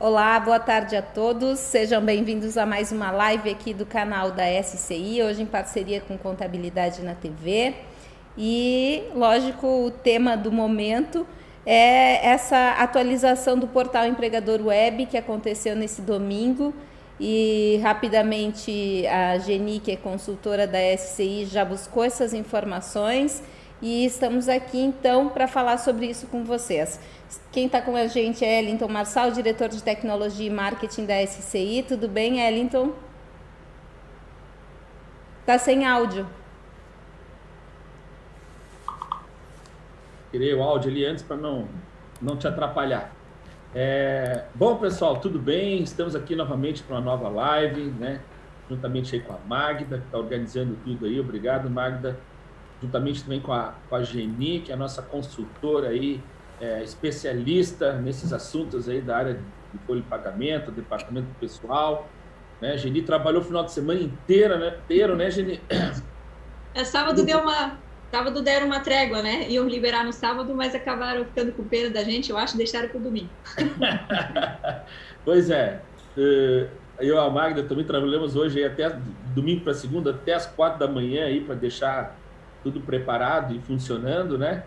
Olá, boa tarde a todos. Sejam bem-vindos a mais uma live aqui do canal da SCI, hoje em parceria com Contabilidade na TV. E, lógico, o tema do momento é essa atualização do portal Empregador Web que aconteceu nesse domingo. E rapidamente a Geni, que é consultora da SCI, já buscou essas informações e estamos aqui então para falar sobre isso com vocês. Quem está com a gente é Ellington Marçal, diretor de tecnologia e marketing da SCI. Tudo bem, Ellington? Está sem áudio. Tirei o áudio ali antes para não, não te atrapalhar. É, bom, pessoal, tudo bem? Estamos aqui novamente para uma nova live, né? Juntamente aí com a Magda, que está organizando tudo aí. Obrigado, Magda juntamente também com a, com a Geni, que é a nossa consultora aí, é, especialista nesses assuntos aí da área de folha de pagamento, departamento pessoal. Né? A Geni trabalhou o final de semana inteira, né? Inteiro, né, Geni? É, sábado deu uma. Sábado deram uma trégua, né? Iam liberar no sábado, mas acabaram ficando com pena da gente, eu acho, deixaram para o domingo. pois é. Uh, eu e a Magda também trabalhamos hoje até domingo para segunda, até as quatro da manhã aí para deixar tudo preparado e funcionando, né?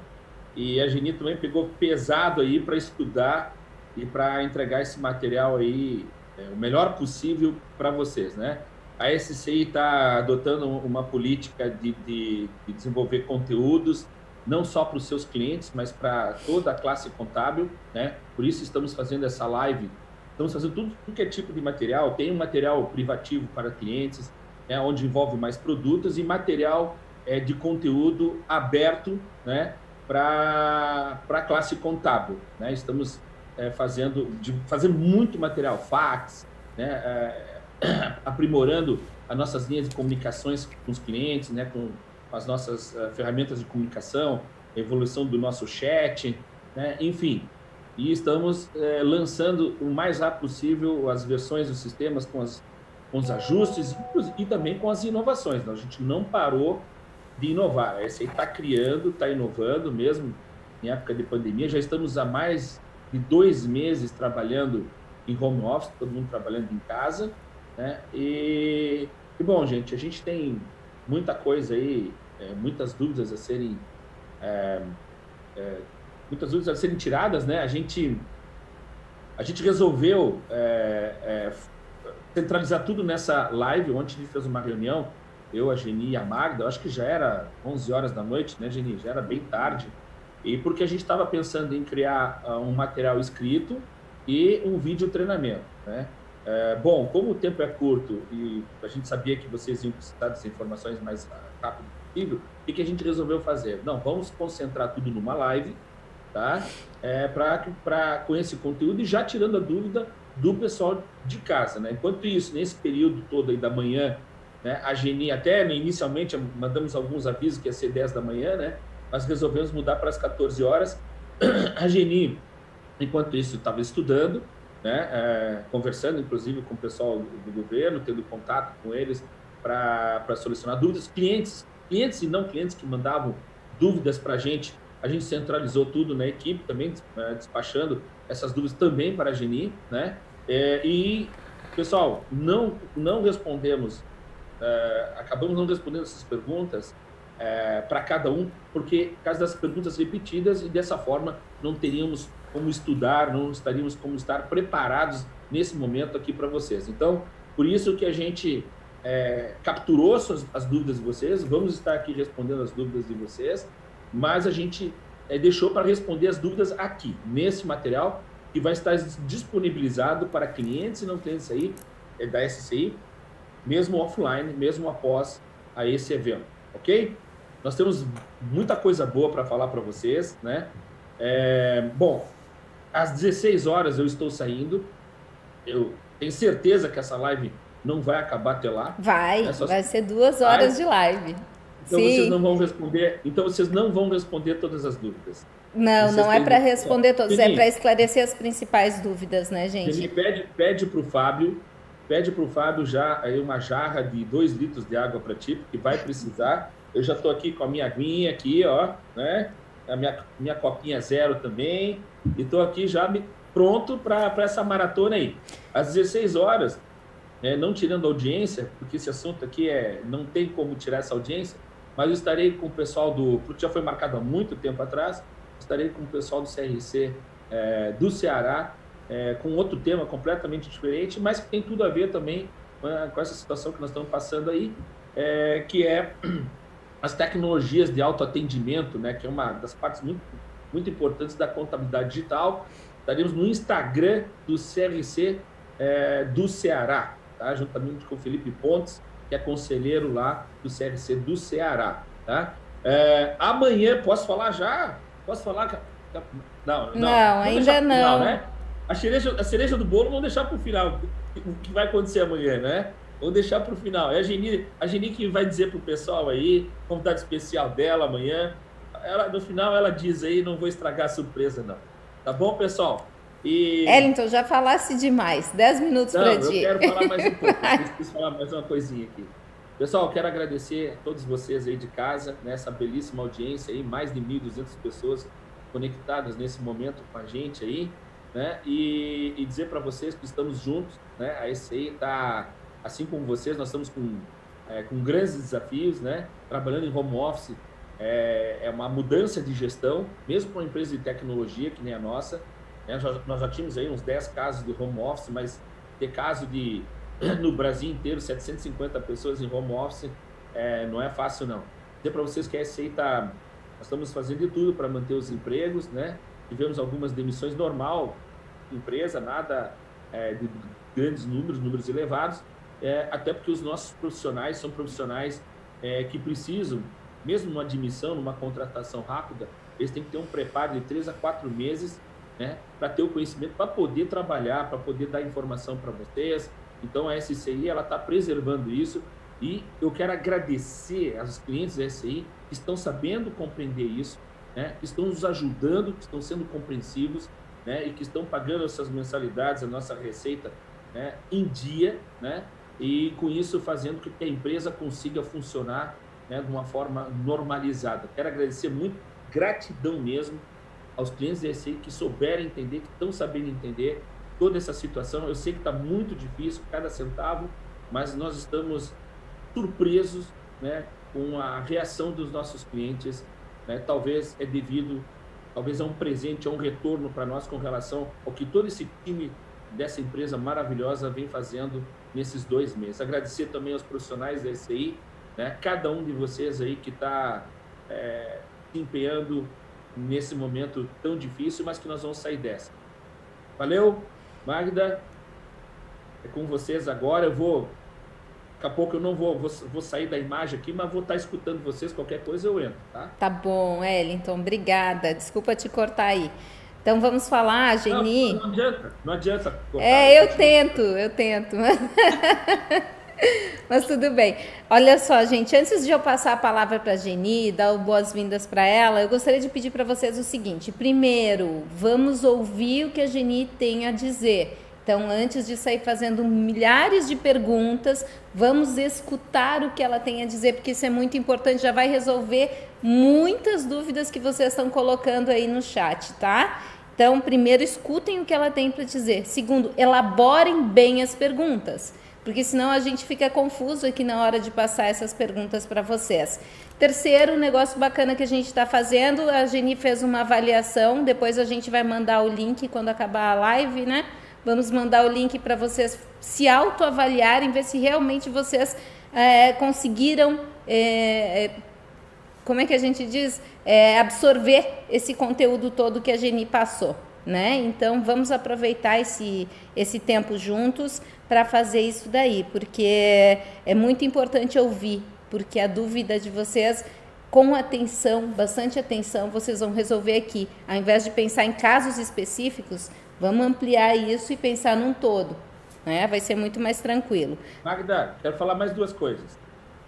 E a Geni também pegou pesado aí para estudar e para entregar esse material aí é, o melhor possível para vocês, né? A SCI está adotando uma política de, de, de desenvolver conteúdos não só para os seus clientes, mas para toda a classe contábil, né? Por isso estamos fazendo essa live. Estamos fazendo tudo, que é tipo de material. Tem um material privativo para clientes, né, onde envolve mais produtos e material é, de conteúdo aberto né, para a classe contábil. Né? Estamos é, fazendo, de, fazendo muito material, fax, né, é, aprimorando as nossas linhas de comunicações com os clientes, né, com as nossas uh, ferramentas de comunicação, evolução do nosso chat, né, enfim. E estamos é, lançando o mais rápido possível as versões dos sistemas com, as, com os ajustes e, e também com as inovações. Né? A gente não parou de inovar. A SAI está criando, está inovando mesmo em época de pandemia. Já estamos há mais de dois meses trabalhando em home office, todo mundo trabalhando em casa. Né? E, e bom, gente, a gente tem muita coisa aí, é, muitas dúvidas a serem é, é, muitas dúvidas a serem tiradas, né? A gente a gente resolveu é, é, centralizar tudo nessa live. Ontem a gente fez uma reunião eu, a Geni e a Magda, acho que já era 11 horas da noite, né, Geni? Já era bem tarde. E porque a gente estava pensando em criar uh, um material escrito e um vídeo treinamento, né? É, bom, como o tempo é curto e a gente sabia que vocês iam precisar dessas informações mais rápido possível, o que, que a gente resolveu fazer? Não, vamos concentrar tudo numa live, tá? É, para com esse conteúdo e já tirando a dúvida do pessoal de casa, né? Enquanto isso, nesse período todo aí da manhã né? A Geni, até inicialmente mandamos alguns avisos que ia ser 10 da manhã, né? mas resolvemos mudar para as 14 horas. A Geni, enquanto isso, estava estudando, né? É, conversando inclusive com o pessoal do, governo, tendo contato com eles para solucionar dúvidas. Clientes, clientes e não clientes que mandavam dúvidas para a gente, a gente centralizou tudo na equipe também, né, despachando essas dúvidas também para a Geni, né? É, e, pessoal, não, não respondemos uh, acabamos não respondendo essas perguntas uh, eh, para cada um, porque por causa das perguntas repetidas e dessa forma não teríamos como estudar, não estaríamos como estar preparados nesse momento aqui para vocês. Então, por isso que a gente é, capturou suas, as dúvidas de vocês, vamos estar aqui respondendo as dúvidas de vocês, mas a gente deixou para responder as dúvidas aqui, nesse material, que vai estar disponibilizado para clientes e não clientes aí da SCI, mesmo offline, mesmo após a esse evento, ok? Nós temos muita coisa boa para falar para vocês, né? É, bom, às 16 horas eu estou saindo. Eu tenho certeza que essa live não vai acabar até lá. Vai, né? vai ser duas horas de live. Então Sim. vocês não vão responder. Então vocês não vão responder todas as dúvidas. Não, vocês não é para responder todas, é para esclarecer as principais dúvidas, né, gente? Ele pede, pede para o Fábio Pede para o Fábio já aí uma jarra de 2 litros de água para ti, porque vai precisar. Eu já estou aqui com a minha aguinha aqui, ó, né? A minha, minha copinha zero também. E estou aqui já me pronto para essa maratona aí. Às 16 horas, é, não tirando audiência, porque esse assunto aqui é não tem como tirar essa audiência, mas eu estarei com o pessoal do, porque já foi marcado há muito tempo atrás, estarei com o pessoal do CRC é, do Ceará, é, com outro tema completamente diferente, mas que tem tudo a ver também com essa situação que nós estamos passando aí, é, que é as tecnologias de autoatendimento, né, que é uma das partes muito, muito importantes da contabilidade digital. Estaremos no Instagram do CRC é, do Ceará, tá? juntamente com o Felipe Pontes, que é conselheiro lá do CRC do Ceará. Tá? É, amanhã, posso falar já? Posso falar? Não, não, não ainda não. Final, né? A cereja, a cereja do bolo vamos deixar para o final, o que vai acontecer amanhã, né? Vamos deixar para o final. É a Geni, a Geni que vai dizer para o pessoal aí, convidado especial dela amanhã. Ela, no final ela diz aí, não vou estragar a surpresa não. Tá bom, pessoal? E... Ellington, já falasse demais. Dez minutos para ti. Eu quero falar mais um pouco. Preciso falar mais uma coisinha aqui. Pessoal, quero agradecer a todos vocês aí de casa, nessa belíssima audiência aí, mais de 1.200 pessoas conectadas nesse momento com a gente aí, né? E, e dizer para vocês que estamos juntos, né? A SCI está assim como vocês, nós estamos com, é, com grandes desafios, né? Trabalhando em home office é, é uma mudança de gestão, mesmo para uma empresa de tecnologia que nem a nossa. Né? Já, nós já tínhamos aí uns 10 casos de home office, mas ter caso de, no Brasil inteiro, 750 pessoas em home office, é, não é fácil não. Dizer para vocês que a SCI está, nós estamos fazendo de tudo para manter os empregos, né? Tivemos algumas demissões normal, empresa, nada é, de grandes números, números elevados, é, até porque os nossos profissionais são profissionais é, que precisam, mesmo numa admissão, numa contratação rápida, eles têm que ter um preparo de três a quatro meses né, para ter o conhecimento, para poder trabalhar, para poder dar informação para vocês. Então a SCI está preservando isso e eu quero agradecer aos clientes da SCI que estão sabendo compreender isso, né, que estão nos ajudando, que estão sendo compreensivos né, e que estão pagando essas mensalidades, a nossa receita né, em dia, né, e com isso fazendo com que a empresa consiga funcionar né, de uma forma normalizada. Quero agradecer muito, gratidão mesmo aos clientes da ESI que souberam entender, que estão sabendo entender toda essa situação. Eu sei que está muito difícil, cada centavo, mas nós estamos surpresos né, com a reação dos nossos clientes. Né? Talvez é devido, talvez a um presente, a um retorno para nós com relação ao que todo esse time dessa empresa maravilhosa vem fazendo nesses dois meses. Agradecer também aos profissionais da SCI, né? cada um de vocês aí que está é, se empenhando nesse momento tão difícil, mas que nós vamos sair dessa. Valeu, Magda. É com vocês agora. Eu vou. Daqui a pouco eu não vou, vou, vou sair da imagem aqui, mas vou estar escutando vocês. Qualquer coisa eu entro, tá? Tá bom, Ellington. Obrigada. Desculpa te cortar aí. Então vamos falar, Geni. Não, não adianta, não adianta. Cortar, é, eu tento, eu tento. Mas tudo bem. Olha só, gente, antes de eu passar a palavra para a Geni, dar boas-vindas para ela, eu gostaria de pedir para vocês o seguinte: primeiro, vamos ouvir o que a Geni tem a dizer. Então, antes de sair fazendo milhares de perguntas, vamos escutar o que ela tem a dizer, porque isso é muito importante, já vai resolver muitas dúvidas que vocês estão colocando aí no chat, tá? Então, primeiro, escutem o que ela tem para dizer. Segundo, elaborem bem as perguntas, porque senão a gente fica confuso aqui na hora de passar essas perguntas para vocês. Terceiro, um negócio bacana que a gente está fazendo, a Geni fez uma avaliação, depois a gente vai mandar o link quando acabar a live, né? Vamos mandar o link para vocês se autoavaliarem, ver se realmente vocês é, conseguiram. É, como é que a gente diz? É, absorver esse conteúdo todo que a Geni passou. Né? Então vamos aproveitar esse, esse tempo juntos para fazer isso daí, porque é muito importante ouvir, porque a dúvida de vocês com atenção, bastante atenção, vocês vão resolver aqui. Ao invés de pensar em casos específicos, vamos ampliar isso e pensar num todo. Né? Vai ser muito mais tranquilo. Magda, quero falar mais duas coisas.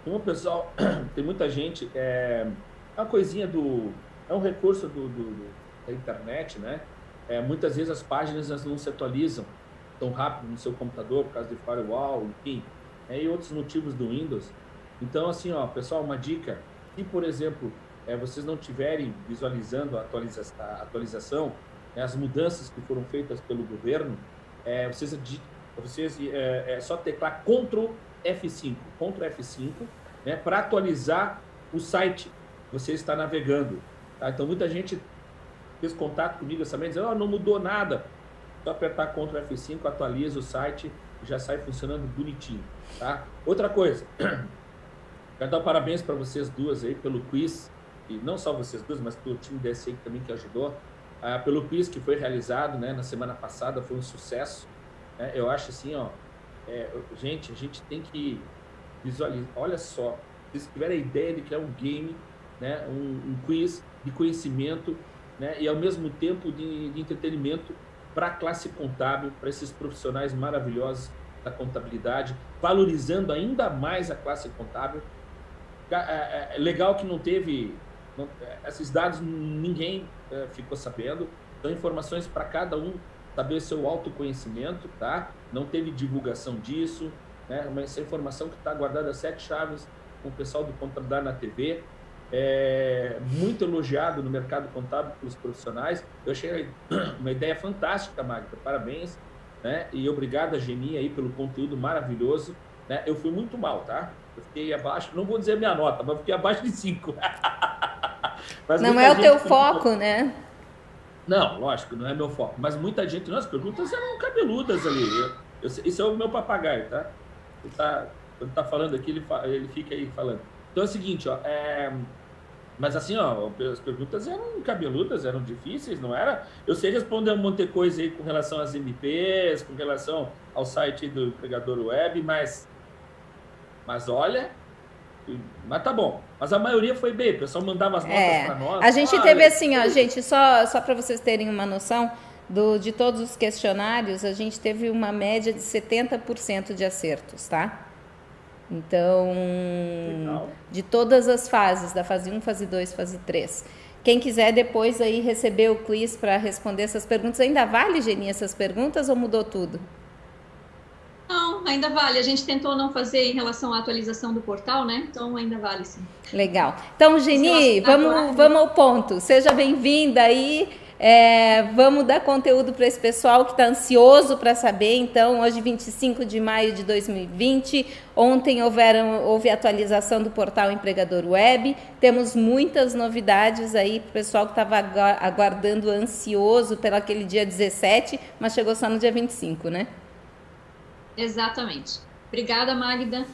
O pessoal, tem muita gente, é, é uma coisinha do. É um recurso do, do da internet, né? É, muitas vezes as páginas não se atualizam tão rápido no seu computador por causa de firewall, enfim, é, e outros motivos do Windows. Então, assim, ó, pessoal, uma dica: se, por exemplo, é, vocês não tiverem visualizando a, atualiza a atualização, as mudanças que foram feitas pelo governo, é, vocês, vocês é, é só teclar Ctrl F5, Ctrl F5, né, para atualizar o site você está navegando. Tá? Então, muita gente fez contato comigo essa dizendo, oh, não mudou nada. Só apertar Ctrl F5, atualiza o site já sai funcionando bonitinho. Tá? Outra coisa, quero dar parabéns para vocês duas aí pelo quiz, e não só vocês duas, mas pelo time DSI também que ajudou, ah, pelo quiz que foi realizado né, na semana passada, foi um sucesso. Né? Eu acho assim, ó, é, gente, a gente tem que visualizar, olha só, se tiverem a ideia de criar um game, né, um, um quiz de conhecimento né, e ao mesmo tempo de, de entretenimento para a classe contábil, para esses profissionais maravilhosos da contabilidade, valorizando ainda mais a classe contábil. É, é, é legal que não teve é, esses dados ninguém é, ficou sabendo, dão informações para cada um saber seu autoconhecimento, tá? Não teve divulgação disso, né? Mas essa informação que está guardada sete chaves com o pessoal do Contabilidade na TV, é muito elogiado no mercado contábil pelos profissionais. Eu achei uma ideia fantástica, Magda. Parabéns, né? E obrigado a Geni aí pelo conteúdo maravilhoso. Né? Eu fui muito mal, tá? Eu fiquei abaixo, não vou dizer minha nota, mas fiquei abaixo de 5. não é o teu foco, né? Não, lógico, não é meu foco. Mas muita gente, nossa, perguntas eram cabeludas ali. Eu, eu, isso é o meu papagaio, tá? Ele tá quando tá falando aqui, ele, ele fica aí falando. Então é o seguinte, ó. É, mas assim, ó, as perguntas eram cabeludas, eram difíceis, não era? Eu sei responder um monte de coisa aí com relação às MPs, com relação ao site do empregador web, mas. Mas olha, mas tá bom. Mas a maioria foi B, o pessoal mandava as notas é. para nós. A gente ah, teve assim, ó, gente, só, só para vocês terem uma noção, do, de todos os questionários, a gente teve uma média de 70% de acertos, tá? Então, Legal. de todas as fases, da fase 1, fase 2, fase 3. Quem quiser depois aí receber o quiz para responder essas perguntas, ainda vale, Geni, essas perguntas ou mudou tudo? Ainda vale. A gente tentou não fazer em relação à atualização do portal, né? Então ainda vale sim. Legal. Então, Geni, vamos, vamos ao ponto. Seja bem-vinda aí. É, vamos dar conteúdo para esse pessoal que está ansioso para saber. Então, hoje, 25 de maio de 2020, ontem houveram, houve atualização do portal Empregador Web. Temos muitas novidades aí para o pessoal que estava aguardando ansioso pelo aquele dia 17, mas chegou só no dia 25, né? Exatamente. Obrigada, Magda.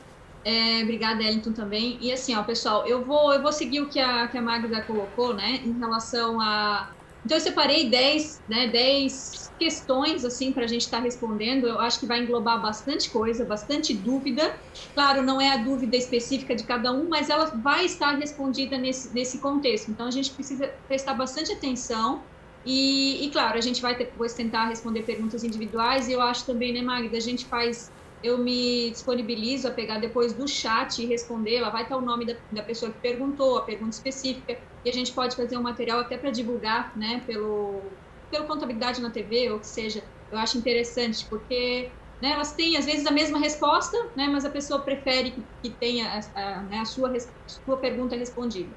É, obrigada, Ellington, também. E assim, ó, pessoal, eu vou, eu vou seguir o que a, que a Magda colocou, né, em relação a. Então, eu separei 10, né, 10 questões, assim, para a gente estar tá respondendo. Eu acho que vai englobar bastante coisa, bastante dúvida. Claro, não é a dúvida específica de cada um, mas ela vai estar respondida nesse, nesse contexto. Então, a gente precisa prestar bastante atenção e, e, claro, a gente vai depois tentar responder perguntas individuais. E eu acho também, né, Magda, a gente faz. Eu me disponibilizo a pegar depois do chat e responder. Lá vai estar o nome da, da pessoa que perguntou, a pergunta específica. E a gente pode fazer um material até para divulgar, né, pelo, pelo Contabilidade na TV, ou que seja. Eu acho interessante, porque né, elas têm, às vezes, a mesma resposta, né, mas a pessoa prefere que, que tenha a, a, né, a sua, sua pergunta respondida.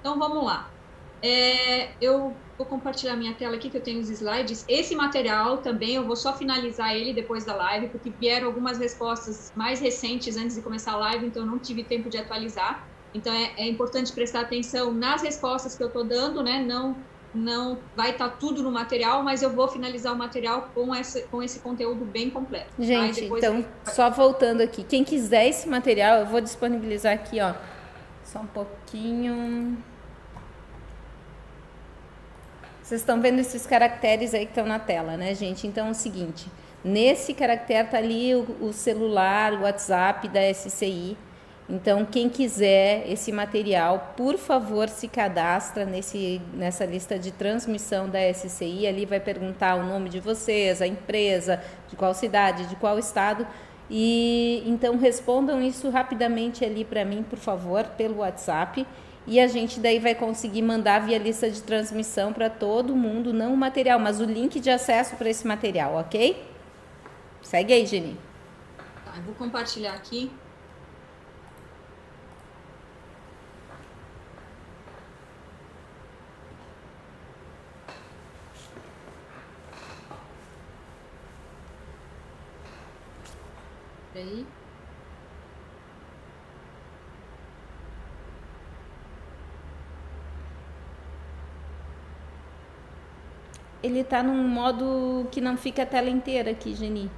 Então, vamos lá. É, eu vou compartilhar minha tela aqui, que eu tenho os slides. Esse material também, eu vou só finalizar ele depois da live, porque vieram algumas respostas mais recentes antes de começar a live, então eu não tive tempo de atualizar. Então é, é importante prestar atenção nas respostas que eu estou dando, né? Não, não vai estar tá tudo no material, mas eu vou finalizar o material com, essa, com esse conteúdo bem completo. Tá? Gente, tá? então, eu... só voltando aqui, quem quiser esse material, eu vou disponibilizar aqui, ó. Só um pouquinho. Vocês estão vendo esses caracteres aí que estão na tela, né, gente? Então é o seguinte, nesse caractere tá ali o, o celular, o WhatsApp da SCI. Então, quem quiser esse material, por favor, se cadastra nesse, nessa lista de transmissão da SCI. Ali vai perguntar o nome de vocês, a empresa, de qual cidade, de qual estado. E então respondam isso rapidamente ali para mim, por favor, pelo WhatsApp e a gente daí vai conseguir mandar via lista de transmissão para todo mundo, não o material, mas o link de acesso para esse material, ok? Segue aí, Gini. Tá, eu vou compartilhar aqui. Aí. Ele tá num modo que não fica a tela inteira aqui, Geni.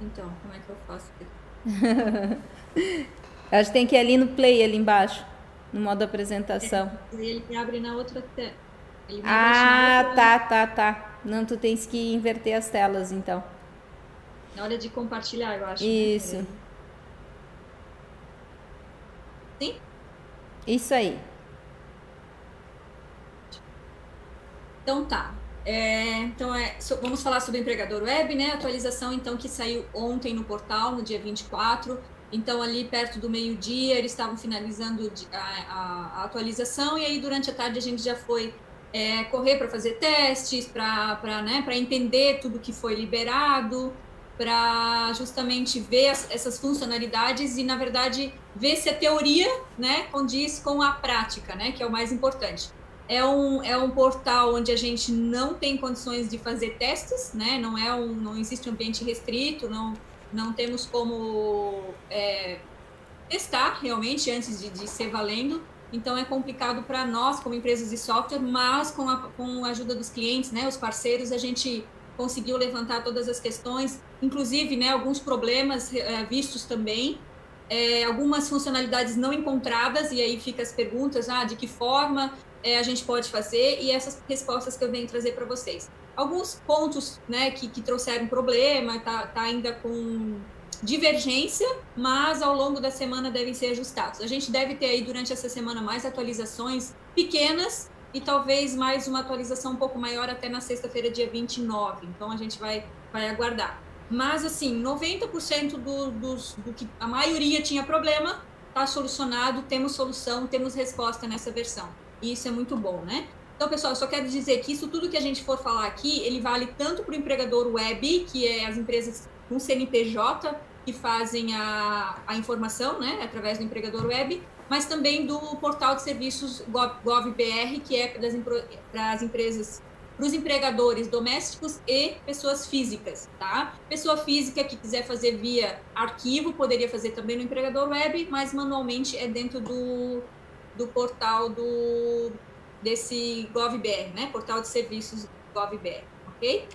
Então, como é que eu faço? Acho que tem que ir ali no play, ali embaixo, no modo apresentação. É, ele abre na outra tela. Ah, outra... tá, tá, tá. Não, tu tens que inverter as telas, então. Na hora de compartilhar, eu acho. Né? Isso. Né? Sim? Isso aí. Então tá. É, então, é, so, vamos falar sobre o empregador web, né? Atualização, então, que saiu ontem no portal, no dia 24. Então, ali perto do meio-dia, eles estavam finalizando a, a, a, atualização, e aí durante a tarde a gente já foi é, correr para fazer testes, para né, entender tudo que foi liberado, para justamente ver as, essas funcionalidades e, na verdade, ver se a teoria né, condiz com a prática, né, que é o mais importante é um, é um portal onde a gente não tem condições de fazer testes, né? Não é um, não existe um ambiente restrito, não, não temos como é, testar realmente antes de, de ser valendo. Então é complicado para nós como empresas de software, mas com a, com a ajuda dos clientes, né, os parceiros, a gente conseguiu levantar todas as questões, inclusive, né, alguns problemas é, vistos também, é, algumas funcionalidades não encontradas e aí fica as perguntas, ah, de que forma é, a gente pode fazer e essas respostas que eu venho trazer para vocês. Alguns pontos né, que, que trouxeram problema, tá, tá ainda com divergência, mas ao longo da semana devem ser ajustados. A gente deve ter aí durante essa semana mais atualizações pequenas e talvez mais uma atualização um pouco maior até na sexta-feira, dia 29. Então a gente vai, vai aguardar. Mas assim, 90% do, dos, do que a maioria tinha problema está solucionado, temos solução, temos resposta nessa versão. E isso é muito bom, né? Então, pessoal, eu só quero dizer que isso tudo que a gente for falar aqui, ele vale tanto para o empregador web, que é as empresas com CNPJ que fazem a, a informação, né, através do empregador web, mas também do portal de serviços GovBR, que é para as empresas, para os empregadores domésticos e pessoas físicas, tá? Pessoa física que quiser fazer via arquivo, poderia fazer também no empregador web, mas manualmente é dentro do, do portal do desse GovBR, né? Portal de serviços GovBR, ok?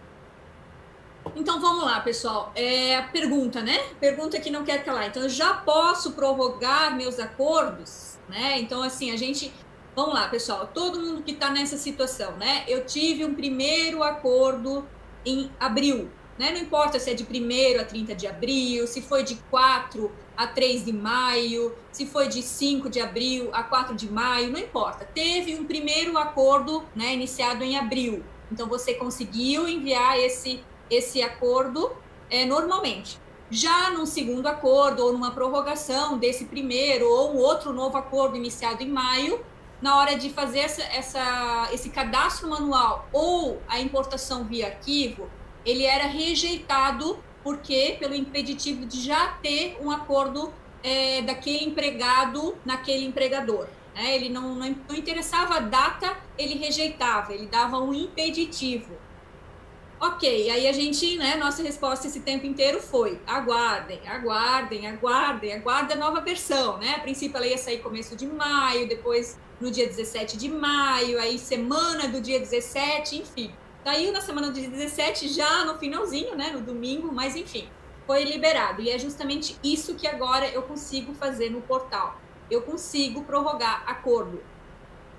Então vamos lá, pessoal. É a pergunta, né? Pergunta que não quer calar. Então eu já posso prorrogar meus acordos, né? Então assim a gente, vamos lá, pessoal. Todo mundo que está nessa situação, né? Eu tive um primeiro acordo em abril, né? Não importa se é de 1 a 30 de abril, se foi de 4 a 3 de maio, se foi de 5 de abril a 4 de maio, não importa. Teve um primeiro acordo né, iniciado em abril. Então, você conseguiu enviar esse, esse acordo é, normalmente. Já num segundo acordo, ou numa prorrogação desse primeiro, ou um outro novo acordo iniciado em maio, na hora de fazer essa, essa, esse cadastro manual ou a importação via arquivo, ele era rejeitado porque pelo impeditivo de já ter um acordo é, daquele empregado naquele empregador. Né? Ele não, não, interessava a data, ele rejeitava, ele dava um impeditivo. Ok, aí a gente, né, nossa resposta esse tempo inteiro foi: aguardem, aguardem, aguardem, aguardem a nova versão, né? A princípio ela ia sair começo de maio, depois no dia 17 de maio, aí semana do dia 17, enfim. Saiu na semana de 17, já no finalzinho, né, no domingo, mas enfim, foi liberado. E é justamente isso que agora eu consigo fazer no portal. Eu consigo prorrogar acordo.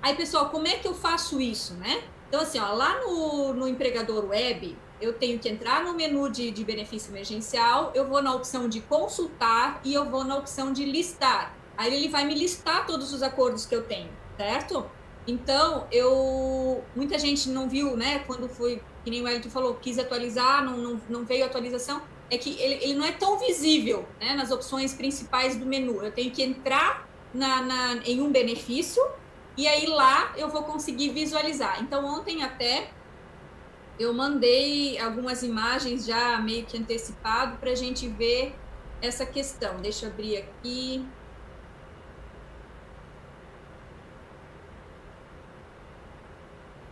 Aí, pessoal, como é que eu faço isso, né? Então, assim, ó, lá no, no empregador web, eu tenho que entrar no menu de, de benefício emergencial, eu vou na opção de consultar e eu vou na opção de listar. Aí ele vai me listar todos os acordos que eu tenho, certo? Então, eu muita gente não viu, né, quando foi, que nem o Wellington falou, quis atualizar, não, não, não veio atualização, é que ele, ele não é tão visível né, nas opções principais do menu. Eu tenho que entrar na, na, em um benefício e aí lá eu vou conseguir visualizar. Então, ontem até eu mandei algumas imagens já meio que antecipado para a gente ver essa questão. Deixa eu abrir aqui.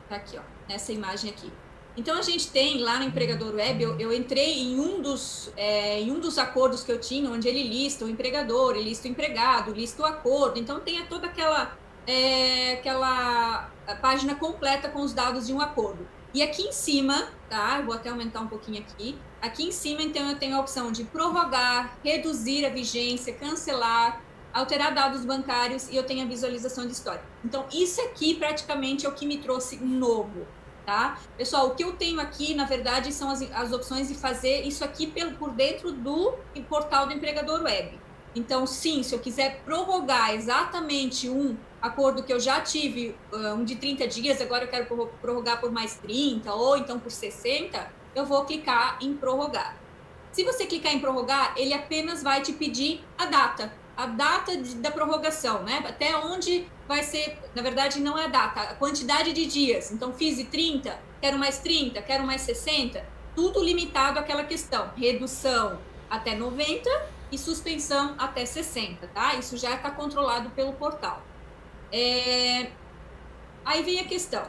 Tá aqui, ó, nessa imagem aqui. Então a gente tem lá no empregador web, eu, eu entrei em um, dos, é, em um dos acordos que eu tinha, onde ele lista o empregador, ele lista o empregado, lista o acordo. Então tem toda aquela, é, aquela página completa com os dados de um acordo. E aqui em cima, tá? vou até aumentar um pouquinho aqui. Aqui em cima, então, eu tenho a opção de prorrogar, reduzir a vigência, cancelar, alterar dados bancários e eu tenho a visualização de história. Então, isso aqui praticamente é o que me trouxe novo tá? Pessoal, o que eu tenho aqui, na verdade, são as, as opções de fazer isso aqui pelo, por dentro do portal do empregador web. Então, sim, se eu quiser prorrogar exatamente um acordo que eu já tive, um de 30 dias, agora eu quero prorrogar por mais 30 ou então por 60, eu vou clicar em prorrogar. Se você clicar em prorrogar, ele apenas vai te pedir a data, a data de, da prorrogação, né? Até onde vai ser, na verdade, não é a data, a quantidade de dias. Então, fiz 30, quero mais 30, quero mais 60, tudo limitado àquela questão. Redução até 90 e suspensão até 60, tá? Isso já está controlado pelo portal. É... Aí vem a questão.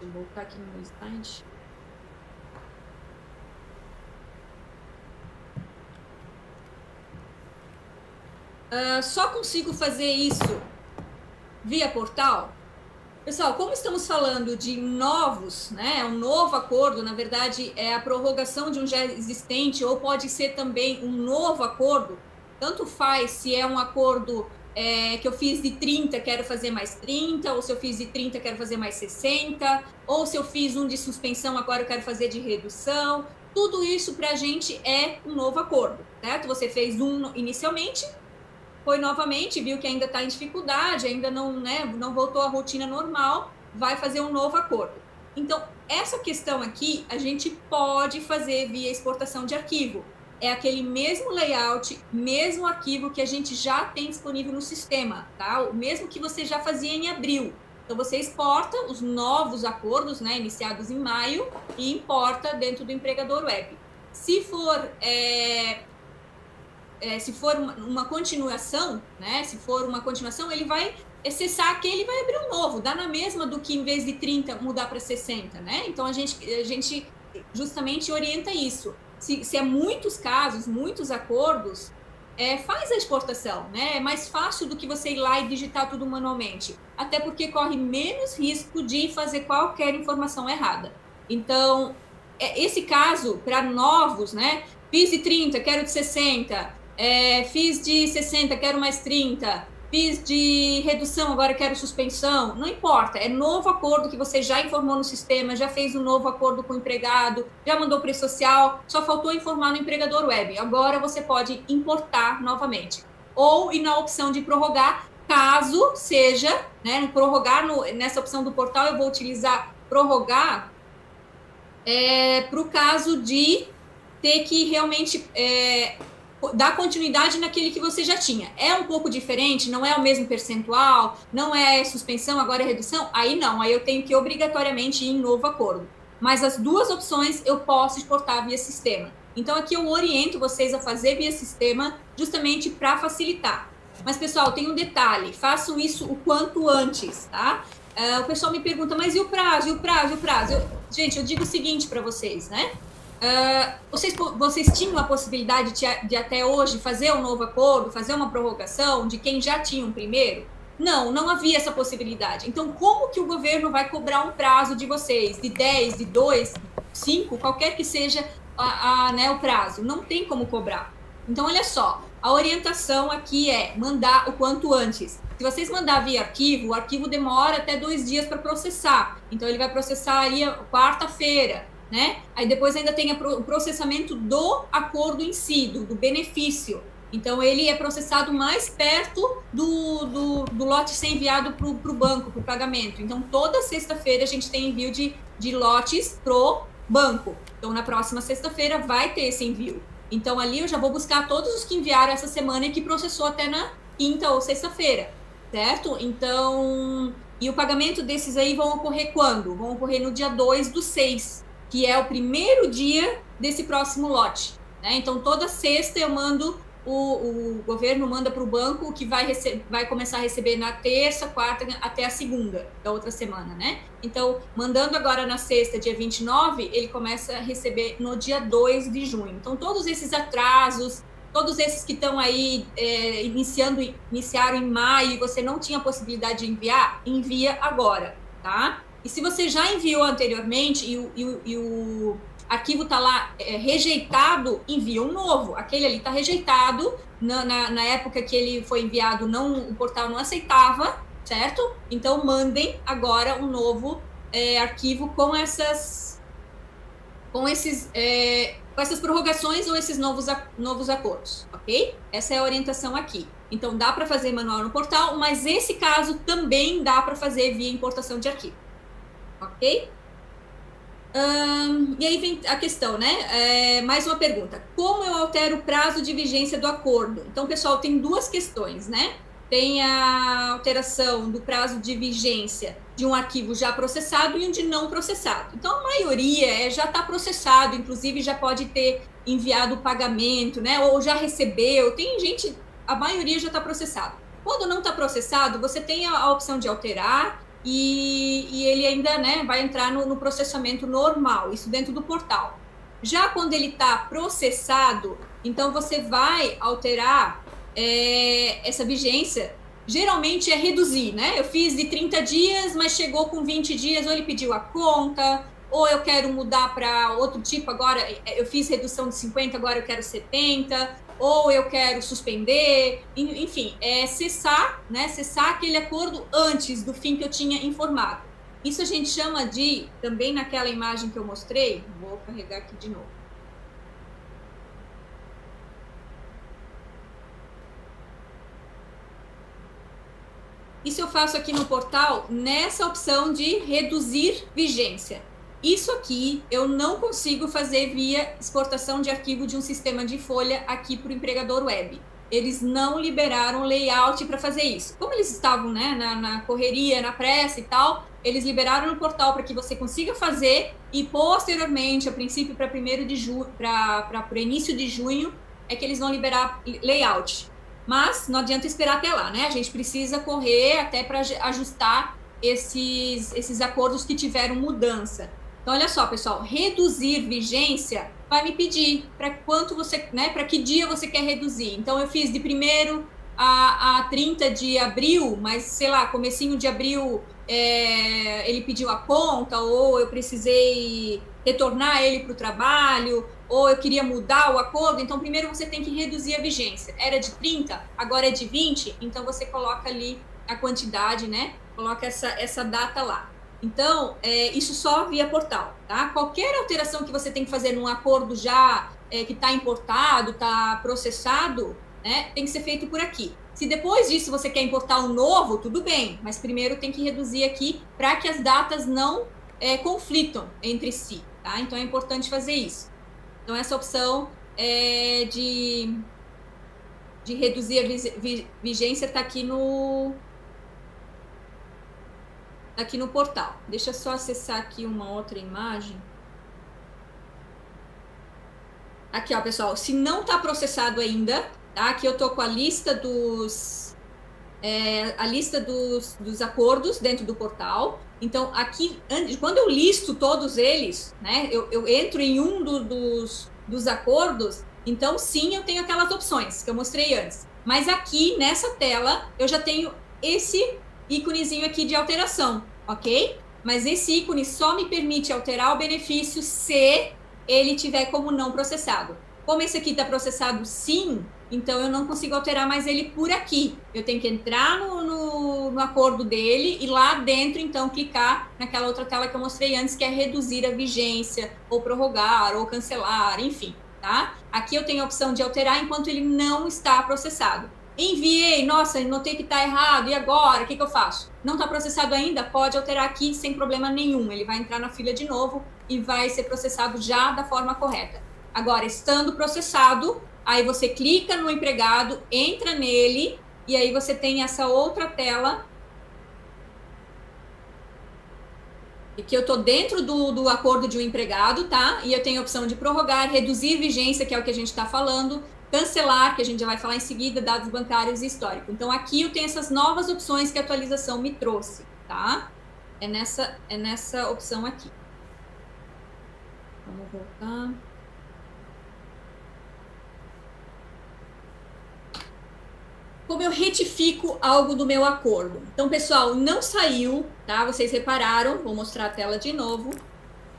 Vou voltar aqui no meu slide. Uh, só consigo fazer isso via portal? Pessoal, como estamos falando de novos, né, um novo acordo, na verdade é a prorrogação de um já existente, ou pode ser também um novo acordo, tanto faz se é um acordo é, que eu fiz de 30, quero fazer mais 30, ou se eu fiz de 30, quero fazer mais 60, ou se eu fiz um de suspensão, agora eu quero fazer de redução. Tudo isso para a gente é um novo acordo, certo? Você fez um inicialmente, foi novamente, viu que ainda está em dificuldade, ainda não, né, não voltou à rotina normal, vai fazer um novo acordo. Então, essa questão aqui, a gente pode fazer via exportação de arquivo. É aquele mesmo layout, mesmo arquivo que a gente já tem disponível no sistema, tá? O mesmo que você já fazia em abril. Então, você exporta os novos acordos, né, iniciados em maio, e importa dentro do empregador web. Se for é, é, se for uma, uma, continuação, né? Se for uma continuação, ele vai acessar aquele e vai abrir um novo. Dá na mesma do que em vez de 30 mudar para 60, né? Então a gente, a gente justamente orienta isso. Se, se é muitos casos, muitos acordos, é, faz a exportação, né? É mais fácil do que você ir lá e digitar tudo manualmente. Até porque corre menos risco de fazer qualquer informação errada. Então, é, esse caso, para novos, né? Fiz de 30, quero de 60, é, fiz de 60, quero mais 30, fiz de redução, agora quero suspensão, não importa, é novo acordo que você já informou no sistema, já fez um novo acordo com o empregado, já mandou preço social, só faltou informar no empregador web. Agora você pode importar novamente. Ou ir na opção de prorrogar, caso seja, né, prorrogar no, nessa opção do portal, eu vou utilizar prorrogar é, para o caso de ter que realmente é, dar continuidade naquele que você já tinha. É um pouco diferente, não é o mesmo percentual, não é suspensão, agora é redução, aí não, aí eu tenho que obrigatoriamente ir em novo acordo. Mas as duas opções eu posso exportar via sistema. Então aqui eu oriento vocês a fazer via sistema justamente para facilitar. Mas pessoal, tem um detalhe, façam isso o quanto antes, tá? Uh, o pessoal me pergunta, mas e o prazo, e o prazo, e o prazo? Eu, gente, eu digo o seguinte para vocês, né? Uh, vocês, vocês tinham a possibilidade de, de, até hoje fazer um novo acordo, fazer uma prorrogação de quem já tinha um primeiro? Não, não havia essa possibilidade. Então, como que o governo vai cobrar um prazo de vocês, de 10, de 2, 5, qualquer que seja a, a, né, o prazo? Não tem como cobrar. Então, olha só, a orientação aqui é mandar o quanto antes. Se vocês mandar via arquivo, o arquivo demora até dois dias para processar. Então, ele vai processar aí quarta-feira né? Aí depois ainda tem o processamento do acordo em si, do, do benefício. Então, ele é processado mais perto do, do, do lote ser enviado para o banco, para o pagamento. Então, toda sexta-feira a gente tem envio de, de lotes pro banco. Então, na próxima sexta-feira vai ter esse envio. Então, ali eu já vou buscar todos os que enviaram essa semana e que processou até na quinta ou sexta-feira, certo? Então, e o pagamento desses aí vão ocorrer quando? Vão ocorrer no dia 2 do 6 que é o primeiro dia desse próximo lote. Né? Então, toda sexta eu mando o, o governo manda para o banco que vai, vai começar a receber na terça, quarta, até a segunda da outra semana, né? Então, mandando agora na sexta, dia 29, ele começa a receber no dia 2 de junho. Então, todos esses atrasos, todos esses que estão aí é, iniciando, iniciaram em maio e você não tinha possibilidade de enviar, envia agora, tá? E se você já enviou anteriormente e o, e e o arquivo está lá é, rejeitado, envia um novo. Aquele ali está rejeitado. Na, na, na, época que ele foi enviado, não, o portal não aceitava, certo? Então mandem agora um novo é, arquivo com essas com esses é, com essas prorrogações ou esses novos, novos acordos, ok? Essa é a orientação aqui. Então dá para fazer manual no portal, mas esse caso também dá para fazer via importação de arquivo, ok? e aí vem a questão, né? É, mais uma pergunta. Como eu altero o prazo de vigência do acordo? Então, pessoal, tem duas questões, né? Tem a alteração do prazo de vigência de um arquivo já processado e um de não processado. Então, a maioria é, já está processado, inclusive já pode ter enviado o pagamento, né? Ou já recebeu. Tem gente, a maioria já está processado. Quando não está processado, você tem a, a opção de alterar e, e ele ainda né, vai entrar no, no processamento normal, isso dentro do portal. Já quando ele está processado, então você vai alterar é, essa vigência. Geralmente é reduzir, né? Eu fiz de 30 dias, mas chegou com 20 dias, ou ele pediu a conta, ou eu quero mudar para outro tipo agora, eu fiz redução de 50, agora eu quero 70, ou eu quero suspender, enfim, é cessar, né, cessar aquele acordo antes do fim que eu tinha informado. Isso a gente chama de, também naquela imagem que eu mostrei, vou carregar aqui de novo. Isso eu faço aqui no portal nessa opção de reduzir vigência. Isso aqui eu não consigo fazer via exportação de arquivo de um sistema de folha aqui para o empregador web. Eles não liberaram layout para fazer isso. Como eles estavam né, na, na, correria, na pressa e tal, eles liberaram no portal para que você consiga fazer e posteriormente, a princípio para primeiro de junho, para o início de junho, é que eles vão liberar layout. Mas não adianta esperar até lá, né? A gente precisa correr até para ajustar esses, esses acordos que tiveram mudança. Então, olha só, pessoal, reduzir vigência vai me pedir para quanto você, né, para que dia você quer reduzir. Então, eu fiz de primeiro a, a 30 de abril, mas sei lá, comecinho de abril é, ele pediu a conta, ou eu precisei retornar ele para o trabalho, ou eu queria mudar o acordo. Então, primeiro você tem que reduzir a vigência. Era de 30, agora é de 20, então você coloca ali a quantidade, né? Coloca essa, essa data lá. Então, é, isso só via portal, tá? Qualquer alteração que você tem que fazer num acordo já é, que está importado, está processado, né, tem que ser feito por aqui. Se depois disso você quer importar um novo, tudo bem, mas primeiro tem que reduzir aqui para que as datas não é, conflitam entre si, tá? Então é importante fazer isso. Então essa opção é, de, de reduzir a vigência está aqui no, aqui no portal. Deixa eu só acessar aqui uma outra imagem. Aqui, ó, pessoal, se não está processado ainda, tá? Aqui eu tô com a lista dos é, a lista dos, dos acordos dentro do portal. Então, aqui, quando eu listo todos eles, né, eu, eu entro em um do, dos, dos acordos, então sim, eu tenho aquelas opções que eu mostrei antes. Mas aqui, nessa tela, eu já tenho esse íconezinho aqui de alteração, ok? Mas esse ícone só me permite alterar o benefício se ele tiver como não processado. Como esse aqui está processado sim, então eu não consigo alterar mais ele por aqui. Eu tenho que entrar no, no, no, acordo dele e lá dentro, então, clicar naquela outra tela que eu mostrei antes, que é reduzir a vigência, ou prorrogar, ou cancelar, enfim, tá? Aqui eu tenho a opção de alterar enquanto ele não está processado. Enviei, nossa, notei que está errado, e agora? O que, que eu faço? Não está processado ainda? Pode alterar aqui sem problema nenhum. Ele vai entrar na fila de novo e vai ser processado já da forma correta. Agora, estando processado, aí você clica no empregado, entra nele, e aí você tem essa outra tela e que eu estou dentro do, do acordo de um empregado, tá? E eu tenho a opção de prorrogar, reduzir vigência, que é o que a gente está falando, cancelar, que a gente já vai falar em seguida, dados bancários e histórico. Então, aqui eu tenho essas novas opções que a atualização me trouxe, tá? É nessa, é nessa opção aqui. Vamos voltar. Como eu retifico algo do meu acordo. Então, pessoal, não saiu, tá? Vocês repararam, vou mostrar a tela de novo.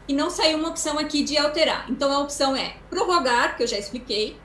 E não saiu uma opção aqui de alterar. Então, a opção é prorrogar, que eu já expliquei,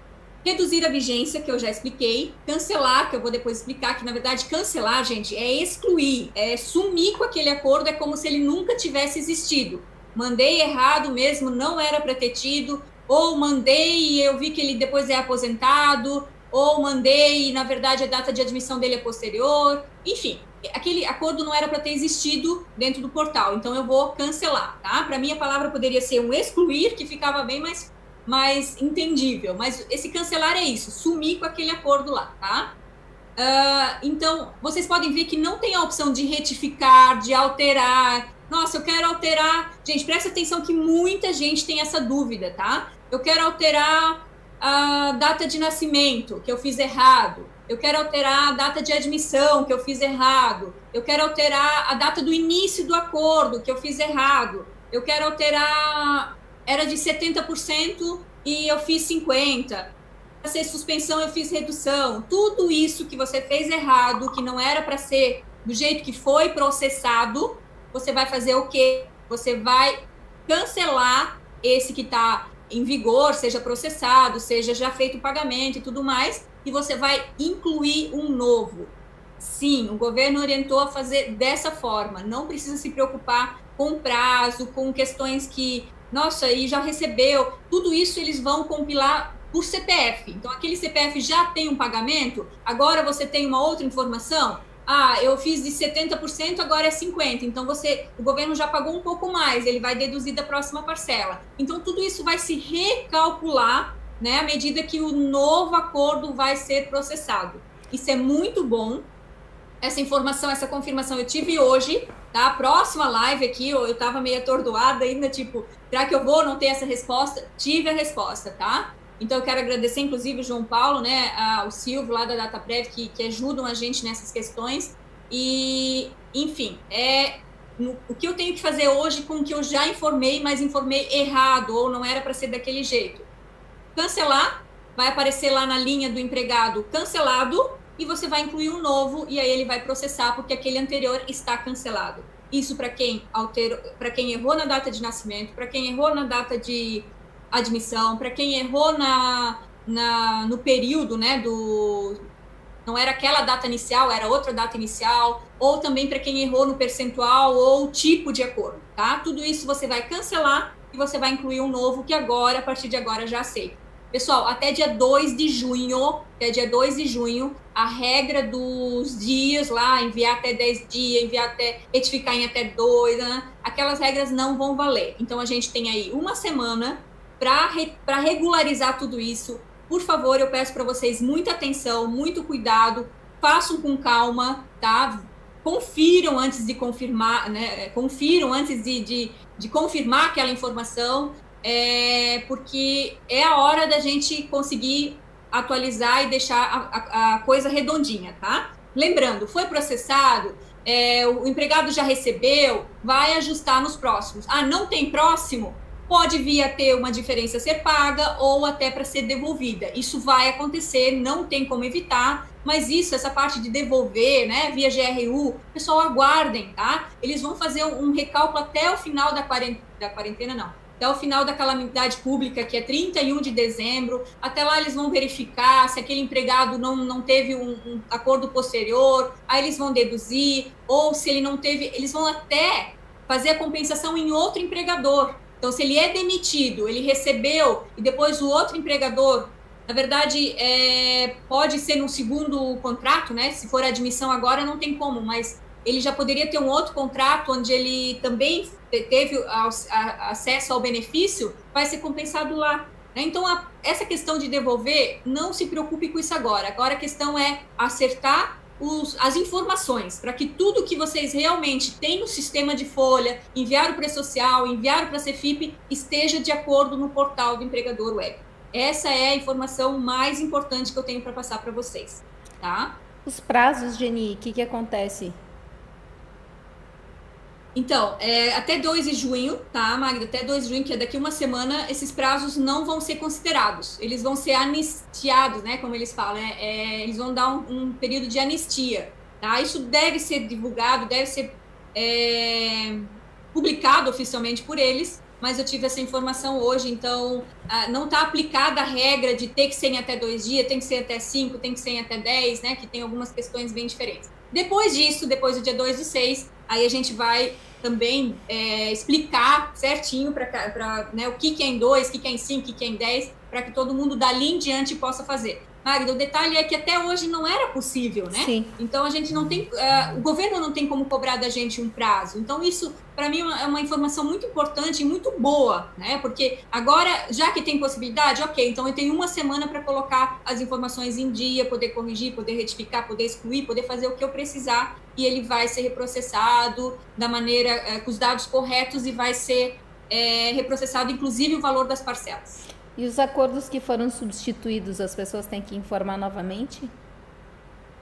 reduzir a vigência, que eu já expliquei, cancelar, que eu vou depois explicar, que na verdade cancelar, gente, é excluir, é sumir com aquele acordo, é como se ele nunca tivesse existido. Mandei errado mesmo, não era para ter tido, ou mandei e eu vi que ele depois é aposentado, ou mandei e na verdade a data de admissão dele é posterior, enfim, aquele acordo não era para ter existido dentro do portal, então eu vou cancelar, tá? Para mim a palavra poderia ser um excluir, que ficava bem mais mais entendível. Mas esse cancelar é isso, sumir com aquele acordo lá, tá? Uh, então, vocês podem ver que não tem a opção de retificar, de alterar. Nossa, eu quero alterar. Gente, presta atenção que muita gente tem essa dúvida, tá? Eu quero alterar a data de nascimento, que eu fiz errado. Eu quero alterar a data de admissão, que eu fiz errado. Eu quero alterar a data do início do acordo, que eu fiz errado. Eu quero alterar era de 70% e eu fiz 50%. Para ser suspensão, eu fiz redução. Tudo isso que você fez errado, que não era para ser do jeito que foi processado, você vai fazer o quê? Você vai cancelar esse que está em vigor, seja processado, seja já feito o pagamento e tudo mais, e você vai incluir um novo. Sim, o governo orientou a fazer dessa forma. Não precisa se preocupar com prazo, com questões que nossa, e já recebeu. Tudo isso eles vão compilar por CPF. Então, aquele CPF já tem um pagamento, agora você tem uma outra informação. Ah, eu fiz de 70%, agora é 50%. Então, você, o governo já pagou um pouco mais, ele vai deduzir da próxima parcela. Então, tudo isso vai se recalcular né, à medida que o novo acordo vai ser processado. Isso é muito bom. Essa informação, essa confirmação eu tive hoje, tá? Próxima live aqui, eu, eu tava meio atordoada ainda, tipo, será que eu vou não ter essa resposta? Tive a resposta, tá? Então, eu quero agradecer, inclusive, o João Paulo, né, a, o Silvio, lá da DataPrev, que, que ajudam a gente nessas questões. E, enfim, é no, o que eu tenho que fazer hoje com o que eu já informei, mas informei errado, ou não era para ser daquele jeito. Cancelar, vai aparecer lá na linha do empregado cancelado, e você vai incluir um novo e aí ele vai processar porque aquele anterior está cancelado. Isso para quem alterou, para quem errou na data de nascimento, para quem errou na data de admissão, para quem errou na, na no período, né, do não era aquela data inicial, era outra data inicial, ou também para quem errou no percentual ou tipo de acordo, tá? Tudo isso você vai cancelar e você vai incluir um novo que agora, a partir de agora, já aceita. Pessoal, até dia 2 de junho, até dia 2 de junho, a regra dos dias lá, enviar até 10 dias, enviar até retificar em até 2, né? aquelas regras não vão valer. Então a gente tem aí uma semana para re, regularizar tudo isso. Por favor, eu peço para vocês muita atenção, muito cuidado, façam com calma, tá? Confiram antes de confirmar, né? Confiram antes de, de, de confirmar aquela informação é, porque é a hora da gente conseguir atualizar e deixar a, a, a coisa redondinha, tá? Lembrando, foi processado, é, o empregado já recebeu, vai ajustar nos próximos. Ah, não tem próximo? Pode vir a ter uma diferença a ser paga ou até para ser devolvida. Isso vai acontecer, não tem como evitar, mas isso, essa parte de devolver, né, via GRU, pessoal, aguardem, tá? Eles vão fazer um, recálculo até o final da quarentena, da quarentena não, até o final da calamidade pública, que é 31 de dezembro. Até lá eles vão verificar se aquele empregado não, não teve um, um, acordo posterior, aí eles vão deduzir, ou se ele não teve, eles vão até fazer a compensação em outro empregador. Então, se ele é demitido, ele recebeu, e depois o outro empregador, na verdade, é, pode ser no segundo contrato, né? Se for admissão agora, não tem como, mas ele já poderia ter um outro contrato onde ele também teve acesso ao benefício, vai ser compensado lá. Né? Então, essa questão de devolver, não se preocupe com isso agora. Agora a questão é acertar os, as informações para que tudo que vocês realmente têm no sistema de folha, enviaram para a social, enviaram para a Cefip, esteja de acordo no portal do empregador web. Essa é a informação mais importante que eu tenho para passar para vocês, tá? Os prazos, Geni, o que, que acontece? Então, é, até 2 de junho, tá, Magda? Até 2 de junho, que é daqui uma semana, esses prazos não vão ser considerados. Eles vão ser anistiados, né? Como eles falam, é, é, eles vão dar um, um, período de anistia, tá? Isso deve ser divulgado, deve ser é, publicado oficialmente por eles, mas eu tive essa informação hoje, então ah, não está aplicada a regra de ter que ser em até dois dias, tem que ser até cinco, tem que ser em até dez, né? Que tem algumas questões bem diferentes. Depois disso, depois do dia 2 do 6, aí a gente vai também é, explicar certinho para né, o que, que é em 2, o que, que é em 5, o que, que é em 10, para que todo mundo dali em diante possa fazer. Magda, o detalhe é que até hoje não era possível, né? Sim. Então a gente não tem, uh, o governo não tem como cobrar da gente um prazo. Então isso, para mim, é uma informação muito importante e muito boa, né? Porque agora, já que tem possibilidade, ok, então eu tenho uma semana para colocar as informações em dia, poder corrigir, poder retificar, poder excluir, poder fazer o que eu precisar e ele vai ser reprocessado da maneira, uh, com os dados corretos e vai ser é, reprocessado, inclusive o valor das parcelas. E os acordos que foram substituídos, as pessoas têm que informar novamente?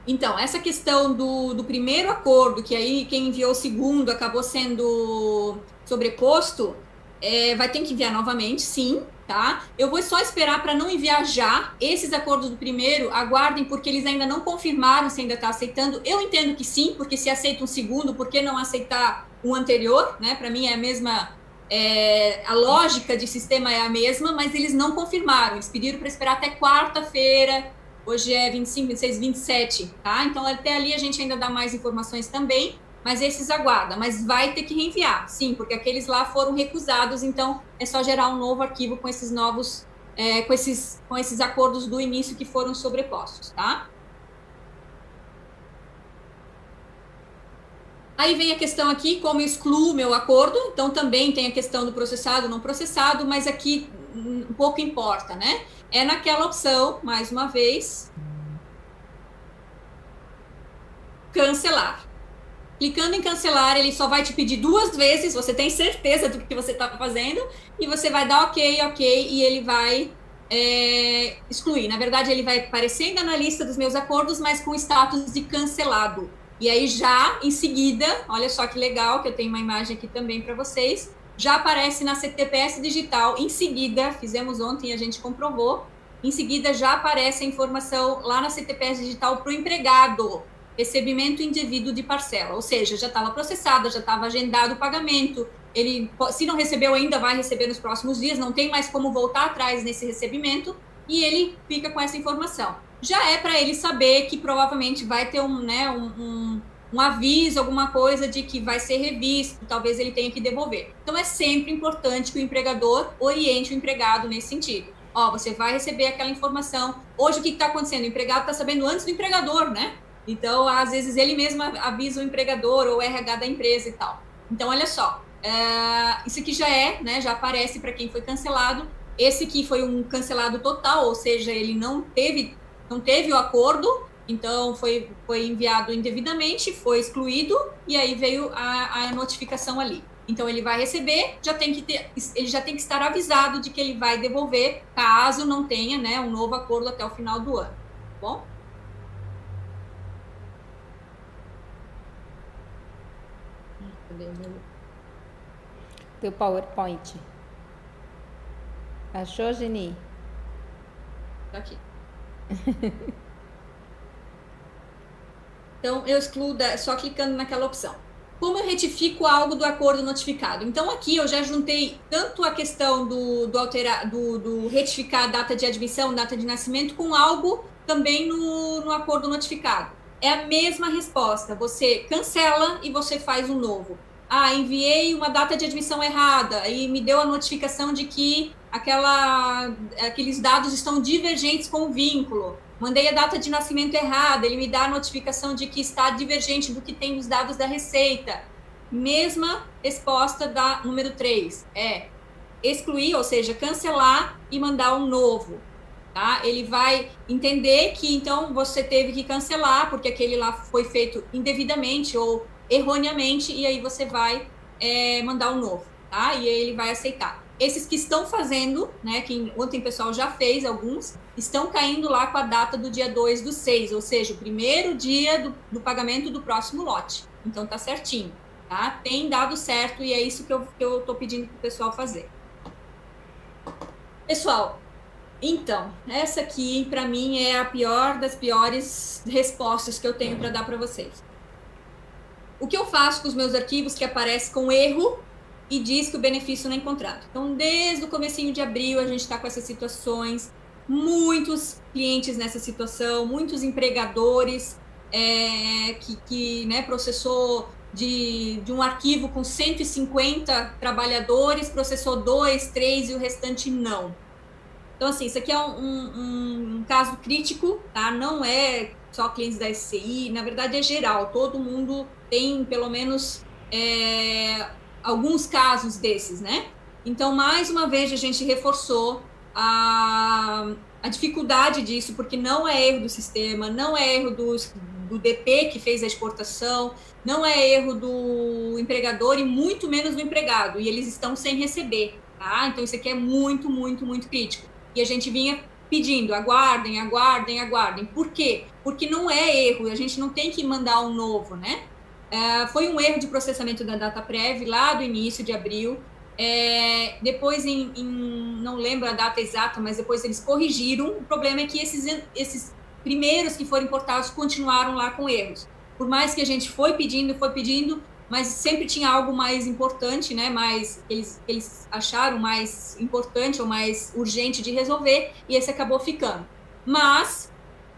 Então, essa questão do, do primeiro acordo, que aí quem enviou o segundo acabou sendo sobreposto, é, vai ter que enviar novamente, sim, tá? Eu vou só esperar para não enviar já. Esses acordos do primeiro, aguardem, porque eles ainda não confirmaram se ainda está aceitando. Eu entendo que sim, porque se aceita um segundo, por que não aceitar o anterior, né? Para mim é a mesma é, a lógica de sistema é a mesma, mas eles não confirmaram. Eles pediram para esperar até quarta-feira. Hoje é 25, 26, 27, tá? Então até ali a gente ainda dá mais informações também, mas esses aguarda. Mas vai ter que reenviar, sim, porque aqueles lá foram recusados, então é só gerar um novo arquivo com esses novos, é, com, esses, com esses acordos do início que foram sobrepostos, tá? Aí vem a questão aqui, como excluo meu acordo, então também tem a questão do processado, não processado, mas aqui pouco importa, né? É naquela opção, mais uma vez, cancelar. Clicando em cancelar, ele só vai te pedir duas vezes, você tem certeza do que você está fazendo, e você vai dar ok, ok, e ele vai é, excluir. Na verdade, ele vai aparecer ainda na lista dos meus acordos, mas com status de cancelado. E aí já em seguida, olha só que legal, que eu tenho uma imagem aqui também para vocês, já aparece na CTPS digital. Em seguida, fizemos ontem, a gente comprovou. Em seguida já aparece a informação lá na CTPS digital para o empregado, recebimento indevido de parcela, ou seja, já estava processada, já estava agendado o pagamento. Ele, se não recebeu ainda, vai receber nos próximos dias. Não tem mais como voltar atrás nesse recebimento e ele fica com essa informação já é para ele saber que provavelmente vai ter um, né, um, um, um, aviso, alguma coisa de que vai ser revisto, talvez ele tenha que devolver. Então é sempre importante que o empregador oriente o empregado nesse sentido. Ó, você vai receber aquela informação. Hoje o que está acontecendo? O empregado está sabendo antes do empregador, né? Então, às vezes, ele mesmo avisa o empregador ou o RH da empresa e tal. Então, olha só, é, isso aqui já é, né? Já aparece para quem foi cancelado. Esse aqui foi um cancelado total, ou seja, ele não teve não teve o acordo, então foi, foi enviado indevidamente, foi excluído e aí veio a, a notificação ali. Então ele vai receber, já tem que ter, ele já tem que estar avisado de que ele vai devolver, caso não tenha, né, um novo acordo até o final do ano. Tá bom? Teu PowerPoint. Achou, Geni? Tá aqui. então, eu excluo da, só clicando naquela opção. Como eu retifico algo do acordo notificado? Então, aqui eu já juntei tanto a questão do, do, alterar, do, do retificar a data de admissão, data de nascimento, com algo também no, no acordo notificado. É a mesma resposta. Você cancela e você faz um novo. Ah, enviei uma data de admissão errada e me deu a notificação de que aquela, aqueles dados estão divergentes com o vínculo. Mandei a data de nascimento errada, ele me dá a notificação de que está divergente do que tem nos dados da Receita. Mesma resposta da número 3, é excluir, ou seja, cancelar e mandar um novo. Tá? Ele vai entender que então você teve que cancelar porque aquele lá foi feito indevidamente ou erroneamente e aí você vai é, mandar um novo, tá? E aí ele vai aceitar. esses que estão fazendo, né, que ontem o pessoal já fez alguns, estão caindo lá com a data do dia 2 do 6, ou seja, o primeiro dia do, do pagamento do próximo lote. Então tá certinho, tá? Tem dado certo e é isso que eu, que eu tô pedindo pro pessoal fazer. Pessoal, então, essa aqui para mim é a pior das piores respostas que eu tenho para dar para vocês. O que eu faço com os meus arquivos que aparece com erro e diz que o benefício não é encontrado. Então, desde o comecinho de abril, a gente está com essas situações, muitos clientes nessa situação, muitos empregadores é, que, que né, processou de, de um arquivo com 150 trabalhadores, processou dois, três e o restante não. Então, assim, isso aqui é um, um, um caso crítico, tá? Não é só clientes da SCI, na verdade é geral, todo mundo tem pelo menos é, alguns casos desses, né? Então, mais uma vez, a gente reforçou a, a dificuldade disso, porque não é erro do sistema, não é erro do, do DP que fez a exportação, não é erro do empregador e muito menos do empregado, e eles estão sem receber, tá? Então, isso aqui é muito, muito, muito crítico. E a gente vinha pedindo, aguardem, aguardem, aguardem. Por quê? Porque não é erro, a gente não tem que mandar um novo, né? É, foi um erro de processamento da data prévia lá do início de abril. É, depois, em, em, não lembro a data exata, mas depois eles corrigiram. O problema é que esses, esses primeiros que foram importados continuaram lá com erros. Por mais que a gente foi pedindo, foi pedindo, mas sempre tinha algo mais importante, né? Mais eles, eles acharam mais importante ou mais urgente de resolver e esse acabou ficando. Mas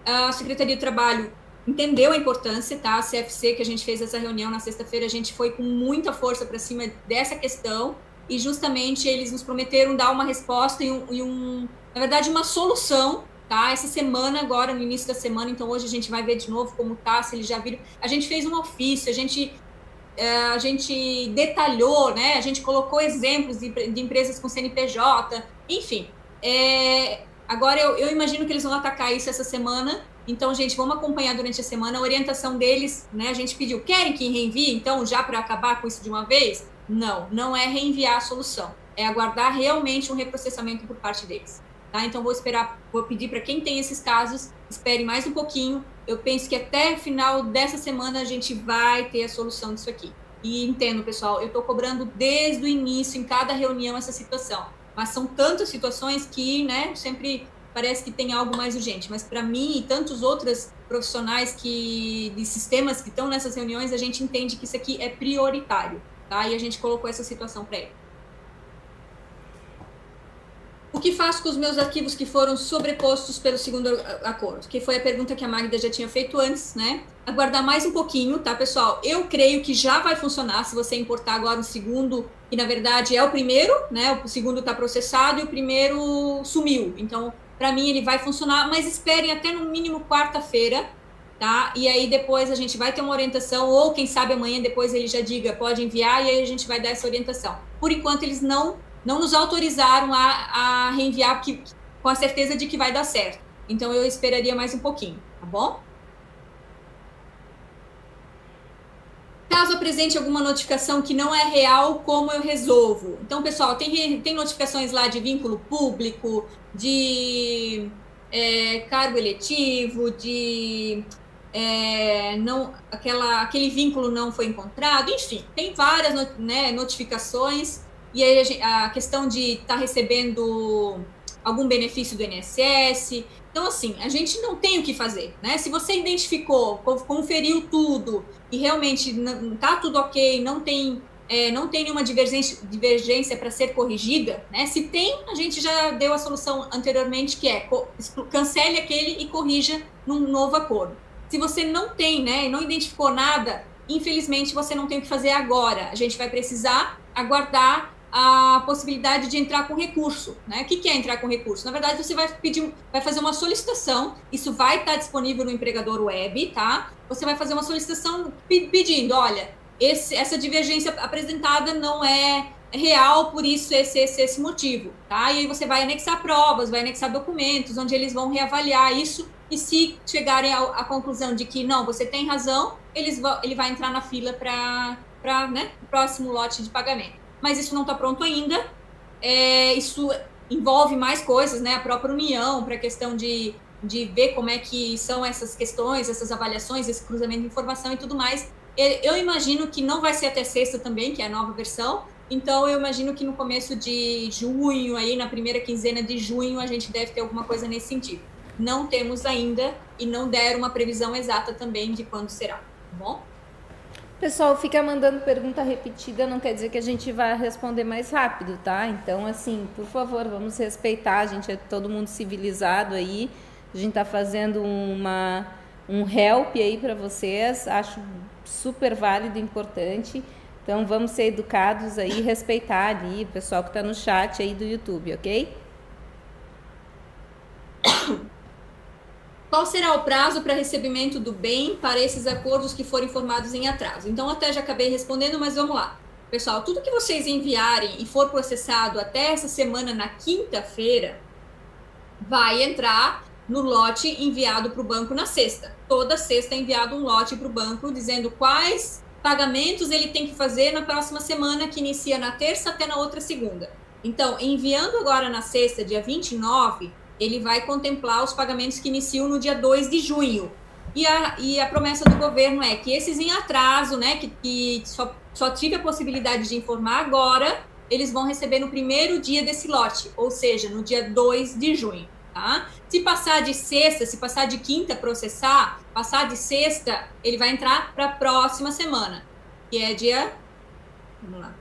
a Secretaria do Trabalho entendeu a importância, tá? A CFC, que a gente fez essa reunião na sexta-feira, a gente foi com muita força para cima dessa questão e justamente eles nos prometeram dar uma resposta e um, e um, na verdade, uma solução, tá? Essa semana, agora, no início da semana, então hoje a gente vai ver de novo como tá, se eles já viram. A gente fez um ofício, a gente. É, a gente detalhou, né? A gente colocou exemplos de, de empresas com CNPJ, enfim. É, agora eu, eu imagino que eles vão atacar isso essa semana então, gente, vamos acompanhar durante a semana a orientação deles, né? A gente pediu, querem que reenvie, então, já para acabar com isso de uma vez? Não, não é reenviar a solução, é aguardar realmente um reprocessamento por parte deles. Tá? Então, vou esperar, vou pedir para quem tem esses casos, espere mais um pouquinho. Eu penso que até final dessa semana a gente vai ter a solução disso aqui. E entendo, pessoal, eu estou cobrando desde o início, em cada reunião, essa situação. Mas são tantas situações que, né, sempre parece que tem algo mais urgente. Mas para mim e tantos outros profissionais que de sistemas que estão nessas reuniões, a gente entende que isso aqui é prioritário, tá? E a gente colocou essa situação para ele. O que faço com os meus arquivos que foram sobrepostos pelo segundo acordo? Que foi a pergunta que a Magda já tinha feito antes, né? Aguardar mais um pouquinho, tá, pessoal? Eu creio que já vai funcionar se você importar agora o segundo, que na verdade é o primeiro, né? O segundo está processado e o primeiro sumiu. Então, para mim ele vai funcionar, mas esperem até no mínimo quarta-feira, tá? E aí depois a gente vai ter uma orientação, ou quem sabe amanhã depois ele já diga, pode enviar, e aí a gente vai dar essa orientação. Por enquanto eles não, não nos autorizaram a, a reenviar porque, com a certeza de que vai dar certo. Então eu esperaria mais um pouquinho, tá bom? Caso apresente alguma notificação que não é real, como eu resolvo? Então, pessoal, tem, tem notificações lá de vínculo público, de é, cargo eletivo, de é, não, aquela, aquele vínculo não foi encontrado, enfim, tem várias né, notificações, e aí a, questão de estar tá recebendo algum benefício do INSS. Então, assim, a gente não tem o que fazer, né? Se você identificou, conferiu tudo e realmente está tudo ok, não tem, é, não tem nenhuma divergência, divergência para ser corrigida, né? Se tem, a gente já deu a solução anteriormente, que é cancele aquele e corrija num novo acordo. Se você não tem, né, não identificou nada, infelizmente você não tem o que fazer agora. A gente vai precisar aguardar a possibilidade de entrar com recurso. Né? O que, é entrar com recurso? Na verdade, você vai pedir, vai fazer uma solicitação, isso vai estar disponível no empregador web, tá? Você vai fazer uma solicitação pedindo, olha, esse, essa divergência apresentada não é real, por isso esse, esse, esse motivo, tá? E aí você vai anexar provas, vai anexar documentos, onde eles vão reavaliar isso, e se chegarem à, conclusão de que não, você tem razão, eles vão, ele vai entrar na fila para né, o próximo lote de pagamento mas isso não está pronto ainda. é, isso envolve mais coisas, né? A própria União, para a questão de, de ver como é que são essas questões, essas avaliações, esse cruzamento de informação e tudo mais. Eu imagino que não vai ser até sexta também, que é a nova versão. Então, eu imagino que no começo de junho, aí na primeira quinzena de junho, a gente deve ter alguma coisa nesse sentido. Não temos ainda e não deram uma previsão exata também de quando será, tá bom? Pessoal, fica mandando pergunta repetida, não quer dizer que a gente vai responder mais rápido, tá? Então, assim, por favor, vamos respeitar, a gente é todo mundo civilizado aí. A gente tá fazendo uma um help aí para vocês, acho super válido e importante. Então vamos ser educados aí, respeitar ali o pessoal que está no chat aí do YouTube, ok? Qual será o prazo para recebimento do bem para esses acordos que forem informados em atraso? Então até já acabei respondendo, mas vamos lá. Pessoal, tudo que vocês enviarem e for processado até essa semana na quinta-feira, vai entrar no lote enviado para o banco na sexta. Toda sexta é enviado um lote para o banco dizendo quais pagamentos ele tem que fazer na próxima semana, que inicia na terça até na outra segunda. Então, enviando agora na sexta, dia 29, ele vai contemplar os pagamentos que iniciam no dia 2 de junho. E a, e a promessa do governo é que esses em atraso, né, que, que só, só tive a possibilidade de informar agora, eles vão receber no primeiro dia desse lote, ou seja, no dia 2 de junho. Tá? Se passar de sexta, se passar de quinta processar, passar de sexta, ele vai entrar para a próxima semana, que é dia. Vamos lá.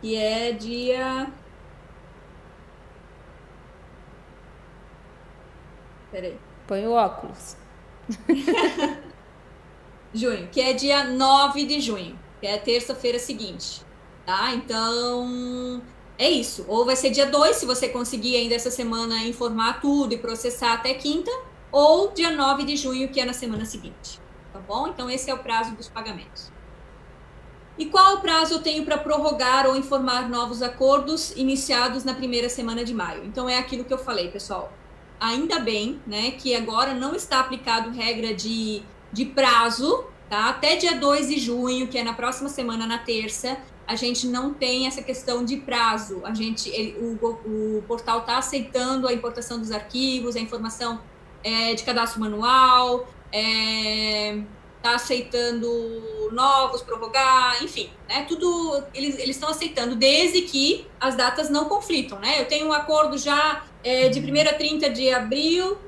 Que é dia. Peraí. Põe o óculos. junho, que é dia 9 de junho, que é terça-feira seguinte. Tá? Então, é isso. Ou vai ser dia 2, se você conseguir ainda essa semana informar tudo e processar até quinta, ou dia 9 de junho, que é na semana seguinte. Tá bom? Então, esse é o prazo dos pagamentos. E qual o prazo eu tenho para prorrogar ou informar novos acordos iniciados na primeira semana de maio? Então, é aquilo que eu falei, pessoal. Ainda bem, né, que agora não está aplicado regra de, de prazo, tá? Até dia 2 de junho, que é na próxima semana, na terça, a gente não tem essa questão de prazo. A gente, ele, o, o portal está aceitando a importação dos arquivos, a informação é, de cadastro manual, está é, aceitando novos, prorrogar, enfim, né? Tudo eles estão aceitando, desde que as datas não conflitam, né? Eu tenho um acordo já é, de 1 a 30 de abril,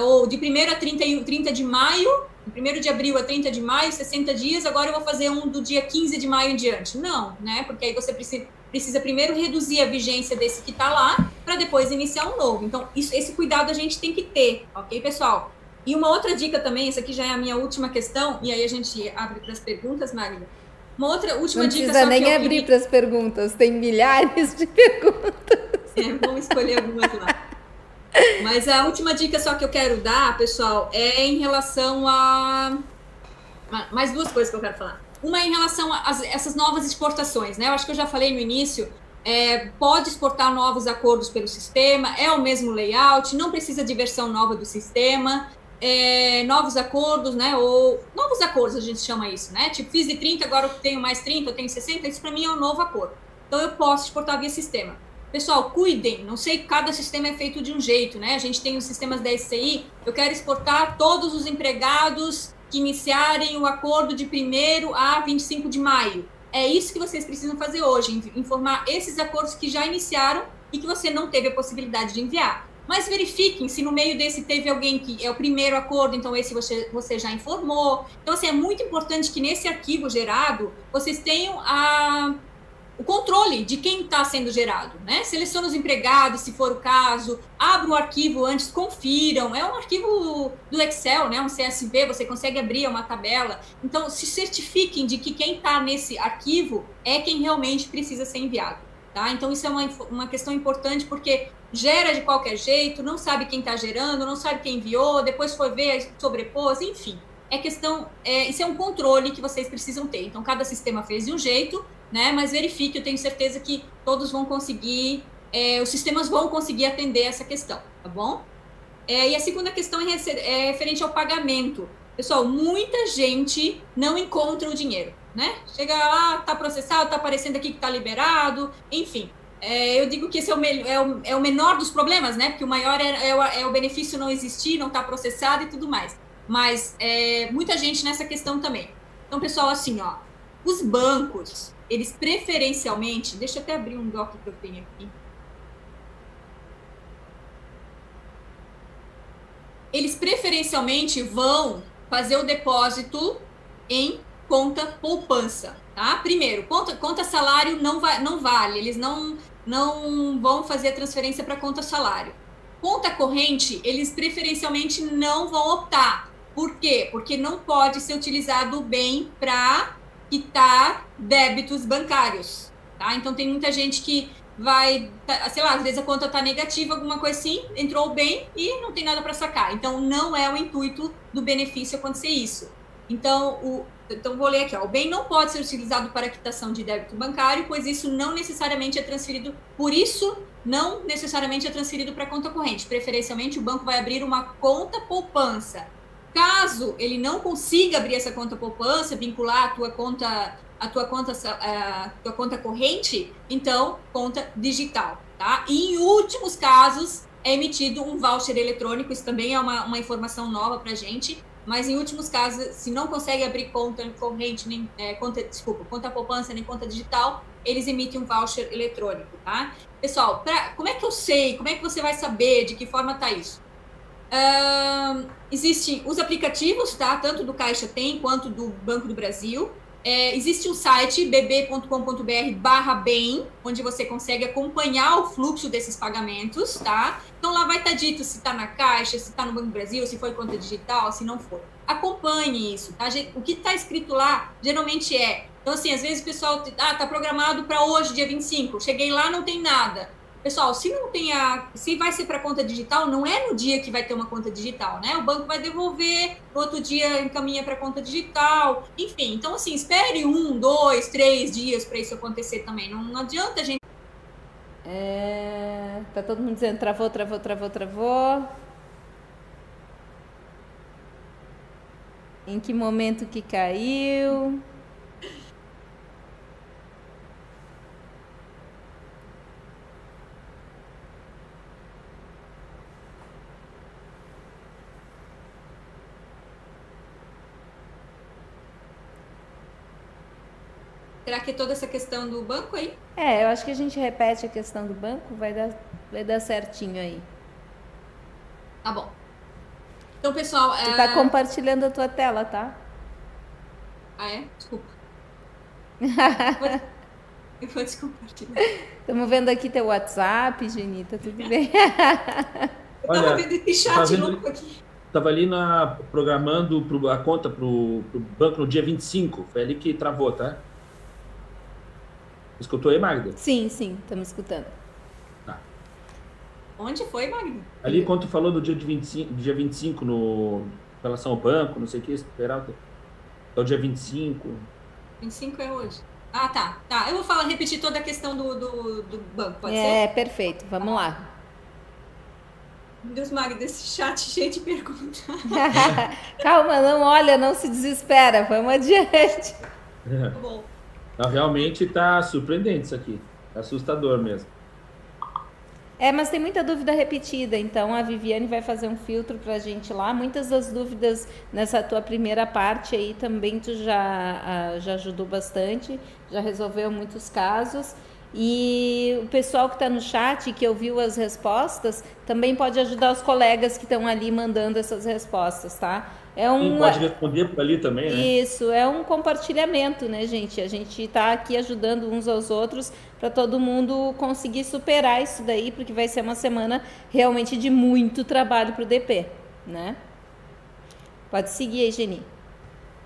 ou de 1 a 30, 30 de maio, 1 de abril a 30 de maio, 60 dias, agora eu vou fazer um do dia 15 de maio em diante. Não, né? Porque aí você precisa, precisa primeiro reduzir a vigência desse que está lá, para depois iniciar um novo. Então, isso, esse cuidado a gente tem que ter, ok, pessoal? E uma outra dica também, essa aqui já é a minha última questão, e aí a gente abre para as perguntas, Magda. Uma outra última Não dica. Não precisa nem abrir queria... para as perguntas, tem milhares de perguntas. É, vamos escolher algumas lá. Mas a última dica só que eu quero dar, pessoal, é em relação a. Mais duas coisas que eu quero falar. Uma é em relação a essas novas exportações, né? Eu acho que eu já falei no início. É, pode exportar novos acordos pelo sistema, é o mesmo layout, não precisa de versão nova do sistema. É, novos acordos, né? Ou novos acordos a gente chama isso, né? Tipo, fiz de 30, agora eu tenho mais 30, eu tenho 60, isso para mim é um novo acordo. Então eu posso exportar via sistema. Pessoal, cuidem, não sei, cada sistema é feito de um jeito, né? A gente tem os sistemas da SCI, eu quero exportar todos os empregados que iniciarem o acordo de 1 a 25 de maio. É isso que vocês precisam fazer hoje, informar esses acordos que já iniciaram e que você não teve a possibilidade de enviar. Mas verifiquem se no meio desse teve alguém que é o primeiro acordo, então esse você, você já informou. Então, assim, é muito importante que nesse arquivo gerado vocês tenham a o controle de quem está sendo gerado, né? Selecione os empregados, se for o caso, abra o arquivo antes, confiram. É um arquivo do Excel, né? Um CSV, você consegue abrir uma tabela. Então, se certifiquem de que quem está nesse arquivo é quem realmente precisa ser enviado, tá? Então, isso é uma, uma questão importante porque gera de qualquer jeito, não sabe quem está gerando, não sabe quem enviou, depois foi ver, sobrepôs, enfim. É questão, é, isso é um controle que vocês precisam ter. Então, cada sistema fez de um jeito, né? Mas verifique, eu tenho certeza que todos vão conseguir, é, os sistemas vão conseguir atender essa questão, tá bom? É, e a segunda questão é, é referente ao pagamento. Pessoal, muita gente não encontra o dinheiro, né? Chega lá, tá processado, tá aparecendo aqui que tá liberado, enfim. é, eu digo que esse é o, é, o, é o, menor dos problemas, né? Porque o maior é, é, o, o, benefício não existir, não estar tá processado e tudo mais. Mas é, muita gente nessa questão também. Então, pessoal, assim, ó, os bancos, eles preferencialmente, deixa eu até abrir um doc que eu tenho aqui. Eles preferencialmente vão fazer o depósito em conta poupança, tá? Primeiro, conta, conta salário não, vai, não vale, eles não, não vão fazer a transferência para conta salário. Conta corrente, eles preferencialmente não vão optar. Por quê? Porque não pode ser utilizado bem para quitar débitos bancários, tá? Então tem muita gente que vai, tá, sei lá, às vezes a conta está negativa, alguma coisa assim, entrou bem e não tem nada para sacar. Então não é o intuito do benefício acontecer isso. Então, o, então vou ler aqui, ó. o bem não pode ser utilizado para quitação de débito bancário, pois isso não necessariamente é transferido, por isso não necessariamente é transferido para conta corrente. Preferencialmente o banco vai abrir uma conta poupança. Caso ele não consiga abrir essa conta poupança, vincular a tua conta a tua conta a tua conta corrente, então conta digital, tá? E em últimos casos é emitido um voucher eletrônico, isso também é uma, uma informação nova para gente mas em últimos casos, se não consegue abrir conta corrente, nem é, conta, desculpa, conta poupança, nem conta digital, eles emitem um voucher eletrônico, tá? Pessoal, pra, como é que eu sei, como é que você vai saber de que forma tá isso? Existem os aplicativos, tá? Tanto do Caixa Tem quanto do Banco do Brasil. É, existe um site bb.com.br barra bem, onde você consegue acompanhar o fluxo desses pagamentos, tá? Então lá vai estar tá dito se está na Caixa, se está no Banco do Brasil, se foi conta digital, se não for. Acompanhe isso, tá? O que está escrito lá geralmente é. Então, assim, às vezes o pessoal, ah, tá programado para hoje, dia 25. Cheguei lá, não tem nada. Pessoal, se não tem a, se vai ser para conta digital, não é no dia que vai ter uma conta digital, né? O banco vai devolver, no outro dia encaminha para conta digital, enfim. Então, assim, espere um, dois, três dias para isso acontecer também. Não, não adianta a gente. É, tá todo mundo dizendo travou, travou, travou, travou. Em que momento que caiu? Será que é toda essa questão do banco aí? É, eu acho que a gente repete a questão do banco, vai dar, vai dar certinho aí. Tá bom. Então, pessoal. Você está é... compartilhando a tua tela, tá? Ah, é? Desculpa. eu vou descompartilhar. Estamos vendo aqui teu WhatsApp, Genita, tudo bem? eu estava vendo esse chat vendo... louco aqui. Estava ali na, programando pro, a conta para o banco no dia 25. Foi ali que travou, tá? Escutou aí, Magda? Sim, sim, estamos escutando. Tá. Onde foi, Magda? Ali, quando tu falou do dia, de 25, dia 25 no, em relação ao banco, não sei o que, esperar. É o dia 25. 25 é hoje. Ah, tá. Tá. Eu vou falar, repetir toda a questão do, do, do banco, pode é, ser? É, perfeito. Vamos lá. Meu Deus, Magda, esse chat cheio de perguntas. Calma, não olha, não se desespera. Vamos adiante. Tá bom. Não, realmente está surpreendente isso aqui. É assustador mesmo. É, mas tem muita dúvida repetida, então a Viviane vai fazer um filtro para a gente lá. Muitas das dúvidas nessa tua primeira parte aí também tu já, ah, já ajudou bastante, já resolveu muitos casos. E o pessoal que está no chat, que ouviu as respostas, também pode ajudar os colegas que estão ali mandando essas respostas, tá? É um, Sim, pode responder por ali também, né? Isso, é um compartilhamento, né, gente? A gente está aqui ajudando uns aos outros para todo mundo conseguir superar isso daí, porque vai ser uma semana realmente de muito trabalho para o DP, né? Pode seguir aí, Geni.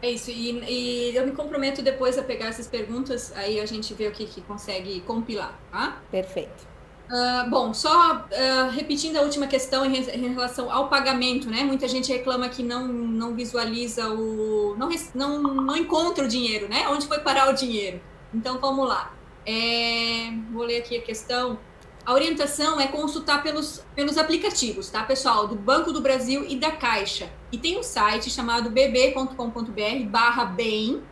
É isso, e, e, eu me comprometo depois a pegar essas perguntas, aí a gente vê o que, que consegue compilar, tá? Perfeito. Uh, bom, só uh, repetindo a última questão em, em, relação ao pagamento, né? Muita gente reclama que não, não visualiza o. Não, não, não encontra o dinheiro, né? Onde foi parar o dinheiro? Então vamos lá. É, vou ler aqui a questão. A orientação é consultar pelos, pelos aplicativos, tá, pessoal? Do Banco do Brasil e da Caixa. E tem um site chamado bb.com.br barra bem,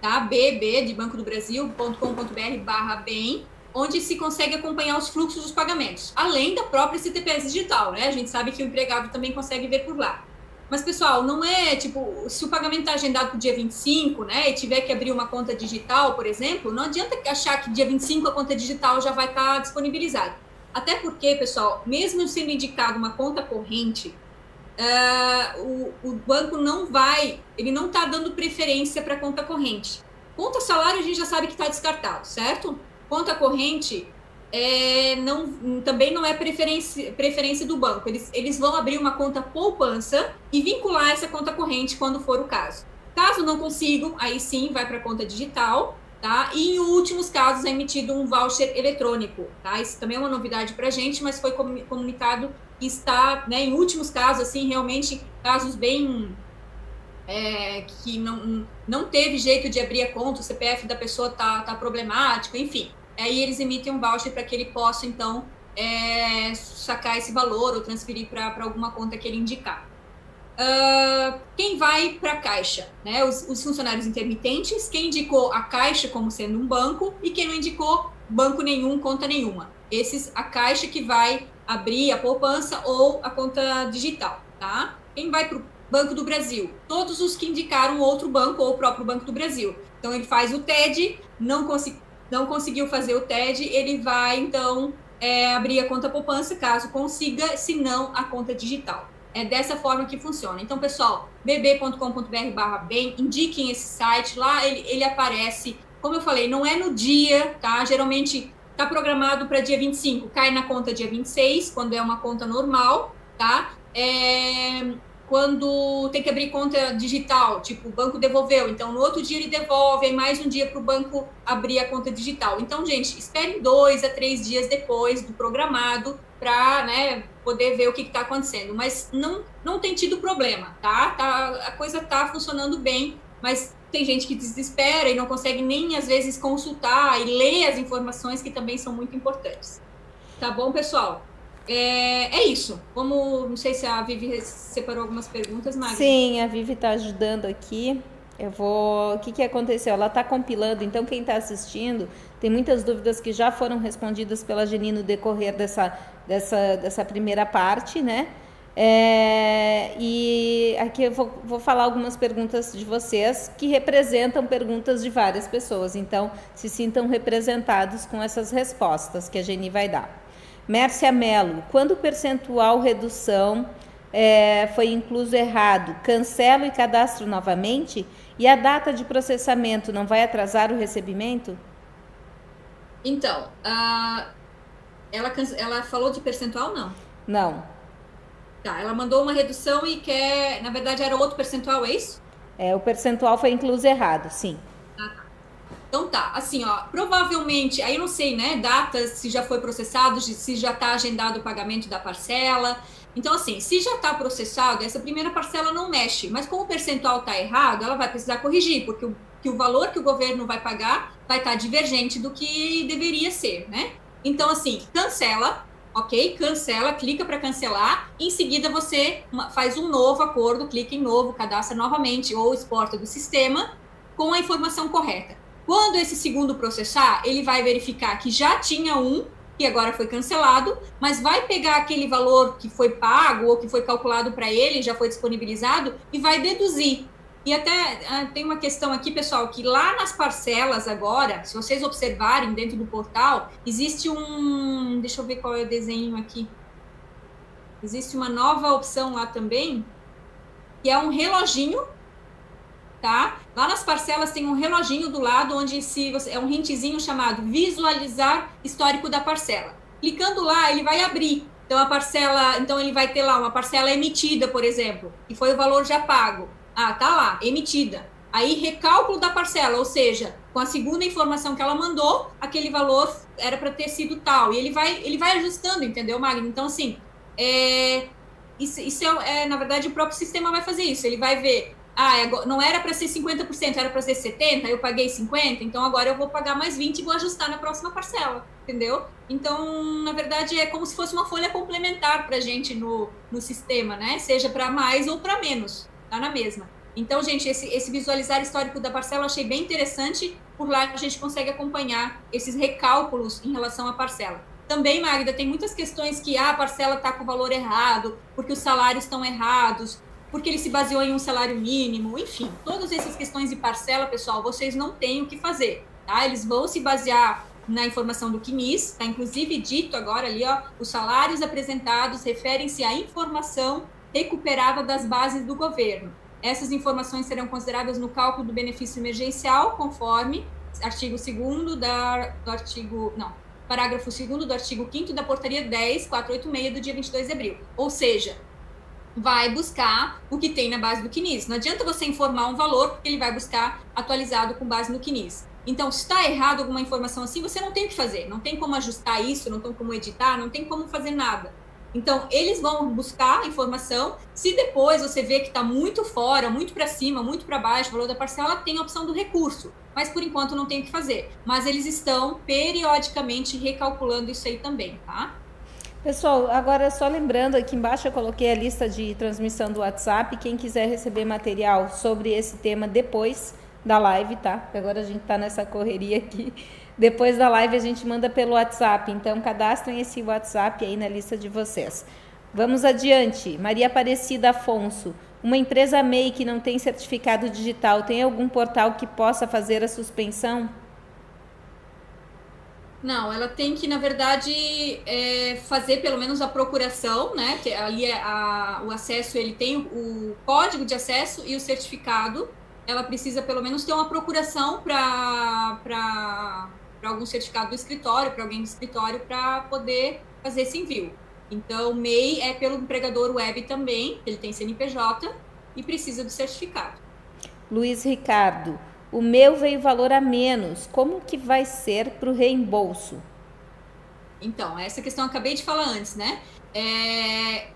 tá? bb de Banco do Brasil.com.br barra bem onde se consegue acompanhar os fluxos dos pagamentos, além da própria CTPS digital, né? A gente sabe que o empregado também consegue ver por lá. Mas, pessoal, não é tipo, se o pagamento está agendado para o dia 25, né, e tiver que abrir uma conta digital, por exemplo, não adianta achar que dia 25 a conta digital já vai estar tá disponibilizada. Até porque, pessoal, mesmo sendo indicado uma conta corrente, uh, o, o banco não vai, ele não está dando preferência para conta corrente. Conta salário a gente já sabe que está descartado, certo? Conta corrente é, não, também não é preferência, preferência do banco. Eles, eles vão abrir uma conta poupança e vincular essa conta corrente quando for o caso. Caso não consigam, aí sim vai para a conta digital, tá? E em últimos casos é emitido um voucher eletrônico, tá? Isso também é uma novidade para a gente, mas foi comunicado que está, né, em últimos casos, assim, realmente casos bem é, que não, não teve jeito de abrir a conta, o CPF da pessoa tá, tá problemático, enfim. Aí eles emitem um voucher para que ele possa, então, é, sacar esse valor ou transferir para alguma conta que ele indicar. Uh, quem vai para a Caixa? Né? Os, os, funcionários intermitentes, quem indicou a Caixa como sendo um banco e quem não indicou banco nenhum, conta nenhuma. Esses, a Caixa que vai abrir a poupança ou a conta digital, tá? Quem vai para o Banco do Brasil? Todos os que indicaram outro banco ou o próprio Banco do Brasil. Então, ele faz o TED, não, não conseguiu fazer o TED, ele vai, então, é, abrir a conta poupança, caso consiga, se não, a conta digital. É dessa forma que funciona. Então, pessoal, bb.com.br barra bem, indiquem esse site, lá ele, ele aparece, como eu falei, não é no dia, tá? Geralmente está programado para dia 25, cai na conta dia 26, quando é uma conta normal, tá? É, quando tem que abrir conta digital, tipo, o banco devolveu, então no outro dia ele devolve, aí mais um dia para o banco abrir a conta digital. Então, gente, espere dois a três dias depois do programado para né, poder ver o que está acontecendo. Mas não, não tem tido problema, tá? tá a coisa está funcionando bem, mas tem gente que desespera e não consegue nem, às vezes, consultar e ler as informações que também são muito importantes. Tá bom, pessoal? É, é isso. Vamos, não sei se a Vivi separou algumas perguntas, Magda. Sim, a Vivi está ajudando aqui. Eu vou. O que, que aconteceu? Ela está compilando, então quem está assistindo tem muitas dúvidas que já foram respondidas pela Geni no decorrer dessa, dessa, dessa primeira parte, né? É, e aqui eu vou, vou, falar algumas perguntas de vocês que representam perguntas de várias pessoas, então se sintam representados com essas respostas que a Geni vai dar. Mércia Mello, quando o percentual redução é, foi incluso errado, cancelo e cadastro novamente? E a data de processamento não vai atrasar o recebimento? Então, uh, ela, ela falou de percentual, não? Não. Tá, ela mandou uma redução e quer, na verdade, era outro percentual, é isso? É, o percentual foi incluso errado, sim. Então tá, assim, ó, provavelmente, aí eu não sei, né, datas, se já foi processado, se já está agendado o pagamento da parcela. Então, assim, se já está processado, essa primeira parcela não mexe, mas como o percentual está errado, ela vai precisar corrigir, porque o, que o valor que o governo vai pagar vai estar tá divergente do que deveria ser, né? Então, assim, cancela, ok? Cancela, clica para cancelar, em seguida você faz um novo acordo, clica em novo, cadastra novamente ou exporta do sistema com a informação correta. Quando esse segundo processar, ele vai verificar que já tinha um, que agora foi cancelado, mas vai pegar aquele valor que foi pago ou que foi calculado para ele, já foi disponibilizado, e vai deduzir. E até ah, tem uma questão aqui, pessoal, que lá nas parcelas agora, se vocês observarem dentro do portal, existe um. Deixa eu ver qual é o desenho aqui. Existe uma nova opção lá também, que é um reloginho tá? Lá nas parcelas tem um reloginho do lado onde se você, é um hintezinho chamado visualizar histórico da parcela. Clicando lá, ele vai abrir. Então a parcela, então ele vai ter lá uma parcela emitida, por exemplo, que foi o valor já pago. Ah, tá lá, emitida. Aí recálculo da parcela, ou seja, com a segunda informação que ela mandou, aquele valor era para ter sido tal. E ele vai, ele vai ajustando, entendeu, Magno? Então assim, é, isso, isso é, é, na verdade o próprio sistema vai fazer isso. Ele vai ver ah, é não era para ser 50%, era para ser 70%, eu paguei 50%, então agora eu vou pagar mais 20% e vou ajustar na próxima parcela, entendeu? Então, na verdade, é como se fosse uma folha complementar para a gente no, no sistema, né? Seja para mais ou para menos, tá na mesma. Então, gente, esse, esse visualizar histórico da parcela eu achei bem interessante por lá a gente consegue acompanhar esses recálculos em relação à parcela. Também, Magda, tem muitas questões que ah, a parcela está com o valor errado, porque os salários estão errados, porque ele se baseou em um salário mínimo, enfim, todas essas questões de parcela, pessoal, vocês não têm o que fazer, tá? Eles vão se basear na informação do CNIS, está inclusive dito agora ali, ó, os salários apresentados referem-se à informação recuperada das bases do governo. Essas informações serão consideradas no cálculo do benefício emergencial, conforme artigo 2 da, do artigo. Não, parágrafo 2 do artigo 5 da portaria 10486 do dia 22 de abril. Ou seja, vai buscar o que tem na base do CNIS. Não adianta você informar um valor, porque ele vai buscar atualizado com base no CNIS. Então, se está errado alguma informação assim, você não tem o que fazer, não tem como ajustar isso, não tem como editar, não tem como fazer nada. Então, eles vão buscar a informação. Se depois você vê que está muito fora, muito para cima, muito para baixo, o valor da parcela, tem a opção do recurso. Mas por enquanto não tem o que fazer. Mas eles estão periodicamente recalculando isso aí também, tá? Pessoal, agora só lembrando, aqui embaixo eu coloquei a lista de transmissão do WhatsApp. Quem quiser receber material sobre esse tema depois da live, tá? Agora a gente está nessa correria aqui. Depois da live a gente manda pelo WhatsApp, então cadastrem esse WhatsApp aí na lista de vocês. Vamos adiante. Maria Aparecida Afonso. Uma empresa MEI que não tem certificado digital, tem algum portal que possa fazer a suspensão? Não, ela tem que, na verdade, é, fazer pelo menos a procuração, né? Que ali é a, o acesso, ele tem o código de acesso e o certificado. Ela precisa pelo menos ter uma procuração para algum certificado do escritório, para alguém do escritório, para poder fazer esse envio. Então, MEI é pelo empregador web também, ele tem CNPJ e precisa do certificado. Luiz Ricardo, o meu veio valor a menos, como que vai ser para o reembolso? Então, essa questão eu acabei de falar antes, né? É,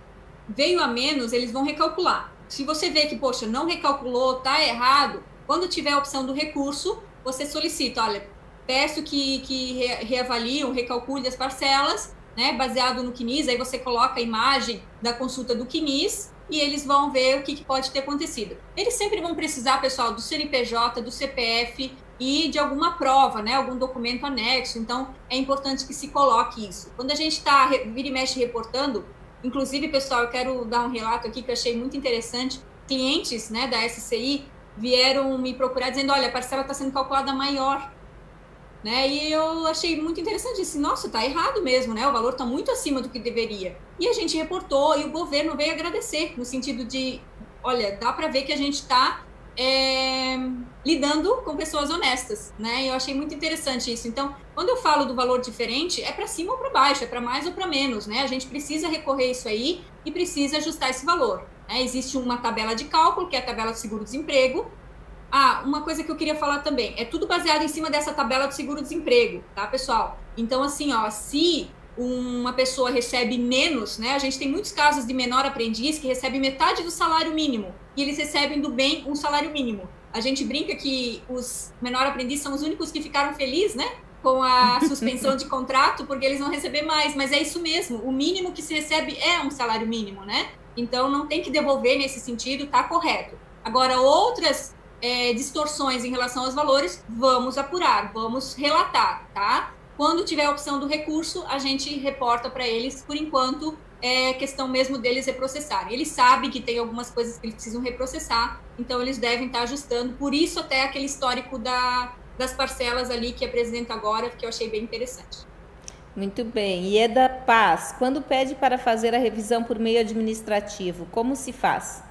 veio a menos, eles vão recalcular. Se você vê que, poxa, não recalculou, tá errado, quando tiver a opção do recurso, você solicita, olha, peço que, que reavaliem, recalcule as parcelas, né, baseado no CNIS, aí você coloca a imagem da consulta do CNIS e eles vão ver o que, que pode ter acontecido. Eles sempre vão precisar, pessoal, do CNPJ, do CPF e de alguma prova, né, algum documento anexo, então é importante que se coloque isso. Quando a gente está vira e mexe reportando, inclusive, pessoal, eu quero dar um relato aqui que eu achei muito interessante, clientes né, da SCI vieram me procurar dizendo, olha, a parcela está sendo calculada maior né? E eu achei muito interessante, disse, nossa, tá errado mesmo, né? O valor está muito acima do que deveria. E a gente reportou e o governo veio agradecer, no sentido de, olha, dá para ver que a gente está é, lidando com pessoas honestas, né? Eu achei muito interessante isso. Então, quando eu falo do valor diferente, é para cima ou para baixo, é para mais ou para menos, né? A gente precisa recorrer isso aí e precisa ajustar esse valor. Né? Existe uma tabela de cálculo, que é a tabela do seguro-desemprego, ah, uma coisa que eu queria falar também, é tudo baseado em cima dessa tabela do seguro-desemprego, tá, pessoal? Então, assim, ó, se uma pessoa recebe menos, né? A gente tem muitos casos de menor aprendiz que recebe metade do salário mínimo e eles recebem do bem um salário mínimo. A gente brinca que os menor aprendiz são os únicos que ficaram felizes, né? Com a suspensão de contrato, porque eles vão receber mais. Mas é isso mesmo, o mínimo que se recebe é um salário mínimo, né? Então não tem que devolver nesse sentido, tá correto. Agora, outras é, distorções em relação aos valores, vamos apurar, vamos relatar, tá? Quando tiver a opção do recurso, a gente reporta para eles, por enquanto, é questão mesmo deles reprocessarem. Eles sabem que tem algumas coisas que eles precisam reprocessar, então eles devem estar ajustando, por isso até aquele histórico da, das parcelas ali que apresenta agora, que eu achei bem interessante. Muito bem. E é da Paz, quando pede para fazer a revisão por meio administrativo, como se faz?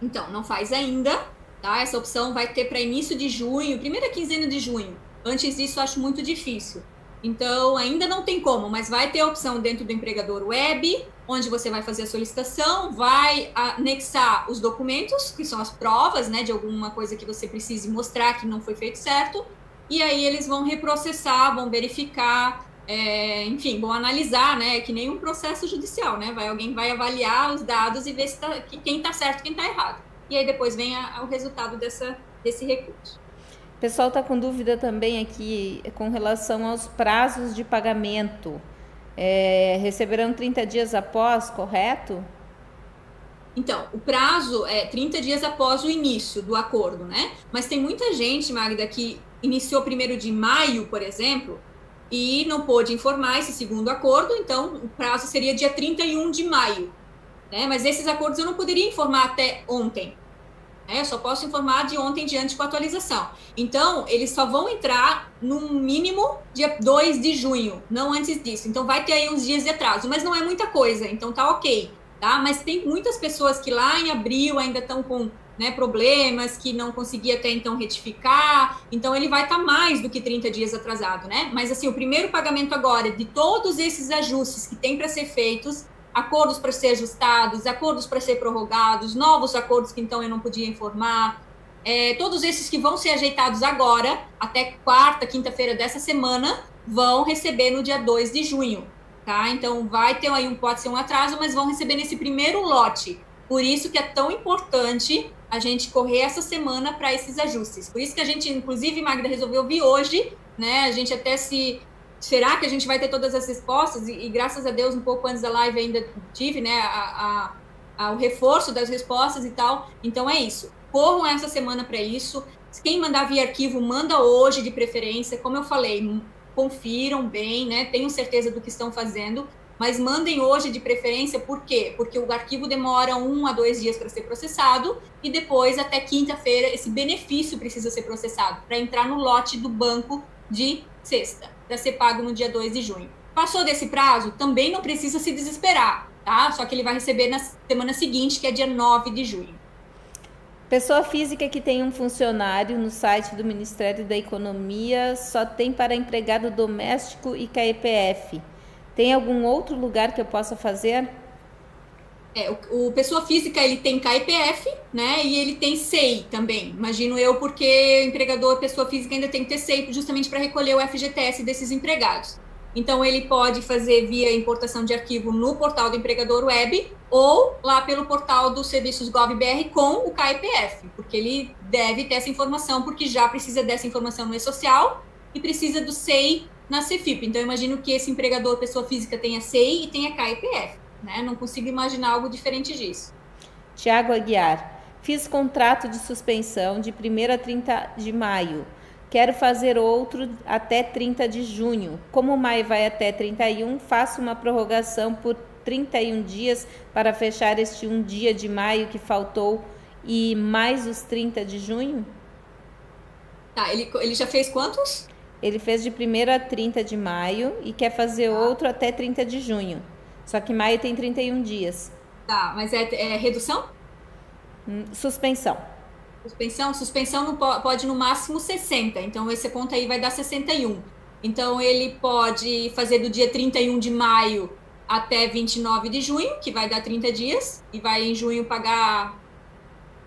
Então, não faz ainda, Tá? Essa opção vai ter para início de junho, primeira quinzena de junho. Antes disso, acho muito difícil. Então, ainda não tem como, mas vai ter a opção dentro do empregador web, onde você vai fazer a solicitação, vai anexar os documentos, que são as provas, né, de alguma coisa que você precise mostrar que não foi feito certo, e aí eles vão reprocessar, vão verificar, é, enfim, vão analisar, né, que nem um processo judicial, né, vai, alguém vai avaliar os dados e ver se tá, quem está certo quem está errado e aí depois vem a, o resultado dessa, desse recurso. O pessoal está com dúvida também aqui com relação aos prazos de pagamento. É, receberão 30 dias após, correto? Então, o prazo é 30 dias após o início do acordo, né? Mas tem muita gente, Magda, que iniciou primeiro de maio, por exemplo, e não pôde informar esse segundo acordo, então o prazo seria dia 31 de maio. Né? Mas esses acordos eu não poderia informar até ontem. Né? Eu só posso informar de ontem em diante com a atualização. Então, eles só vão entrar no mínimo dia 2 de junho, não antes disso. Então, vai ter aí uns dias de atraso, mas não é muita coisa, então tá ok. Tá? Mas tem muitas pessoas que lá em abril ainda estão com né, problemas que não conseguia até então retificar, então ele vai estar tá mais do que 30 dias atrasado, né? Mas assim, o primeiro pagamento agora de todos esses ajustes que tem para ser feitos, acordos para ser ajustados, acordos para ser prorrogados, novos acordos que então eu não podia informar, é, todos esses que vão ser ajeitados agora, até quarta, quinta-feira dessa semana, vão receber no dia 2 de junho, tá? Então vai ter aí um, pode ser um atraso, mas vão receber nesse primeiro lote. Por isso que é tão importante a gente correr essa semana para esses ajustes. Por isso que a gente, inclusive, Magda, resolveu vir hoje, né? A gente até se. Será que a gente vai ter todas as respostas? E, e graças a Deus, um pouco antes da live ainda tive, né? A, a, a, o reforço das respostas e tal. Então é isso. Corram essa semana para isso. Quem mandar via arquivo, manda hoje de preferência. Como eu falei, confiram bem, né? Tenham certeza do que estão fazendo mas mandem hoje de preferência, por quê? Porque o arquivo demora um a dois dias para ser processado e depois, até quinta-feira, esse benefício precisa ser processado para entrar no lote do banco de sexta, para ser pago no dia 2 de junho. Passou desse prazo, também não precisa se desesperar, tá? Só que ele vai receber na semana seguinte, que é dia 9 de junho. Pessoa física que tem um funcionário no site do Ministério da Economia só tem para empregado doméstico e KEPF. Tem algum outro lugar que eu possa fazer? É, o, o, pessoa física ele tem KIPF, né? E ele tem SEI também. Imagino eu, porque empregador pessoa física ainda tem que ter SEI justamente para recolher o FGTS desses empregados. Então ele pode fazer via importação de arquivo no portal do empregador web ou lá pelo portal dos serviços GovBR com o KIPF, porque ele deve ter essa informação, porque já precisa dessa informação no e-social e precisa do SEI na CFIP. Então, imagino que esse empregador, pessoa física, tenha CI e tenha KIPF. Né? Não consigo imaginar algo diferente disso. Tiago Aguiar, fiz contrato de suspensão de 1 a 30 de maio. Quero fazer outro até 30 de junho. Como maio vai até 31, faço uma prorrogação por 31 dias para fechar este um dia de maio que faltou e mais os 30 de junho? Tá, ele, ele já fez quantos? Ele fez de 1 a 30 de maio e quer fazer tá. outro até 30 de junho. Só que maio tem 31 dias. Tá, mas é, é redução? Hum, suspensão. Suspensão? Suspensão não pode, pode no máximo 60. Então, esse conta aí vai dar 61. Então, ele pode fazer do dia 31 de maio até 29 de junho, que vai dar 30 dias, e vai em junho pagar,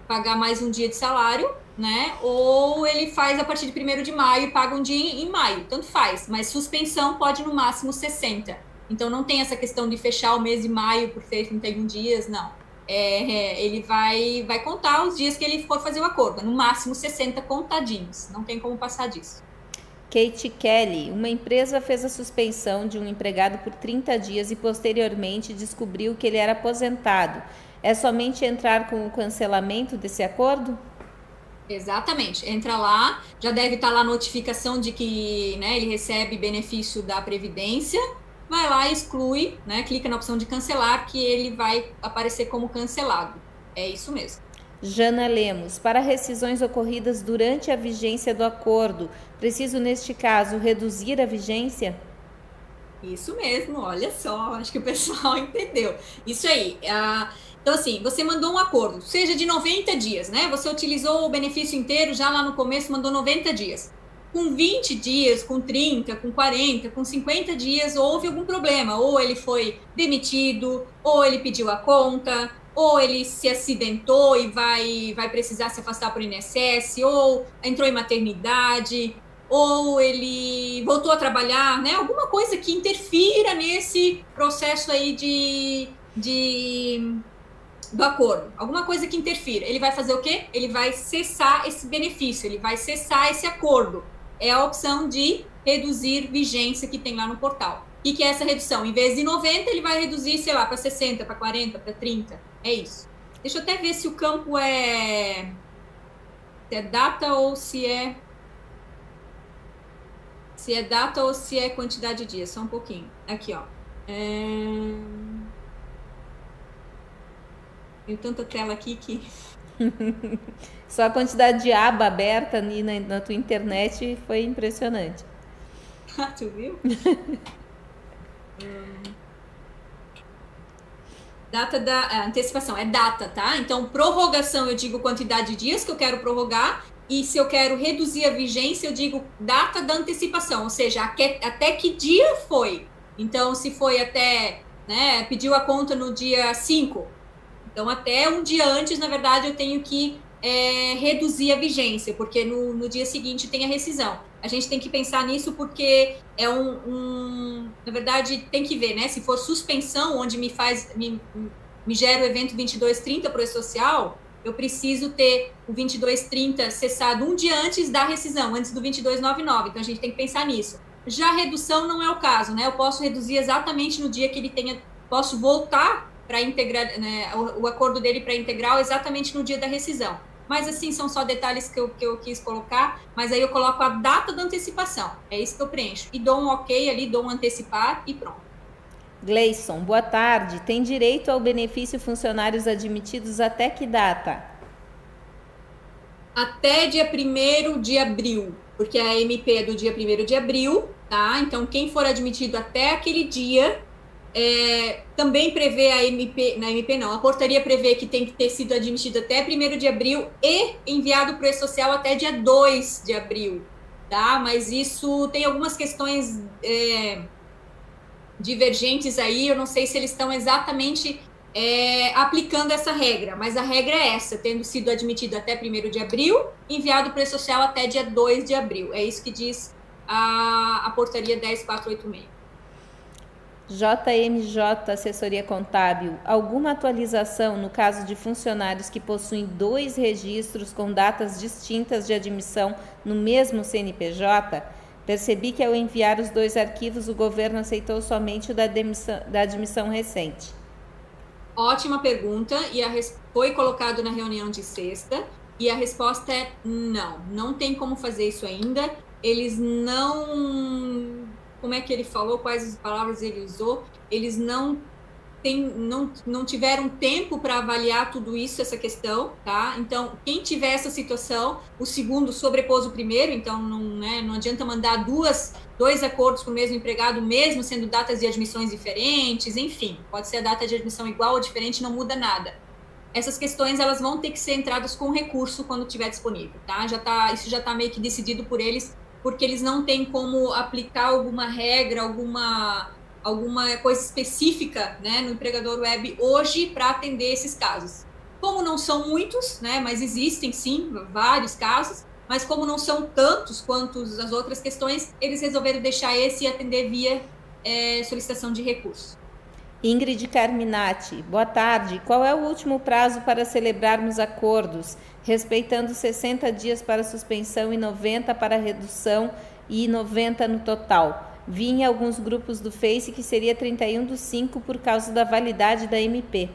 pagar mais um dia de salário né? Ou ele faz a partir de 1 de maio e paga um dia em maio, tanto faz, mas suspensão pode no máximo 60. Então não tem essa questão de fechar o mês de maio por ser 31 dias, não. É, é, ele vai, vai contar os dias que ele for fazer o acordo, no máximo 60 contadinhos, não tem como passar disso. Kate Kelly, uma empresa fez a suspensão de um empregado por 30 dias e posteriormente descobriu que ele era aposentado. É somente entrar com o cancelamento desse acordo? Exatamente. Entra lá, já deve estar lá a notificação de que né, ele recebe benefício da Previdência. Vai lá, exclui, né, clica na opção de cancelar, que ele vai aparecer como cancelado. É isso mesmo. Jana Lemos, para rescisões ocorridas durante a vigência do acordo, preciso, neste caso, reduzir a vigência? Isso mesmo, olha só, acho que o pessoal entendeu. Isso aí. Uh, então, assim, você mandou um acordo, seja de 90 dias, né? Você utilizou o benefício inteiro já lá no começo, mandou 90 dias. Com 20 dias, com 30, com 40, com 50 dias, houve algum problema. Ou ele foi demitido, ou ele pediu a conta, ou ele se acidentou e vai, vai precisar se afastar por INSS, ou entrou em maternidade, ou ele voltou a trabalhar, né? Alguma coisa que interfira nesse processo aí de, de do acordo, alguma coisa que interfira, ele vai fazer o quê? Ele vai cessar esse benefício, ele vai cessar esse acordo. É a opção de reduzir vigência que tem lá no portal. O que é essa redução? Em vez de 90, ele vai reduzir, sei lá, para 60, para 40, para 30. É isso. Deixa eu até ver se o campo é, se é data ou se é Se é data ou se é quantidade de dias, só um pouquinho. Aqui, ó. É... Tem tanta tela aqui que. Só a quantidade de aba aberta ali na, na tua internet foi impressionante. Ah, tu viu? hum. Data da é, antecipação, é data, tá? Então, prorrogação, eu digo quantidade de dias que eu quero prorrogar, e se eu quero reduzir a vigência, eu digo data da antecipação, ou seja, até que dia foi. Então, se foi até, né, pediu a conta no dia 5, então até um dia antes, na verdade, eu tenho que é, reduzir a vigência, porque no, no dia seguinte tem a rescisão. A gente tem que pensar nisso porque é um, um, na verdade tem que ver, né? Se for suspensão, onde me faz me, me gera o evento 2230 para o social, eu preciso ter o 2230 cessado um dia antes da rescisão, antes do 2299. Então a gente tem que pensar nisso. Já a redução não é o caso, né? Eu posso reduzir exatamente no dia que ele tenha, posso voltar para integrar, né, o, o acordo dele para integral exatamente no dia da rescisão. Mas assim, são só detalhes que eu, que eu quis colocar, mas aí eu coloco a data da antecipação. É isso que eu preencho. E dou um ok ali, dou um antecipar e pronto. Gleison, boa tarde. Tem direito ao benefício funcionários admitidos até que data? Até dia 1 de abril, porque a MP é do dia 1 de abril, tá? Então, quem for admitido até aquele dia é, também prevê a MP, na MP não, a portaria prevê que tem que ter sido admitido até 1 de abril e enviado para o E-Social até dia 2 de abril, tá? Mas isso tem algumas questões é, divergentes aí, eu não sei se eles estão exatamente é, aplicando essa regra, mas a regra é essa, tendo sido admitido até 1 de abril, enviado para o E-Social até dia 2 de abril. É isso que diz a, a portaria 10486. JMJ Assessoria Contábil, alguma atualização no caso de funcionários que possuem dois registros com datas distintas de admissão no mesmo CNPJ? Percebi que ao enviar os dois arquivos, o governo aceitou somente o da, demissão, da admissão recente. Ótima pergunta, e a, foi colocado na reunião de sexta, e a resposta é não, não tem como fazer isso ainda. Eles não como é que ele falou, quais as palavras ele usou, eles não tem, não, não tiveram tempo para avaliar tudo isso, essa questão, tá? Então, quem tiver essa situação, o segundo sobrepôs o primeiro, então não, né, não adianta mandar duas, dois acordos com o mesmo empregado, mesmo sendo datas de admissões diferentes, enfim, pode ser a data de admissão igual ou diferente, não muda nada. Essas questões elas vão ter que ser entradas com recurso quando tiver disponível, tá? Já tá, isso já está meio que decidido por eles porque eles não têm como aplicar alguma regra, alguma, alguma coisa específica né, no empregador web hoje para atender esses casos. Como não são muitos, né, mas existem sim vários casos, mas como não são tantos quanto as outras questões, eles resolveram deixar esse e atender via é, solicitação de recurso. Ingrid Carminati, boa tarde. Qual é o último prazo para celebrarmos acordos? respeitando 60 dias para suspensão e 90 para redução e 90 no total. Vi em alguns grupos do Face que seria 31 do 5 por causa da validade da MP.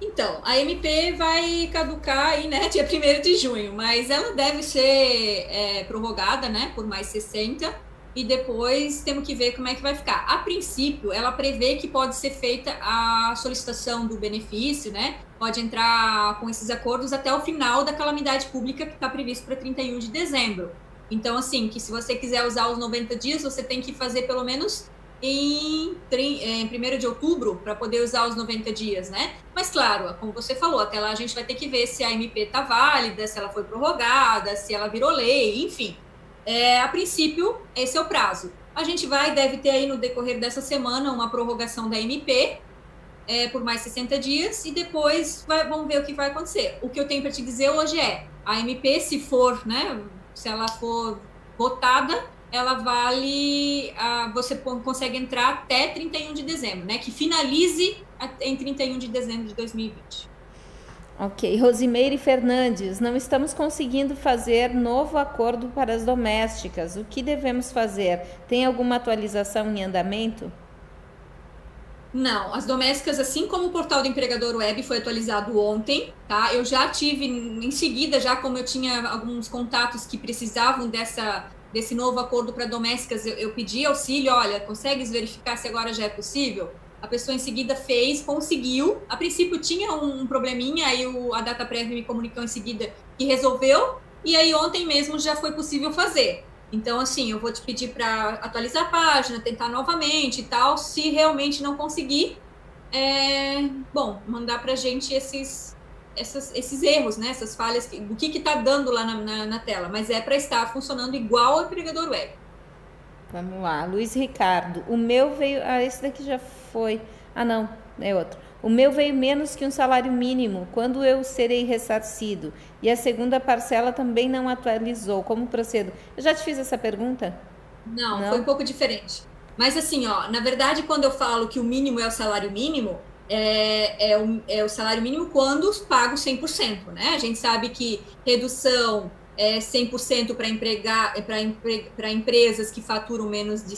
Então, a MP vai caducar aí, né, dia 1 de junho, mas ela deve ser é, prorrogada, né, por mais 60 e depois temos que ver como é que vai ficar. A princípio, ela prevê que pode ser feita a solicitação do benefício, né? Pode entrar com esses acordos até o final da calamidade pública que está previsto para 31 de dezembro. Então, assim, que se você quiser usar os 90 dias, você tem que fazer pelo menos em, em 1 de outubro para poder usar os 90 dias, né? Mas, claro, como você falou, até lá a gente vai ter que ver se a MP está válida, se ela foi prorrogada, se ela virou lei, enfim. É, a princípio, esse é o prazo. A gente vai, deve ter aí no decorrer dessa semana uma prorrogação da MP é, por mais 60 dias e depois vai, vamos ver o que vai acontecer. O que eu tenho para te dizer hoje é, a MP, se for, né, se ela for votada, ela vale, a, você consegue entrar até 31 de dezembro, né, que finalize em 31 de dezembro de 2020. Ok. Rosimeire Fernandes, não estamos conseguindo fazer novo acordo para as domésticas. O que devemos fazer? Tem alguma atualização em andamento? Não, as domésticas, assim como o portal do empregador web foi atualizado ontem, tá? Eu já tive em seguida, já como eu tinha alguns contatos que precisavam dessa desse novo acordo para domésticas, eu, eu pedi auxílio, olha, consegues verificar se agora já é possível? A pessoa em seguida fez, conseguiu. A princípio tinha um probleminha, aí o, a data prévia me comunicou em seguida que resolveu. E aí ontem mesmo já foi possível fazer. Então, assim, eu vou te pedir para atualizar a página, tentar novamente e tal. Se realmente não conseguir, é, bom, mandar para a gente esses, essas, esses erros, né? Essas falhas, o que está dando lá na, na, na, tela. Mas é para estar funcionando igual ao empregador web. Vamos lá, Luiz Ricardo. O meu veio. Ah, esse daqui já foi. Ah, não, é outro. O meu veio menos que um salário mínimo. Quando eu serei ressarcido? E a segunda parcela também não atualizou. Como procedo? Eu já te fiz essa pergunta? Não, não? foi um pouco diferente. Mas assim, ó, na verdade, quando eu falo que o mínimo é o salário mínimo, é, é, o, é o salário mínimo quando pago 100%, né? A gente sabe que redução é 100% para empregar para empre, empresas que faturam menos de,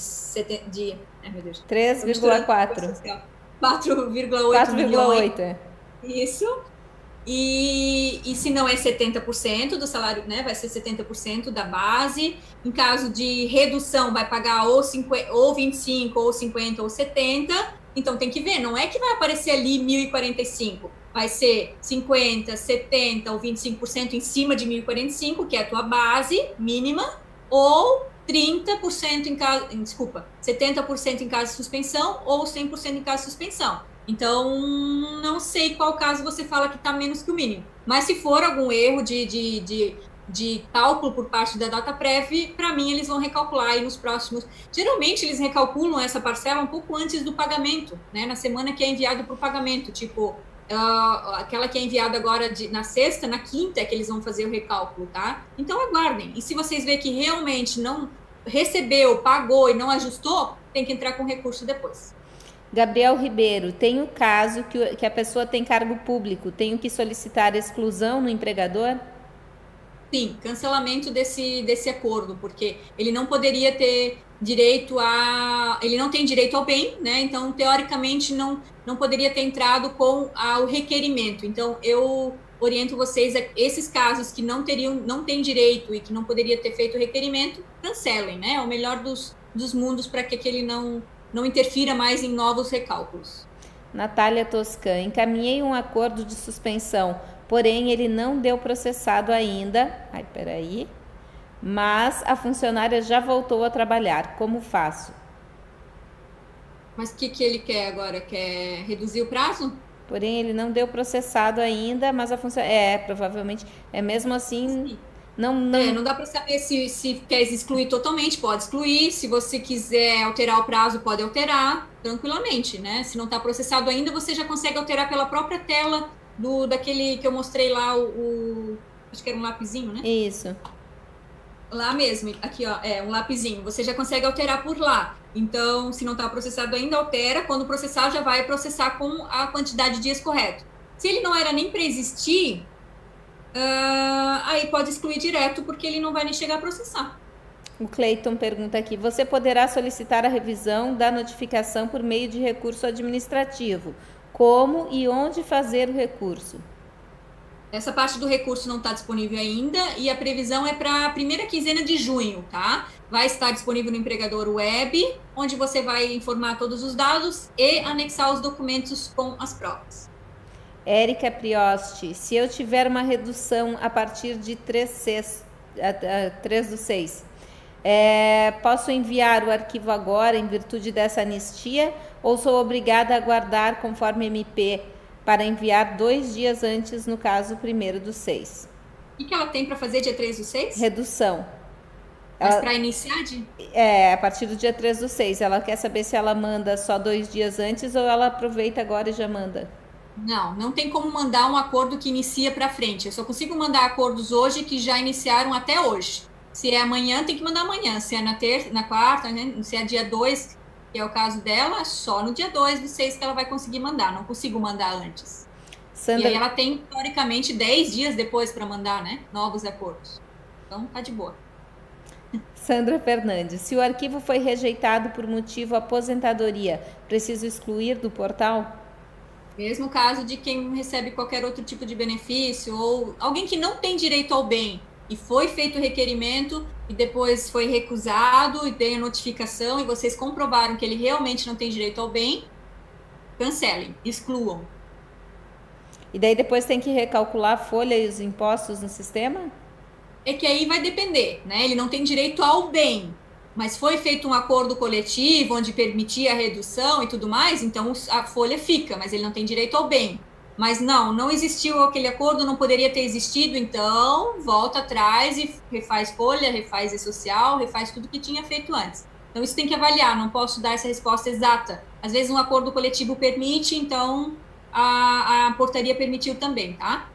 de ai, 3,4 4,8 milhões. É. Isso. E, e se não é 70% do salário, né, vai ser 70% da base. Em caso de redução, vai pagar ou, 50, ou 25, ou 50, ou 70. Então tem que ver, não é que vai aparecer ali 1.045, vai ser 50, 70 ou 25% em cima de 1.045, que é a tua base mínima, ou 30% em caso, desculpa, 70% em caso de suspensão ou 100% em caso de suspensão. Então, não sei qual caso você fala que está menos que o mínimo. Mas se for algum erro de, de, de, de cálculo por parte da data prévia, para mim eles vão recalcular aí nos próximos. Geralmente eles recalculam essa parcela um pouco antes do pagamento, né? Na semana que é enviado para o pagamento. Tipo, Uh, aquela que é enviada agora de, na sexta, na quinta é que eles vão fazer o recálculo, tá? Então aguardem. E se vocês verem que realmente não recebeu, pagou e não ajustou, tem que entrar com recurso depois. Gabriel Ribeiro, tem o caso que, que a pessoa tem cargo público, tenho que solicitar exclusão no empregador? Sim, cancelamento desse, desse acordo, porque ele não poderia ter direito a. Ele não tem direito ao bem, né? Então, teoricamente, não, não poderia ter entrado com a, o requerimento. Então, eu oriento vocês a esses casos que não teriam, não têm direito e que não poderia ter feito o requerimento, cancelem, né? É o melhor dos, dos mundos para que aquele não, não interfira mais em novos recálculos. Natália Toscan, encaminhei um acordo de suspensão, porém ele não deu processado ainda. Ai, peraí mas a funcionária já voltou a trabalhar. Como faço? Mas o que, que ele quer agora? Quer reduzir o prazo? Porém, ele não deu processado ainda, mas a função. É, provavelmente. É mesmo assim. Sim. Não, não... É, não dá para saber se, se quer excluir totalmente, pode excluir. Se você quiser alterar o prazo, pode alterar tranquilamente, né? Se não está processado ainda, você já consegue alterar pela própria tela do daquele que eu mostrei lá, o, o acho que era um lapisinho, né? Isso lá mesmo, aqui ó, é um lapisinho, você já consegue alterar por lá. Então, se não está processado ainda, altera. Quando processar, já vai processar com a quantidade de dias correto. Se ele não era nem para existir, uh, aí pode excluir direto, porque ele não vai nem chegar a processar. O Cleiton pergunta aqui: você poderá solicitar a revisão da notificação por meio de recurso administrativo? Como e onde fazer o recurso? Essa parte do recurso não está disponível ainda e a previsão é para a primeira quinzena de junho, tá? Vai estar disponível no empregador web, onde você vai informar todos os dados e anexar os documentos com as provas. Érica Priosti, se eu tiver uma redução a partir de 3, 6, 3 do 6, é, posso enviar o arquivo agora em virtude dessa anistia ou sou obrigada a guardar conforme MP para enviar dois dias antes, no caso, primeiro do seis. O que ela tem para fazer dia 3 do 6? Redução. Mas para iniciar de... É, a partir do dia 3 do 6. Ela quer saber se ela manda só dois dias antes ou ela aproveita agora e já manda. Não, não tem como mandar um acordo que inicia para frente. Eu só consigo mandar acordos hoje que já iniciaram até hoje. Se é amanhã, tem que mandar amanhã. Se é na terça, na quarta, né? se é dia 2, que é o caso dela, só no dia 2 do 6 que ela vai conseguir mandar, não consigo mandar antes. Sandra... E aí ela tem, teoricamente, 10 dias depois para mandar, né, novos acordos. Então, tá de boa. Sandra Fernandes, se o arquivo foi rejeitado por motivo aposentadoria, preciso excluir do portal? Mesmo caso de quem recebe qualquer outro tipo de benefício ou alguém que não tem direito ao bem, e foi feito o requerimento e depois foi recusado e tem a notificação e vocês comprovaram que ele realmente não tem direito ao bem, cancelem, excluam. E daí depois tem que recalcular a folha e os impostos no sistema? É que aí vai depender, né? Ele não tem direito ao bem, mas foi feito um acordo coletivo onde permitia a redução e tudo mais, então a folha fica, mas ele não tem direito ao bem. Mas não, não existiu aquele acordo, não poderia ter existido, então volta atrás e refaz folha, refaz e social, refaz tudo que tinha feito antes. Então isso tem que avaliar, não posso dar essa resposta exata. Às vezes um acordo coletivo permite, então a, a portaria permitiu também, tá?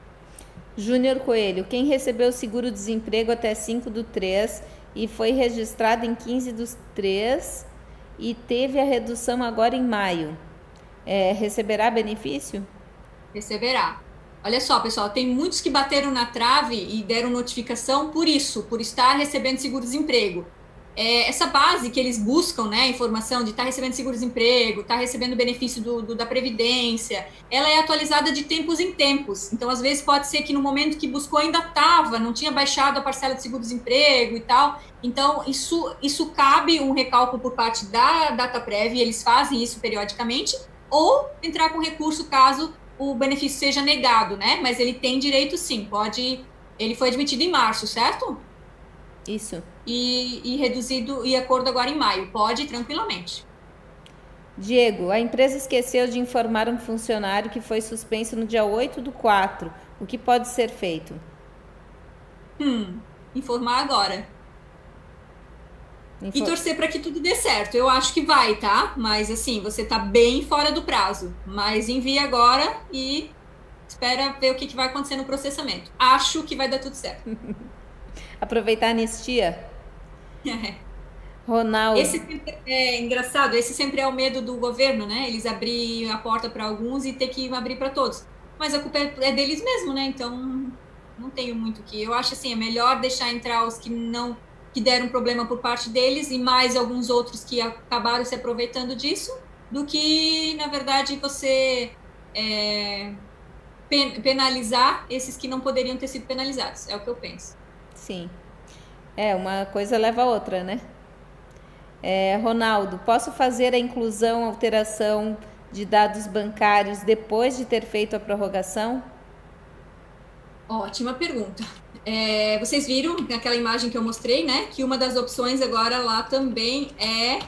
Júnior Coelho, quem recebeu seguro-desemprego até 5 do 3 e foi registrado em 15 dos 3 e teve a redução agora em maio, é, receberá benefício? Receberá. Olha só, pessoal, tem muitos que bateram na trave e deram notificação por isso, por estar recebendo seguro-desemprego. É, essa base que eles buscam, né, informação de estar tá recebendo seguro-desemprego, estar tá recebendo benefício do, do, da Previdência, ela é atualizada de tempos em tempos. Então, às vezes, pode ser que no momento que buscou ainda estava, não tinha baixado a parcela de seguro-desemprego e tal. Então, isso, isso cabe um recálculo por parte da DataPrev, e eles fazem isso periodicamente, ou entrar com recurso caso o benefício seja negado, né? Mas ele tem direito sim, pode. Ele foi admitido em março, certo? Isso. E, e reduzido e acordo agora em maio. Pode tranquilamente. Diego, a empresa esqueceu de informar um funcionário que foi suspenso no dia 8 do 4. O que pode ser feito? Hum, informar agora. E torcer para que tudo dê certo. Eu acho que vai, tá? Mas assim, você tá bem fora do prazo. Mas envia agora e espera ver o que, que vai acontecer no processamento. Acho que vai dar tudo certo. Aproveitar a anistia. É. Ronaldo. Esse é engraçado, esse sempre é o medo do governo, né? Eles abrirem a porta para alguns e ter que abrir para todos. Mas a culpa é, é deles mesmo, né? Então não tenho muito que. Eu acho assim, é melhor deixar entrar os que não que deram problema por parte deles e mais alguns outros que acabaram se aproveitando disso, do que, na verdade, você é, penalizar esses que não poderiam ter sido penalizados. É o que eu penso. Sim. É, uma coisa leva a outra, né? É, Ronaldo, posso fazer a inclusão, alteração de dados bancários depois de ter feito a prorrogação? Ótima pergunta. É, vocês viram naquela imagem que eu mostrei, né? Que uma das opções agora lá também é.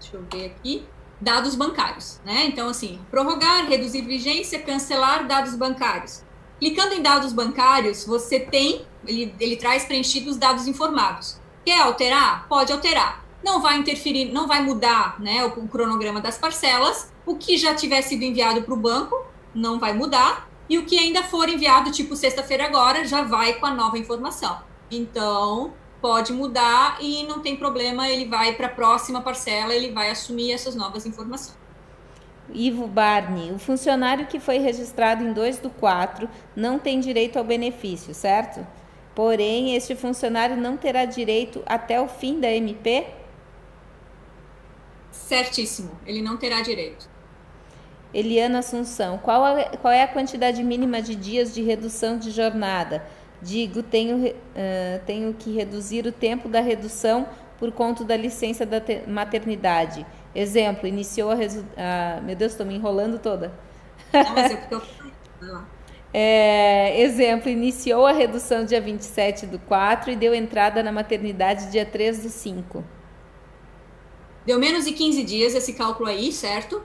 Deixa eu ver aqui. Dados bancários, né? Então, assim, prorrogar, reduzir vigência, cancelar dados bancários. Clicando em dados bancários, você tem, ele, ele traz preenchidos os dados informados. Quer alterar? Pode alterar. Não vai interferir, não vai mudar né, o, o cronograma das parcelas. O que já tiver sido enviado para o banco não vai mudar e o que ainda for enviado, tipo sexta-feira agora, já vai com a nova informação. Então, pode mudar e não tem problema, ele vai para a próxima parcela, ele vai assumir essas novas informações. Ivo Barney, o funcionário que foi registrado em 2 do 4 não tem direito ao benefício, certo? Porém, este funcionário não terá direito até o fim da MP? Certíssimo, ele não terá direito. Eliana Assunção, qual, a, qual é a quantidade mínima de dias de redução de jornada? Digo, tenho, uh, tenho que reduzir o tempo da redução por conta da licença da maternidade. Exemplo, iniciou a, a meu Deus, estou me enrolando toda. Não, mas é porque eu... É, exemplo, iniciou a redução dia 27 do 4 e deu entrada na maternidade dia 3 do 5. Deu menos de 15 dias esse cálculo aí, certo?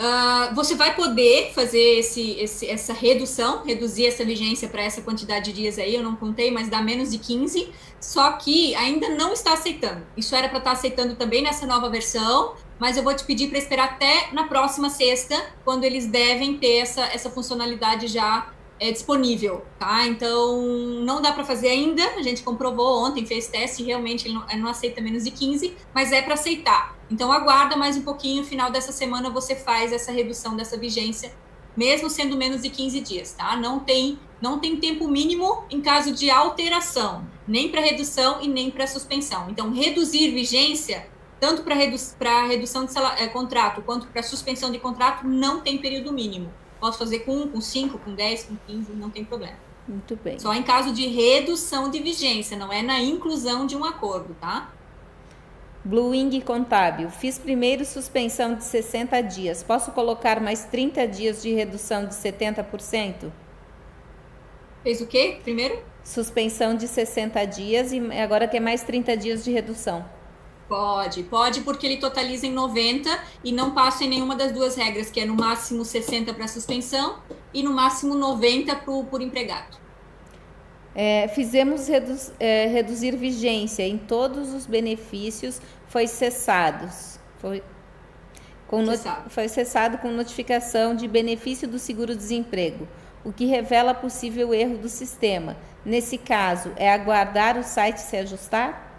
Uh, você vai poder fazer esse, esse, essa redução, reduzir essa vigência para essa quantidade de dias aí, eu não contei, mas dá menos de 15, só que ainda não está aceitando. Isso era para estar tá aceitando também nessa nova versão, mas eu vou te pedir para esperar até na próxima sexta, quando eles devem ter essa, essa funcionalidade já é, disponível, tá? Então, não dá para fazer ainda, a gente comprovou ontem, fez teste, realmente ele não, ele não aceita menos de 15, mas é para aceitar. Então, aguarda mais um pouquinho, final dessa semana você faz essa redução dessa vigência, mesmo sendo menos de 15 dias, tá? Não tem, não tem tempo mínimo em caso de alteração, nem para redução e nem para suspensão. Então, reduzir vigência, tanto para redu redução de é, contrato quanto para suspensão de contrato, não tem período mínimo. Posso fazer com 1, com 5, com 10, com 15, não tem problema. Muito bem. Só em caso de redução de vigência, não é na inclusão de um acordo, tá? Blue Wing Contábil. Fiz primeiro suspensão de 60 dias. Posso colocar mais 30 dias de redução de 70%? Fez o quê primeiro? Suspensão de 60 dias e agora quer mais 30 dias de redução. Pode, pode, porque ele totaliza em 90 e não passa em nenhuma das duas regras, que é no máximo 60 para suspensão e no máximo 90 pro, por empregado. É, fizemos redu é, reduzir vigência em todos os benefícios, foi cessados. Foi, com cessado. foi cessado com notificação de benefício do seguro-desemprego, o que revela possível erro do sistema. Nesse caso, é aguardar o site se ajustar?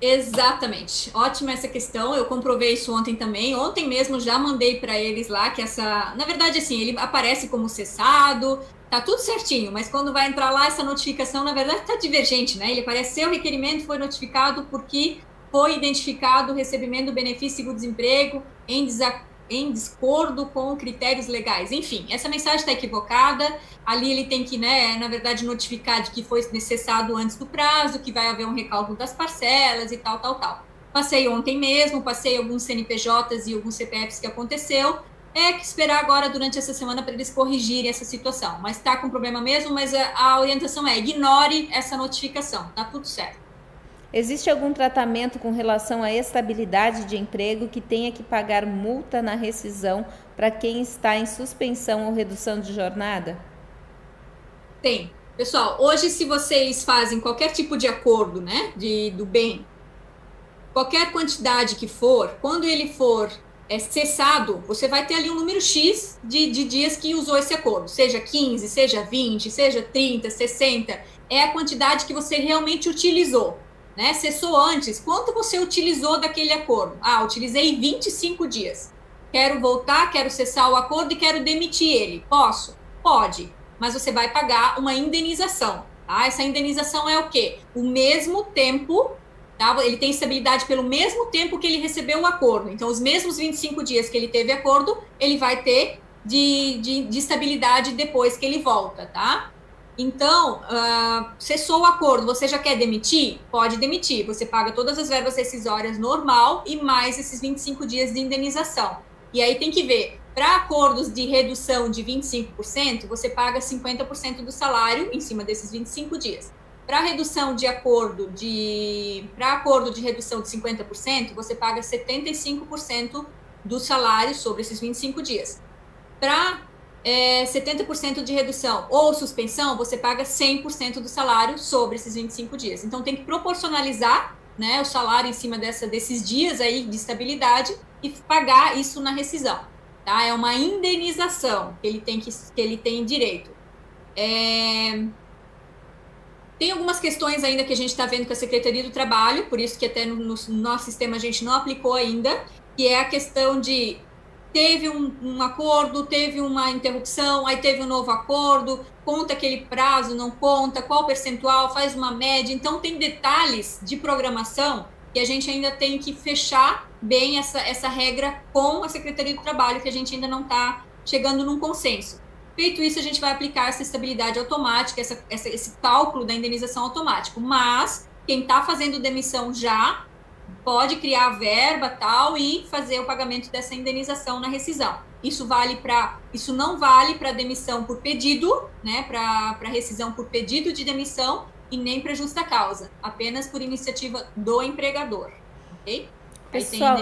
Exatamente. Ótima essa questão. Eu comprovei isso ontem também. Ontem mesmo já mandei para eles lá que essa, na verdade assim, ele aparece como cessado, tá tudo certinho, mas quando vai entrar lá essa notificação, na verdade tá divergente, né? Ele aparece seu requerimento foi notificado porque foi identificado o recebimento do benefício do desemprego em desacordo em discordo com critérios legais. Enfim, essa mensagem está equivocada. Ali ele tem que, né, na verdade, notificar de que foi necessário antes do prazo, que vai haver um recálculo das parcelas e tal, tal, tal. Passei ontem mesmo, passei alguns CNPJs e alguns CPFs que aconteceu. É que esperar agora durante essa semana para eles corrigirem essa situação. Mas está com problema mesmo, mas a, a orientação é ignore essa notificação, tá tudo certo. Existe algum tratamento com relação à estabilidade de emprego que tenha que pagar multa na rescisão para quem está em suspensão ou redução de jornada? Tem. Pessoal, hoje se vocês fazem qualquer tipo de acordo, né, de, do bem, qualquer quantidade que for, quando ele for é, cessado, você vai ter ali um número X de, de dias que usou esse acordo, seja 15, seja 20, seja 30, 60, é a quantidade que você realmente utilizou né? Cessou antes, quanto você utilizou daquele acordo? Ah, utilizei 25 dias. Quero voltar, quero cessar o acordo e quero demitir ele. Posso? Pode, mas você vai pagar uma indenização. Tá? Essa indenização é o quê? O mesmo tempo, tá? ele tem estabilidade pelo mesmo tempo que ele recebeu o acordo. Então, os mesmos 25 dias que ele teve acordo, ele vai ter de, de, de estabilidade depois que ele volta, tá? Então, uh, cessou o acordo, você já quer demitir? Pode demitir. Você paga todas as verbas rescisórias normal e mais esses 25 dias de indenização. E aí tem que ver, para acordos de redução de 25%, você paga 50% do salário em cima desses 25 dias. Para redução de acordo de para acordo de redução de 50%, você paga 75% do salário sobre esses 25 dias. Para é, 70% de redução ou suspensão, você paga 100% do salário sobre esses 25 dias. Então, tem que proporcionalizar né, o salário em cima dessa, desses dias aí de estabilidade e pagar isso na rescisão. Tá? É uma indenização que ele tem, que, que ele tem direito. É... Tem algumas questões ainda que a gente está vendo com a Secretaria do Trabalho, por isso que até no, no nosso sistema a gente não aplicou ainda, que é a questão de teve um, um, acordo, teve uma interrupção, aí teve um novo acordo, conta aquele prazo, não conta, qual percentual, faz uma média. Então, tem detalhes de programação que a gente ainda tem que fechar bem essa, essa regra com a Secretaria do Trabalho, que a gente ainda não está chegando num consenso. Feito isso, a gente vai aplicar essa estabilidade automática, essa, essa, esse cálculo da indenização automático. Mas, quem está fazendo demissão já pode criar verba tal e fazer o pagamento dessa indenização na rescisão. Isso vale para isso não vale para demissão por pedido, né, para rescisão por pedido de demissão e nem para justa causa, apenas por iniciativa do empregador, ok? Pessoal,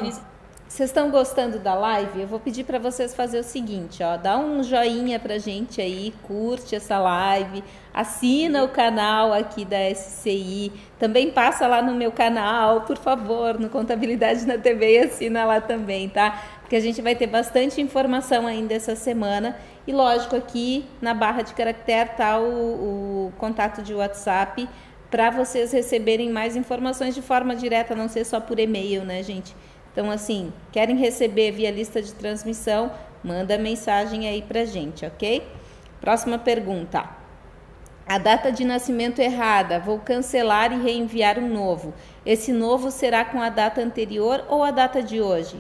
vocês estão gostando da live? Eu vou pedir para vocês fazer o seguinte, ó, dá um joinha pra gente aí, curte essa live, assina o canal aqui da SCI, também passa lá no meu canal, por favor, no Contabilidade na TV e assina lá também, tá? Porque a gente vai ter bastante informação ainda essa semana e lógico aqui na barra de caractere tá o, o contato de WhatsApp para vocês receberem mais informações de forma direta, não ser só por e-mail, né, gente? Então, assim, querem receber via lista de transmissão, manda mensagem aí pra gente, ok? Próxima pergunta. A data de nascimento errada, vou cancelar e reenviar um novo. Esse novo será com a data anterior ou a data de hoje?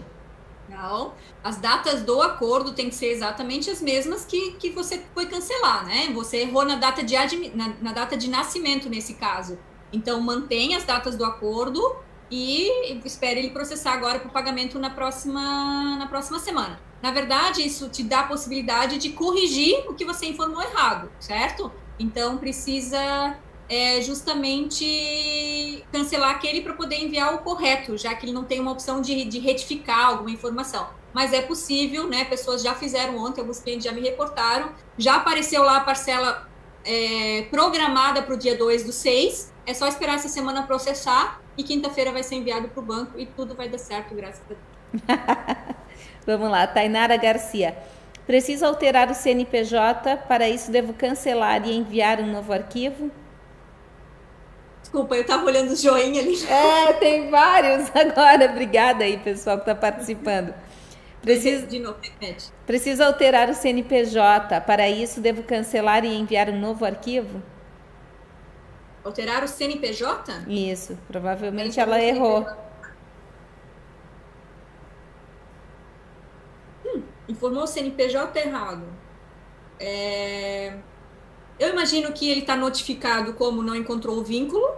Não. As datas do acordo têm que ser exatamente as mesmas que, que você foi cancelar, né? Você errou na data de, na, na data de nascimento, nesse caso. Então, mantenha as datas do acordo e espere ele processar agora para o pagamento na próxima, na próxima semana. Na verdade, isso te dá a possibilidade de corrigir o que você informou errado, certo? Então, precisa é, justamente cancelar aquele para poder enviar o correto, já que ele não tem uma opção de, de retificar alguma informação. Mas é possível, né? Pessoas já fizeram ontem, alguns clientes já me reportaram, já apareceu lá a parcela é, programada para o dia 2 do 6. É só esperar essa semana processar e quinta-feira vai ser enviado para o banco e tudo vai dar certo, graças a Deus. Vamos lá, Tainara Garcia. Preciso alterar o CNPJ, para isso devo cancelar e enviar um novo arquivo? Desculpa, eu estava olhando o joinha ali. É, tem vários agora. Obrigada aí, pessoal que está participando. Preciso, de novo, repete. Preciso alterar o CNPJ. Para isso, devo cancelar e enviar um novo arquivo? Alterar o CNPJ? Isso, provavelmente ela errou. Hum, informou o CNPJ errado. É... Eu imagino que ele está notificado como não encontrou o vínculo,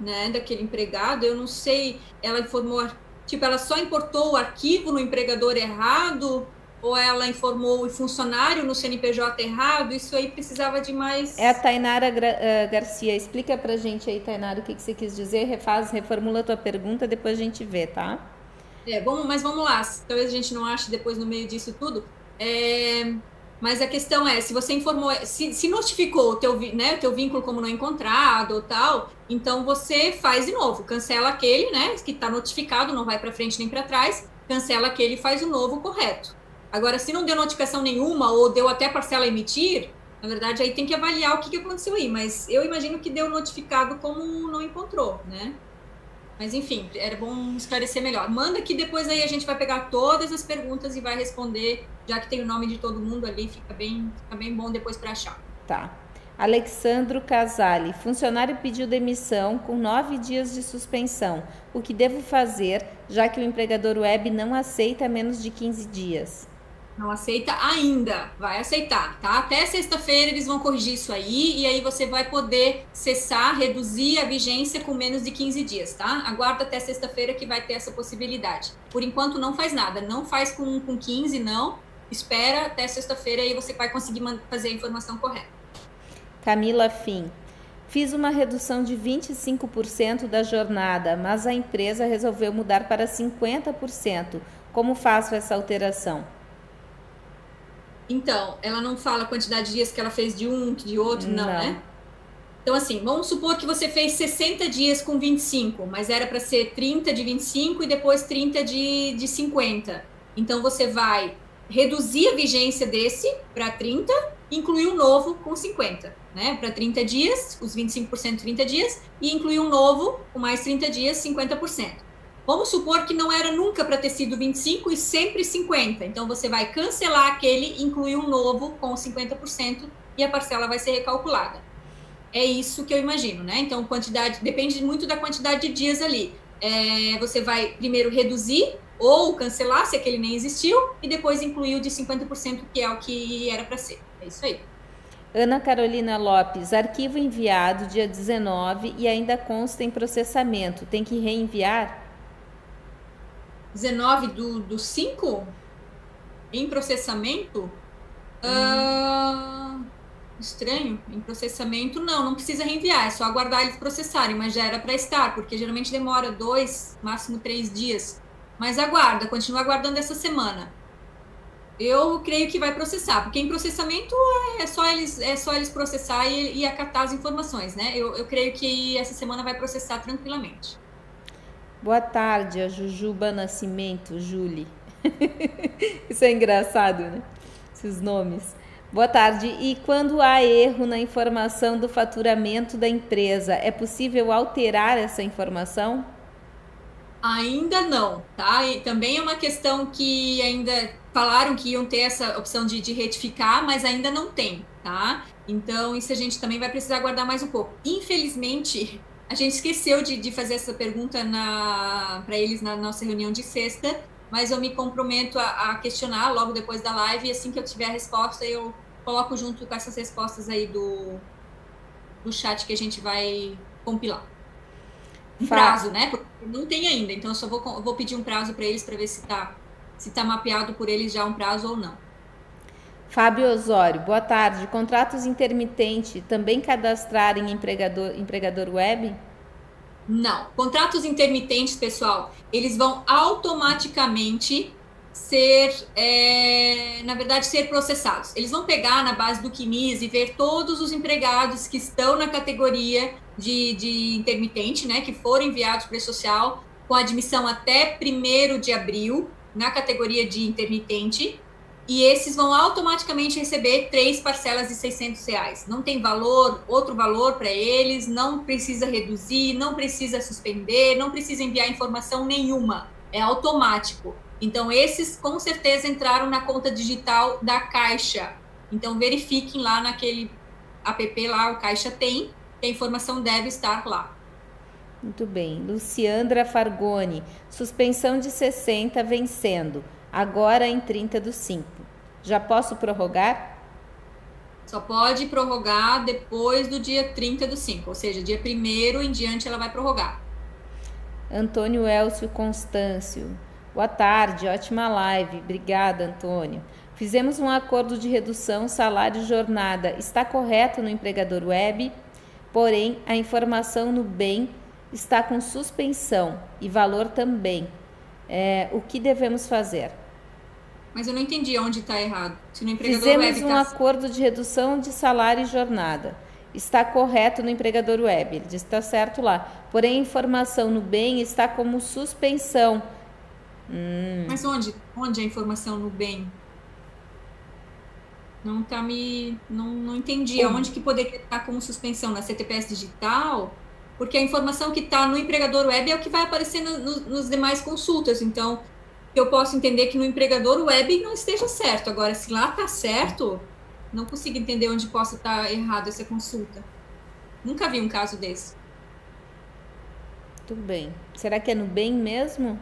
né, daquele empregado. Eu não sei, ela informou, tipo, ela só importou o arquivo no empregador errado ou ela informou o funcionário no CNPJ errado? Isso aí precisava de mais. É a Tainara uh, Garcia. Explica pra gente aí, Tainara, o que, que você quis dizer. Refaz, reformula a tua pergunta, depois a gente vê, tá? É, vamos, mas vamos lá. Talvez a gente não ache depois no meio disso tudo. É, mas a questão é, se você informou, se, se notificou o teu, né, teu vínculo como não encontrado ou tal, então você faz de novo, cancela aquele, né, que está notificado, não vai para frente nem para trás, cancela aquele e faz o novo correto. Agora, se não deu notificação nenhuma ou deu até parcela emitir, na verdade aí tem que avaliar o que, que aconteceu aí, mas eu imagino que deu notificado como não encontrou, né? Mas enfim, era bom esclarecer melhor. Manda que depois aí a gente vai pegar todas as perguntas e vai responder, já que tem o nome de todo mundo ali, fica bem, fica bem bom depois para achar. Tá. Alexandro Casale, funcionário pediu demissão com nove dias de suspensão. O que devo fazer, já que o empregador web não aceita menos de 15 dias? Não aceita ainda, vai aceitar, tá? Até sexta-feira eles vão corrigir isso aí e aí você vai poder cessar, reduzir a vigência com menos de 15 dias, tá? Aguarda até sexta-feira que vai ter essa possibilidade. Por enquanto não faz nada, não faz com, com 15, não. Espera até sexta-feira e você vai conseguir fazer a informação correta. Camila Fim. Fiz uma redução de 25% da jornada, mas a empresa resolveu mudar para 50%. Como faço essa alteração? Então, ela não fala a quantidade de dias que ela fez de um, de outro, não, não. né? Então, assim, vamos supor que você fez 60 dias com 25, mas era para ser 30 de 25 e depois 30 de, de 50. Então, você vai reduzir a vigência desse para 30 e incluir um novo com 50, né? Para 30 dias, os 25% 30 dias, e incluir um novo com mais 30 dias, 50%. Vamos supor que não era nunca para ter sido 25 e sempre 50. Então você vai cancelar aquele, incluir um novo com 50% e a parcela vai ser recalculada. É isso que eu imagino, né? Então quantidade depende muito da quantidade de dias ali. É, você vai primeiro reduzir ou cancelar se aquele nem existiu e depois incluir o de 50% que é o que era para ser. É isso aí. Ana Carolina Lopes, arquivo enviado dia 19 e ainda consta em processamento. Tem que reenviar? 19 do, do 5 em processamento. Hum. Uh, estranho, em processamento não, não precisa reenviar, é só aguardar eles processarem, mas já era para estar, porque geralmente demora dois, máximo três dias. Mas aguarda, continua aguardando essa semana. Eu creio que vai processar, porque em processamento é só eles, é só eles processar e, e acatar as informações, né? Eu, eu creio que essa semana vai processar tranquilamente. Boa tarde, a Jujuba Nascimento, Julie. Isso é engraçado, né? Esses nomes. Boa tarde. E quando há erro na informação do faturamento da empresa, é possível alterar essa informação? Ainda não, tá? E também é uma questão que ainda falaram que iam ter essa opção de, de retificar, mas ainda não tem, tá? Então, isso a gente também vai precisar aguardar mais um pouco. Infelizmente, a gente esqueceu de, de fazer essa pergunta para eles na nossa reunião de sexta, mas eu me comprometo a, a, questionar logo depois da live e assim que eu tiver a resposta, eu coloco junto com essas respostas aí do, do chat que a gente vai compilar. Um prazo, né? Porque não tem ainda, então eu só vou, vou pedir um prazo para eles para ver se está se tá mapeado por eles já um prazo ou não. Fábio Osório, boa tarde. Contratos intermitentes também cadastrar em empregador, empregador web? Não. Contratos intermitentes, pessoal, eles vão automaticamente ser, é, na verdade, ser processados. Eles vão pegar na base do QMIS e ver todos os empregados que estão na categoria de, de intermitente, né, que foram enviados para o social com admissão até 1 de abril, na categoria de intermitente, e esses vão automaticamente receber três parcelas de 600 reais. Não tem valor, outro valor para eles, não precisa reduzir, não precisa suspender, não precisa enviar informação nenhuma, é automático. Então, esses com certeza entraram na conta digital da Caixa. Então, verifiquem lá naquele app lá, o Caixa tem, a informação deve estar lá. Muito bem. Luciandra Fargoni, suspensão de 60 vencendo agora em 30 do 5. Já posso prorrogar? Só pode prorrogar depois do dia 30 do 5, ou seja, dia 1 em diante ela vai prorrogar. Antônio Elcio Constâncio. Boa tarde, ótima live. Obrigada, Antônio. Fizemos um acordo de redução salário jornada. Está correto no empregador web, porém a informação no bem está com suspensão e valor também. É, o que devemos fazer? Mas eu não entendi onde está errado. Se no empregador Fizemos web um tá... acordo de redução de salário e jornada. Está correto no empregador web. Ele diz que está certo lá. Porém, a informação no bem está como suspensão. Hum. Mas onde? Onde a informação no bem? Não tá me. Não, não entendi. Como? Onde que poderia estar como suspensão? Na CTPS digital? Porque a informação que está no empregador web é o que vai aparecer no, no, nos demais consultas. Então, eu posso entender que no empregador web não esteja certo. Agora, se lá está certo, não consigo entender onde possa estar tá errado essa consulta. Nunca vi um caso desse. Tudo bem. Será que é no bem mesmo?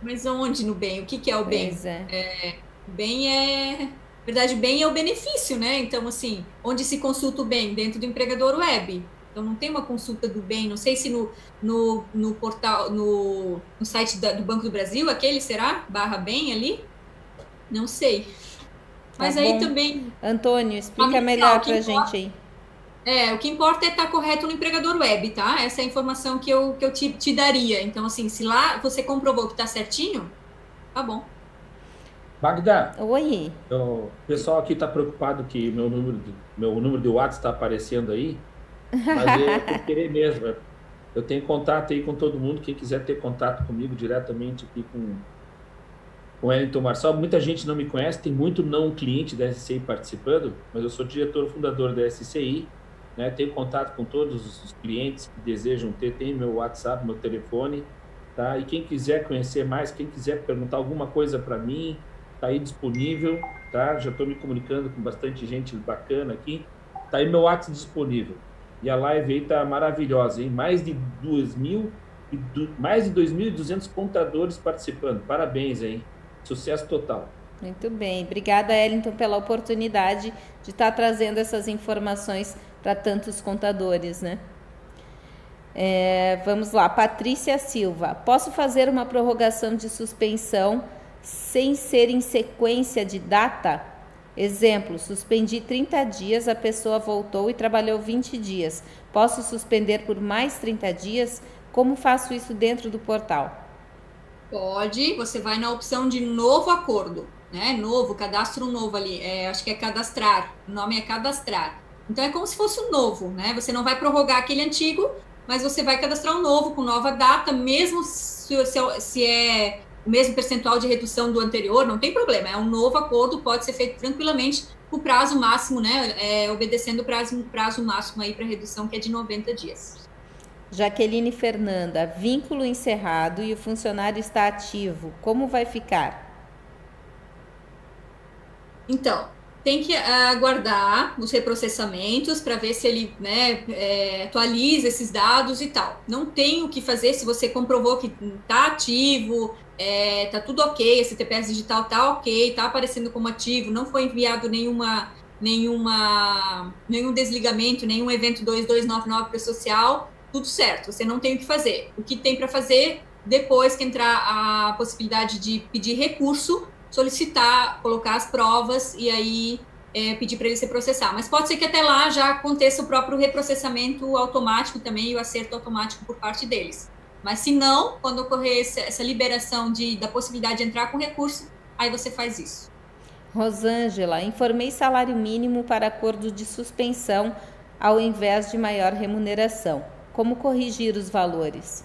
Mas onde no bem? O que, que é o pois bem? É. é. Bem é. Na verdade, bem é o benefício, né? Então, assim, onde se consulta o bem? Dentro do empregador web. Então não tem uma consulta do bem, não sei se no, no, no portal, no, no site da, do Banco do Brasil, aquele será? Barra bem ali? Não sei. Mas tá aí também. Antônio, explica melhor para a gente aí. É, o que importa é estar tá correto no empregador web, tá? Essa é a informação que eu, que eu te, te daria. Então, assim, se lá você comprovou que está certinho, tá bom. Magda. Oi. O pessoal aqui está preocupado que meu número, de, meu número de WhatsApp está aparecendo aí. Mas eu, eu querer mesmo. É, eu tenho contato aí com todo mundo. Quem quiser ter contato comigo diretamente aqui com, com o Wellington Marçal. Muita gente não me conhece, tem muito não cliente da SCI participando, mas eu sou diretor fundador da SCI. Né? Tenho contato com todos os clientes que desejam ter, tem meu WhatsApp, meu telefone. Tá? E quem quiser conhecer mais, quem quiser perguntar alguma coisa para mim, tá aí disponível, tá? Já estou me comunicando com bastante gente bacana aqui. Tá aí meu WhatsApp disponível. E a live aí tá maravilhosa, hein? Mais de 2 mil, mais de 2.200 contadores participando. Parabéns aí. Sucesso total. Muito bem. Obrigada, Ellington, pela oportunidade de estar tá trazendo essas informações para tantos contadores, né? É, vamos lá, Patrícia Silva. Posso fazer uma prorrogação de suspensão sem ser em sequência de data? Exemplo, suspendi 30 dias, a pessoa voltou e trabalhou 20 dias. Posso suspender por mais 30 dias? Como faço isso dentro do portal? Pode, você vai na opção de novo acordo, né? Novo, cadastro novo ali. É, acho que é cadastrar. O nome é cadastrar. Então é como se fosse um novo, né? Você não vai prorrogar aquele antigo, mas você vai cadastrar um novo com nova data, mesmo se, se, se é o mesmo percentual de redução do anterior, não tem problema, é um novo acordo, pode ser feito tranquilamente o prazo máximo, né, é, obedecendo o prazo, prazo máximo aí para redução, que é de 90 dias. Jaqueline Fernanda, vínculo encerrado e o funcionário está ativo, como vai ficar? Então, tem que aguardar os reprocessamentos para ver se ele né, é, atualiza esses dados e tal. Não tem o que fazer se você comprovou que está ativo, é, tá tudo ok, esse TPS digital tá ok, tá aparecendo como ativo, não foi enviado nenhuma, nenhuma, nenhum desligamento, nenhum evento 2299 para social, tudo certo, você não tem o que fazer. O que tem para fazer depois que entrar a possibilidade de pedir recurso, solicitar, colocar as provas e aí é, pedir para ele se processar. Mas pode ser que até lá já aconteça o próprio reprocessamento automático também e o acerto automático por parte deles. Mas se não, quando ocorrer essa, liberação de, da possibilidade de entrar com recurso, aí você faz isso. Rosângela, informei salário mínimo para acordo de suspensão ao invés de maior remuneração. Como corrigir os valores?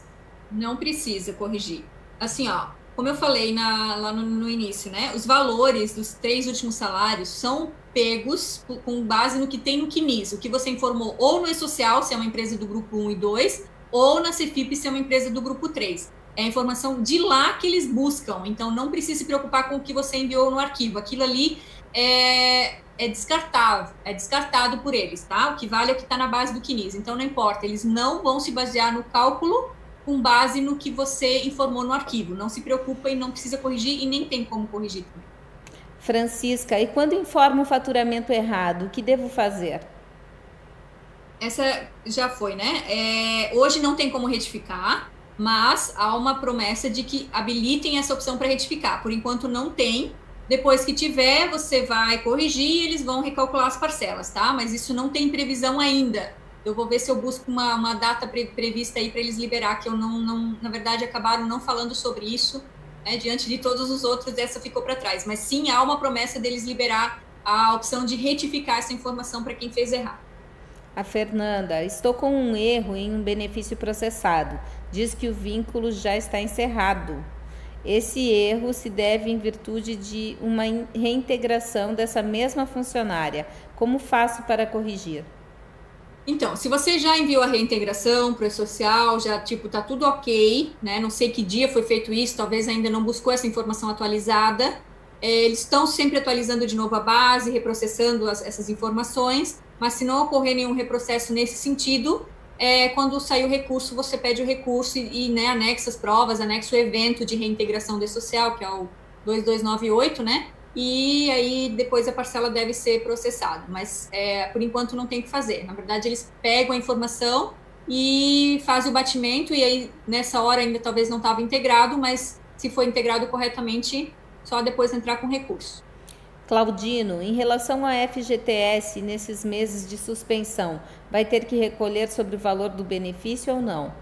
Não precisa corrigir. Assim, ó, como eu falei na, lá no, no, início, né? Os valores dos três últimos salários são pegos com base no que tem no CNIS, o que você informou ou no E-Social, se é uma empresa do grupo 1 e 2, ou na Cefip, se é uma empresa do grupo 3. É a informação de lá que eles buscam, então não precisa se preocupar com o que você enviou no arquivo. Aquilo ali é, é descartável, é descartado por eles, tá? O que vale é o que está na base do CNIS. Então não importa, eles não vão se basear no cálculo com base no que você informou no arquivo. Não se preocupa e não precisa corrigir e nem tem como corrigir. Francisca, e quando informa o faturamento errado, o que devo fazer? Essa já foi, né? É, hoje não tem como retificar, mas há uma promessa de que habilitem essa opção para retificar. Por enquanto não tem. Depois que tiver, você vai corrigir eles vão recalcular as parcelas, tá? Mas isso não tem previsão ainda. Eu vou ver se eu busco uma, uma data pre prevista aí para eles liberar, que eu não, não, na verdade, acabaram não falando sobre isso. Né? Diante de todos os outros, essa ficou para trás. Mas sim, há uma promessa deles liberar a opção de retificar essa informação para quem fez errado. A Fernanda, estou com um erro em um benefício processado. Diz que o vínculo já está encerrado. Esse erro se deve em virtude de uma reintegração dessa mesma funcionária. Como faço para corrigir? Então, se você já enviou a reintegração para o social, já tipo tá tudo ok, né? Não sei que dia foi feito isso, talvez ainda não buscou essa informação atualizada. É, eles estão sempre atualizando de novo a base, reprocessando as, essas informações mas se não ocorrer nenhum reprocesso nesse sentido, é, quando sair o recurso, você pede o recurso e, e né, anexa as provas, anexa o evento de reintegração de social, que é o 2298, né? E aí depois a parcela deve ser processada. Mas é, por enquanto não tem que fazer. Na verdade, eles pegam a informação e fazem o batimento, e aí nessa hora ainda talvez não estava integrado, mas se for integrado corretamente, só depois entrar com recurso. Claudino, em relação à FGTS nesses meses de suspensão, vai ter que recolher sobre o valor do benefício ou não?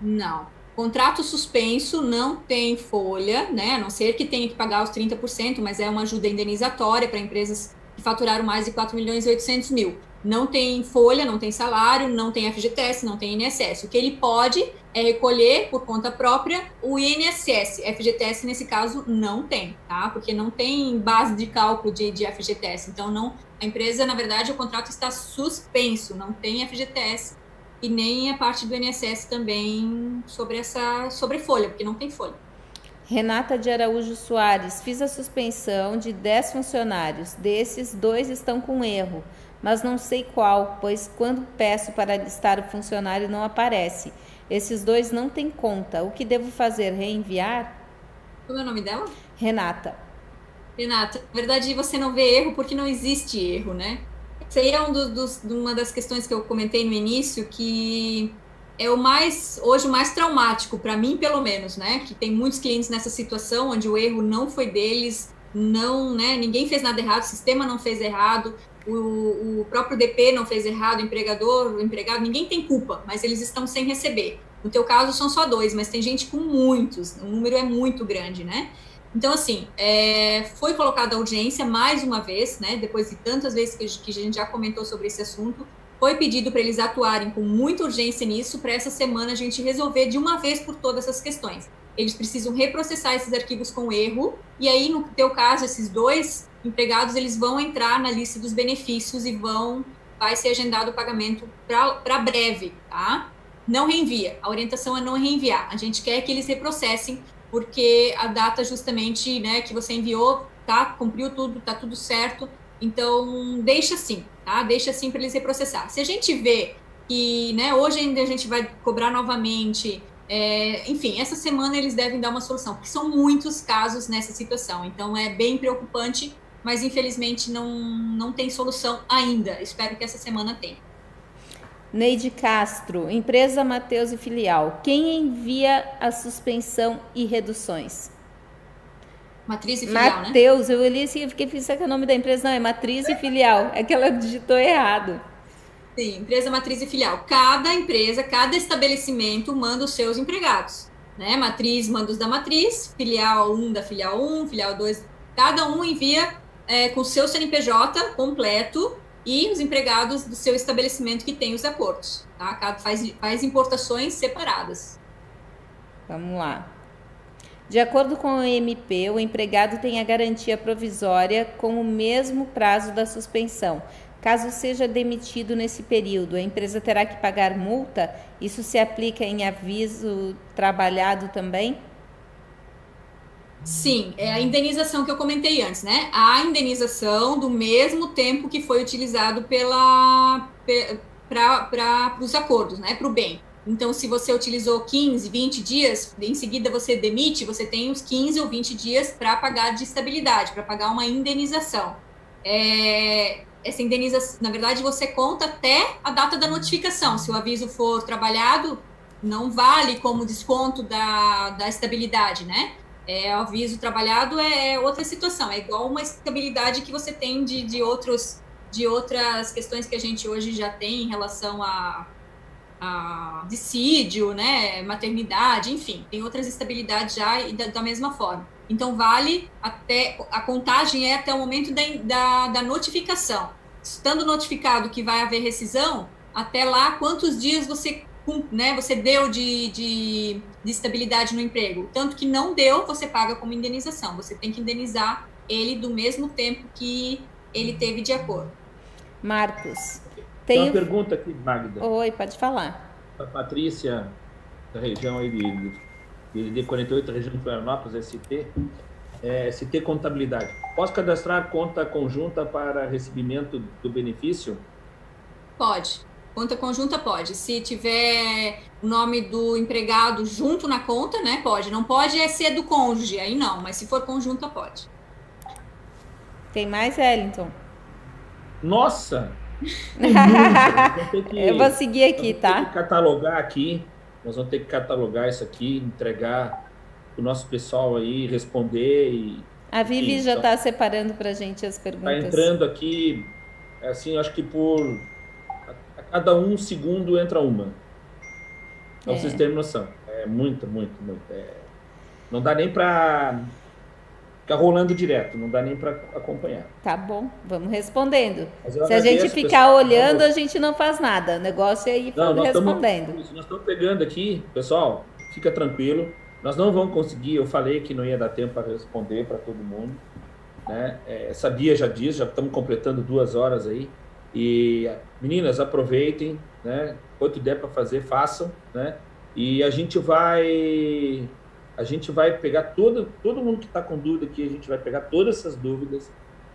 Não. Contrato suspenso não tem folha, né? A não ser que tenha que pagar os 30%, mas é uma ajuda indenizatória para empresas faturaram mais de 4 milhões e 800 mil não tem folha, não tem salário, não tem FGTS, não tem INSS. O que ele pode é recolher por conta própria o INSS. FGTS, nesse caso, não tem, tá? Porque não tem base de cálculo de, de FGTS. Então, não, a empresa, na verdade, o contrato está suspenso, não tem FGTS e nem a parte do INSS também sobre essa sobre folha, porque não tem folha. Renata de Araújo Soares, fiz a suspensão de 10 funcionários. Desses, dois estão com erro mas não sei qual, pois quando peço para listar o funcionário não aparece. Esses dois não têm conta. O que devo fazer? Reenviar? Como é o nome dela? Renata. Renata, na verdade você não vê erro porque não existe erro, né? Isso aí é um dos, dos, uma das questões que eu comentei no início, que é o mais, hoje, o mais traumático, para mim, pelo menos, né? Que tem muitos clientes nessa situação onde o erro não foi deles, não, né? Ninguém fez nada errado, o sistema não fez errado, o, o próprio DP não fez errado, o empregador, o empregado, ninguém tem culpa, mas eles estão sem receber. No teu caso são só dois, mas tem gente com muitos, o número é muito grande, né? Então, assim, é, foi colocada a audiência mais uma vez, né? Depois de tantas vezes que, que a gente já comentou sobre esse assunto, foi pedido para eles atuarem com muita urgência nisso, para essa semana a gente resolver de uma vez por todas essas questões. Eles precisam reprocessar esses arquivos com erro, e aí, no teu caso, esses dois empregados eles vão entrar na lista dos benefícios e vão vai ser agendado o pagamento para breve, tá? Não reenvia. A orientação é não reenviar. A gente quer que eles reprocessem porque a data justamente, né, que você enviou, tá, cumpriu tudo, tá tudo certo. Então, deixa assim, tá? Deixa assim para eles reprocessar. Se a gente vê que, né, hoje ainda a gente vai cobrar novamente É, enfim, essa semana eles devem dar uma solução, porque são muitos casos nessa situação. Então é bem preocupante, mas infelizmente não, não tem solução ainda. Espero que essa semana tenha. Neide Castro, empresa Mateus e filial. Quem envia a suspensão e reduções? Matriz e filial, né? Mateus, né? eu li assim, eu fiquei pensando que é o nome da empresa. Não, é matriz e filial. É que ela digitou errado. Sim, empresa matriz e filial. Cada empresa, cada estabelecimento manda os seus empregados. Né? Matriz manda os da matriz, filial 1 da filial 1, filial 2. Cada um envia é, com seu CNPJ completo e os empregados do seu estabelecimento que tem os acordos. Tá? Cada, faz, faz importações separadas. Vamos lá. De acordo com o MP, o empregado tem a garantia provisória com o mesmo prazo da suspensão, Caso seja demitido nesse período, a empresa terá que pagar multa? Isso se aplica em aviso trabalhado também? Sim, é a indenização que eu comentei antes, né? A indenização do mesmo tempo que foi utilizado pela para os acordos, né? Para o bem. Então, se você utilizou 15, 20 dias, em seguida você demite, você tem os 15 ou 20 dias para pagar de estabilidade, para pagar uma indenização. É, essa indenização, na verdade, você conta até a data da notificação. Se o aviso for trabalhado, não vale como desconto da, da estabilidade, né? É, o aviso trabalhado é, é outra situação, é igual uma estabilidade que você tem de, de, outros, de outras questões que a gente hoje já tem em relação a, a dissídio, né, maternidade, enfim, tem outras estabilidades já e da, da mesma forma. Então, vale até. A contagem é até o momento da, da, da notificação. Estando notificado que vai haver rescisão, até lá, quantos dias você né, você deu de, de, de, estabilidade no emprego. Tanto que não deu, você paga como indenização. Você tem que indenizar ele do mesmo tempo que ele teve de acordo. Marcos. Tem uma pergunta aqui, Magda. Oi, pode falar. A Patrícia, da região aí de DD 48, região de Florianópolis, ST, é, ST Contabilidade. Posso cadastrar conta conjunta para recebimento do benefício? Pode. Conta conjunta pode. Se tiver o nome do empregado junto na conta, né? Pode. Não pode é ser do cônjuge, aí não. Mas se for conjunta, pode. Tem mais, Wellington? Nossa! Que, Eu vou seguir aqui, tá? catalogar aqui nós vamos ter que catalogar isso aqui, entregar o nosso pessoal aí, responder e. A Vivi já está então, separando para a gente as perguntas. Está entrando aqui, assim, acho que por a, cada um segundo entra uma. Para é. vocês terem noção. É muito, muito, muito. É, não dá nem para fica rolando direto, não dá nem para acompanhar. Tá bom, vamos respondendo. Se a gente ficar pessoal, olhando, a gente não faz nada. O negócio é ir não, nós respondendo. Estamos, nós estamos pegando aqui, pessoal, fica tranquilo. Nós não vamos conseguir, eu falei que não ia dar tempo para responder para todo mundo. Né? É, sabia, já disse, já estamos completando duas horas aí. E meninas, aproveitem, né? Quanto der para fazer, façam, né? E a gente vai a gente vai pegar todo, todo mundo que está com dúvida aqui, a gente vai pegar todas essas dúvidas,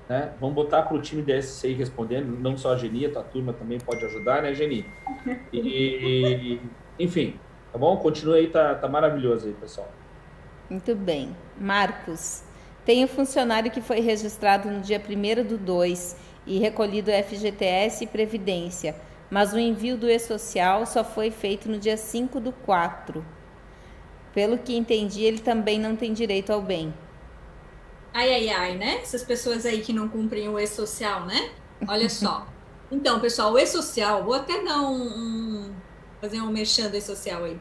né? Vamos botar para o time da SCI respondendo, não só a Geni, a tua turma também pode ajudar, né, Geni? E, enfim, tá bom? Continua aí, tá, tá maravilhoso aí, pessoal. Muito bem. Marcos, tem um funcionário que foi registrado no dia 1 do 2 e recolhido FGTS e Previdência, mas o envio do E-Social só foi feito no dia 5 do 4 pelo que entendi, ele também não tem direito ao bem. Ai, ai, ai, né? Essas pessoas aí que não cumprem o E-Social, né? Olha só. Então, pessoal, o E-Social, vou até dar um, um fazer um mexendo E-Social aí.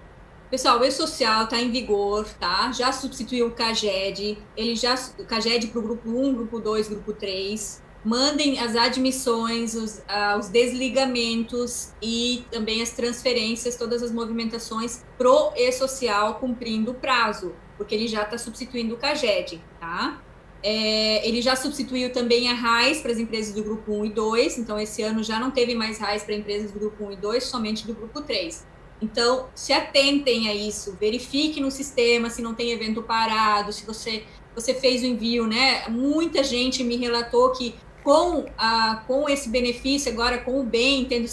Pessoal, o E-Social está em vigor, tá? Já substituiu o CAGED, ele já, o CAGED para o grupo 1, grupo 2, grupo 3 mandem as admissões, os, uh, os, desligamentos e também as transferências, todas as movimentações pro e-social cumprindo o prazo, porque ele já está substituindo o CAGED, tá? É, ele já substituiu também a RAIS para as empresas do grupo 1 e 2, então esse ano já não teve mais RAIS para empresas do grupo 1 e 2, somente do grupo 3. Então, se atentem a isso, verifique no sistema se não tem evento parado, se você você fez o envio, né? Muita gente me relatou que com, a, com esse benefício agora, com o bem, tendo,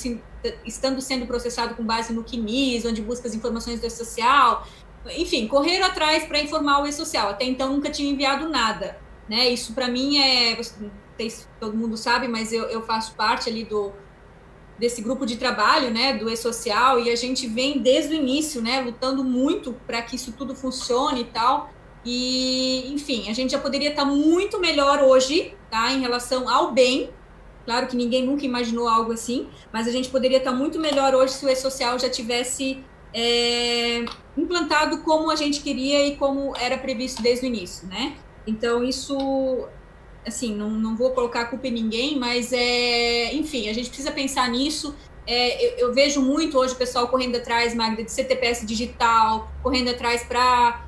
estando sendo processado com base no QMIS, onde busca as informações do E-Social, enfim, correram atrás para informar o E-Social. Até então nunca tinha enviado nada. Né? Isso para mim é, todo mundo sabe, mas eu, eu faço parte ali do, desse grupo de trabalho, né, do E-Social, e a gente vem desde o início, né, lutando muito para que isso tudo funcione e tal. E, enfim, a gente já poderia estar muito melhor hoje, tá, em relação ao bem. Claro que ninguém nunca imaginou algo assim, mas a gente poderia estar muito melhor hoje se o E-Social já tivesse é, implantado como a gente queria e como era previsto desde o início, né? Então, isso assim, não, não vou colocar a culpa em ninguém, mas é, enfim, a gente precisa pensar nisso. É, eu, eu, vejo muito hoje o pessoal correndo atrás, Magda, de CTPS digital, correndo atrás para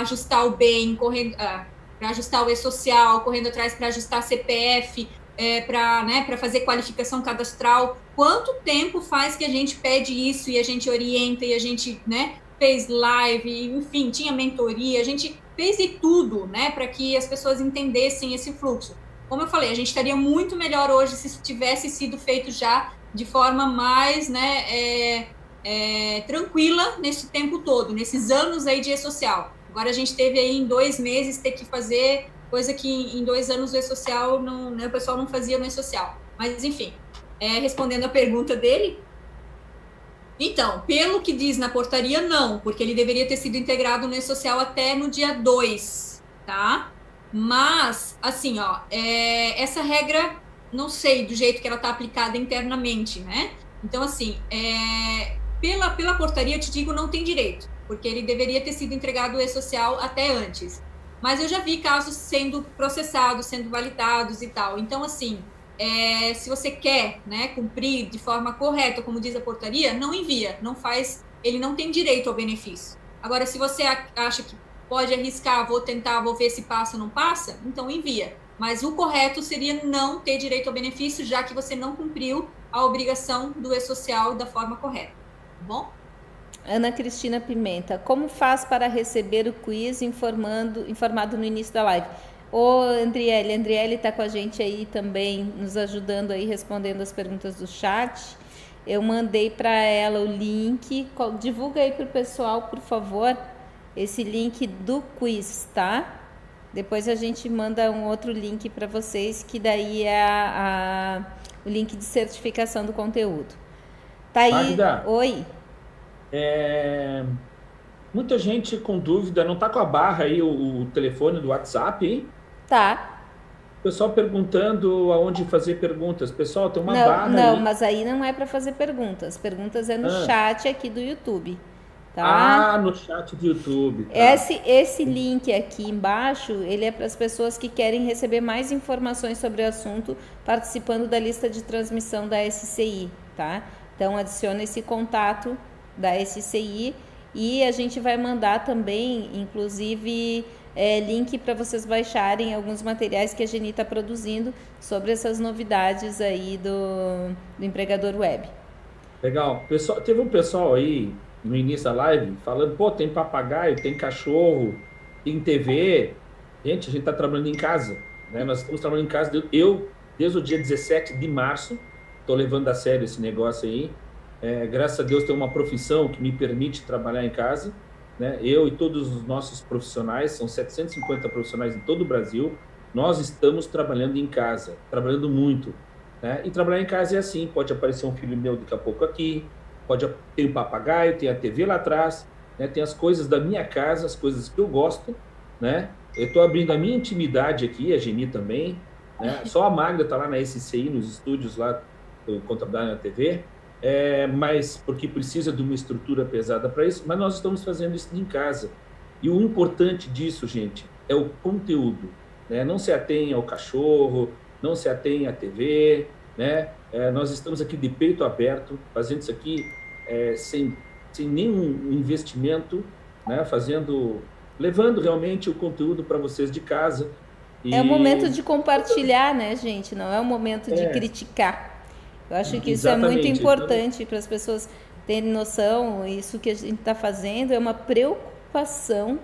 ajustar o bem, correndo ah, para ajustar o e-social, correndo atrás para ajustar CPF, é, para né, fazer qualificação cadastral. Quanto tempo faz que a gente pede isso e a gente orienta e a gente né, fez live, enfim, tinha mentoria, a gente fez de tudo, né, para que as pessoas entendessem esse fluxo. Como eu falei, a gente estaria muito melhor hoje se tivesse sido feito já de forma mais, né, é, é, tranquila nesse tempo todo, nesses anos aí de e-social. Agora a gente teve aí em dois meses ter que fazer coisa que em dois anos o e-social não, né, o pessoal não fazia no e-social. Mas enfim, é, respondendo a pergunta dele, então, pelo que diz na portaria, não, porque ele deveria ter sido integrado no E-Social até no dia 2, tá? Mas, assim, ó, é, essa regra, não sei do jeito que ela está aplicada internamente, né? Então, assim, é, pela, pela portaria, eu te digo, não tem direito, porque ele deveria ter sido entregado o E-Social até antes. Mas eu já vi casos sendo processados, sendo validados e tal. Então, assim, é, se você quer né, cumprir de forma correta, como diz a portaria, não envia, não faz, ele não tem direito ao benefício. Agora, se você acha que pode arriscar, vou tentar, vou ver se passa ou não passa, então envia. Mas o correto seria não ter direito ao benefício, já que você não cumpriu a obrigação do E-Social da forma correta. Bom? Ana Cristina Pimenta, como faz para receber o quiz informando, informado no início da live? Ô, Andriele, Andriele está com a gente aí também, nos ajudando aí, respondendo as perguntas do chat. Eu mandei para ela o link. Divulga aí para o pessoal, por favor, esse link do quiz, tá? Depois a gente manda um outro link para vocês, que daí é a, a, o link de certificação do conteúdo. Tá aí. Magda, Oi. É, muita gente com dúvida, não tá com a barra aí o, o telefone do WhatsApp, hein? Tá. Pessoal perguntando aonde fazer perguntas. Pessoal, tem uma não, barra Não, aí. mas aí não é para fazer perguntas. Perguntas é no ah. chat aqui do YouTube. Tá? Ah, no chat do YouTube. Tá. Esse, esse link aqui embaixo, ele é para as pessoas que querem receber mais informações sobre o assunto, participando da lista de transmissão da SCI, tá? Então, adiciona esse contato da SCI e a gente vai mandar também, inclusive é, link para vocês baixarem alguns materiais que a Geni está produzindo sobre essas novidades aí do, do empregador web. Legal. Pessoal, teve um pessoal aí no início da live falando, pô, tem papagaio, tem cachorro, tem TV. Gente, a gente está trabalhando em casa. Né? Nós estamos trabalhando em casa. Eu, desde o dia 17 de março, estou levando a sério esse negócio aí. É, graças a Deus, tenho uma profissão que me permite trabalhar em casa. Né? Eu e todos os nossos profissionais, são 750 profissionais em todo o Brasil, nós estamos trabalhando em casa, trabalhando muito. Né? E trabalhar em casa é assim: pode aparecer um filho meu daqui a pouco aqui, pode ter um papagaio, tem a TV lá atrás, né? tem as coisas da minha casa, as coisas que eu gosto. Né? Eu estou abrindo a minha intimidade aqui, a Geni também. Né? Só a Magda está lá na SCI, nos estúdios lá Contabilidade na TV é, mas porque precisa de uma estrutura pesada para isso, mas nós estamos fazendo isso em casa. E o importante disso, gente, é o conteúdo. Né? Não se atém ao cachorro, não se atém à TV, né? É, nós estamos aqui de peito aberto, fazendo isso aqui é, sem, sem nenhum investimento, né? Fazendo, levando realmente o conteúdo para vocês de casa. E... É o momento de compartilhar, né, gente? Não é o momento de é. criticar. Eu acho que isso Exatamente. é muito importante para as pessoas terem noção. Isso que a gente está fazendo é uma preocupação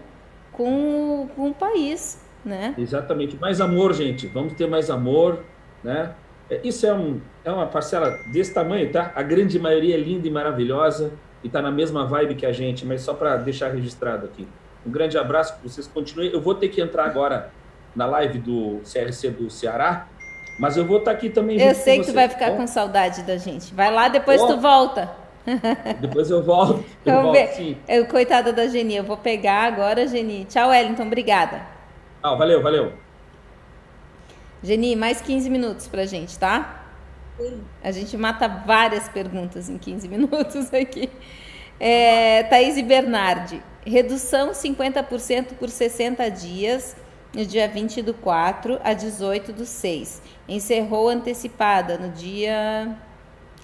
com, com o país, né? Exatamente. Mais amor, gente. Vamos ter mais amor. né? É, isso é, um, é uma parcela desse tamanho, tá? A grande maioria é linda e maravilhosa e está na mesma vibe que a gente, mas só para deixar registrado aqui. Um grande abraço, vocês continuem. Eu vou ter que entrar agora na live do CRC do Ceará, mas eu vou estar tá aqui também. Eu sei que tu vai ficar com saudade da gente. Vai lá, depois oh. tu volta. Depois eu volto. Eu Vamos volto, ver. Sim. Eu, coitada da Geni, eu vou pegar agora, Geni. Tchau, Wellington, obrigada. Ah, valeu, valeu. Geni, mais 15 minutos pra gente, tá? Sim. A gente mata várias perguntas em 15 minutos aqui. É, Thaís e Bernardi, redução 50% por 60 dias no dia 20 do 4 a 18 do 6. Encerrou antecipada no dia.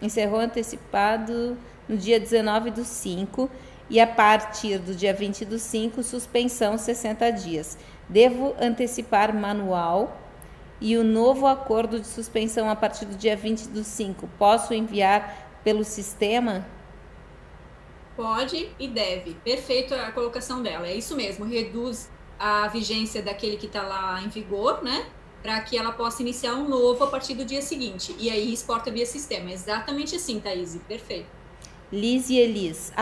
Encerrou antecipado no dia 19 do 5 e a partir do dia 20 do 5, suspensão 60 dias. Devo antecipar manual e o novo acordo de suspensão a partir do dia 20 do 5. Posso enviar pelo sistema? Pode e deve. Perfeito a colocação dela. É isso mesmo. Reduz a vigência daquele que está lá em vigor, né? Para que ela possa iniciar um novo a partir do dia seguinte. E aí exporta via sistema. Exatamente assim, Thaís. Perfeito. Liz e Elis,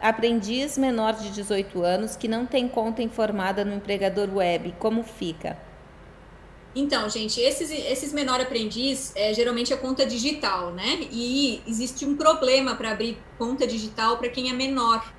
aprendiz menor de 18 anos que não tem conta informada no empregador web, como fica? Então, gente, esses, esses menor aprendiz é, geralmente é conta digital, né? E existe um problema para abrir conta digital para quem é menor.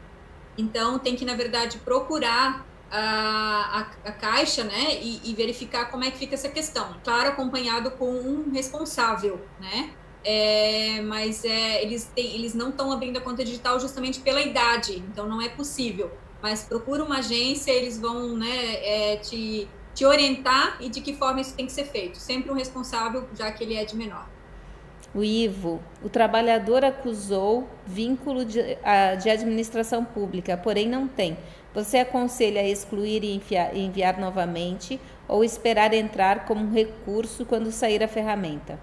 Então, tem que, na verdade, procurar a, a, a caixa, né? E, e, verificar como é que fica essa questão. Claro, acompanhado com um responsável, né? É, mas é, eles, eles não estão abrindo a conta digital justamente pela idade, então não é possível. Mas procura uma agência, eles vão né, é, te te orientar e de que forma isso tem que ser feito. Sempre um responsável, já que ele é de menor. O Ivo, o trabalhador acusou vínculo de, de administração pública, porém não tem. Você aconselha excluir e enviar, enviar novamente ou esperar entrar como recurso quando sair a ferramenta?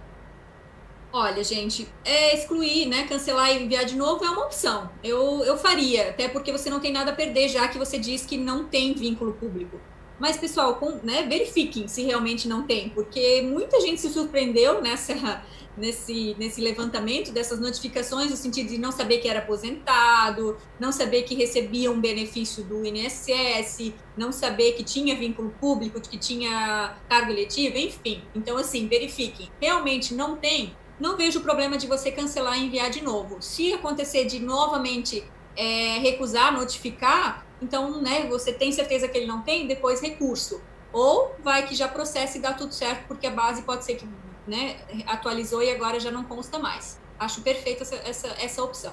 Olha, gente, é excluir, né? Cancelar e enviar de novo é uma opção. Eu, eu faria, até porque você não tem nada a perder, já que você diz que não tem vínculo público. Mas, pessoal, com, né, verifiquem se realmente não tem, porque muita gente se surpreendeu nessa, nesse, nesse levantamento dessas notificações, no sentido de não saber que era aposentado, não saber que recebia um benefício do INSS, não saber que tinha vínculo público, que tinha cargo eletivo, enfim. Então, assim, verifiquem. Realmente não tem, não vejo problema de você cancelar e enviar de novo. Se acontecer de novamente é, recusar, notificar, então, né, você tem certeza que ele não tem, depois recurso. Ou vai que já processa e dá tudo certo, porque a base pode ser que né, atualizou e agora já não consta mais. Acho perfeita essa, essa, essa opção.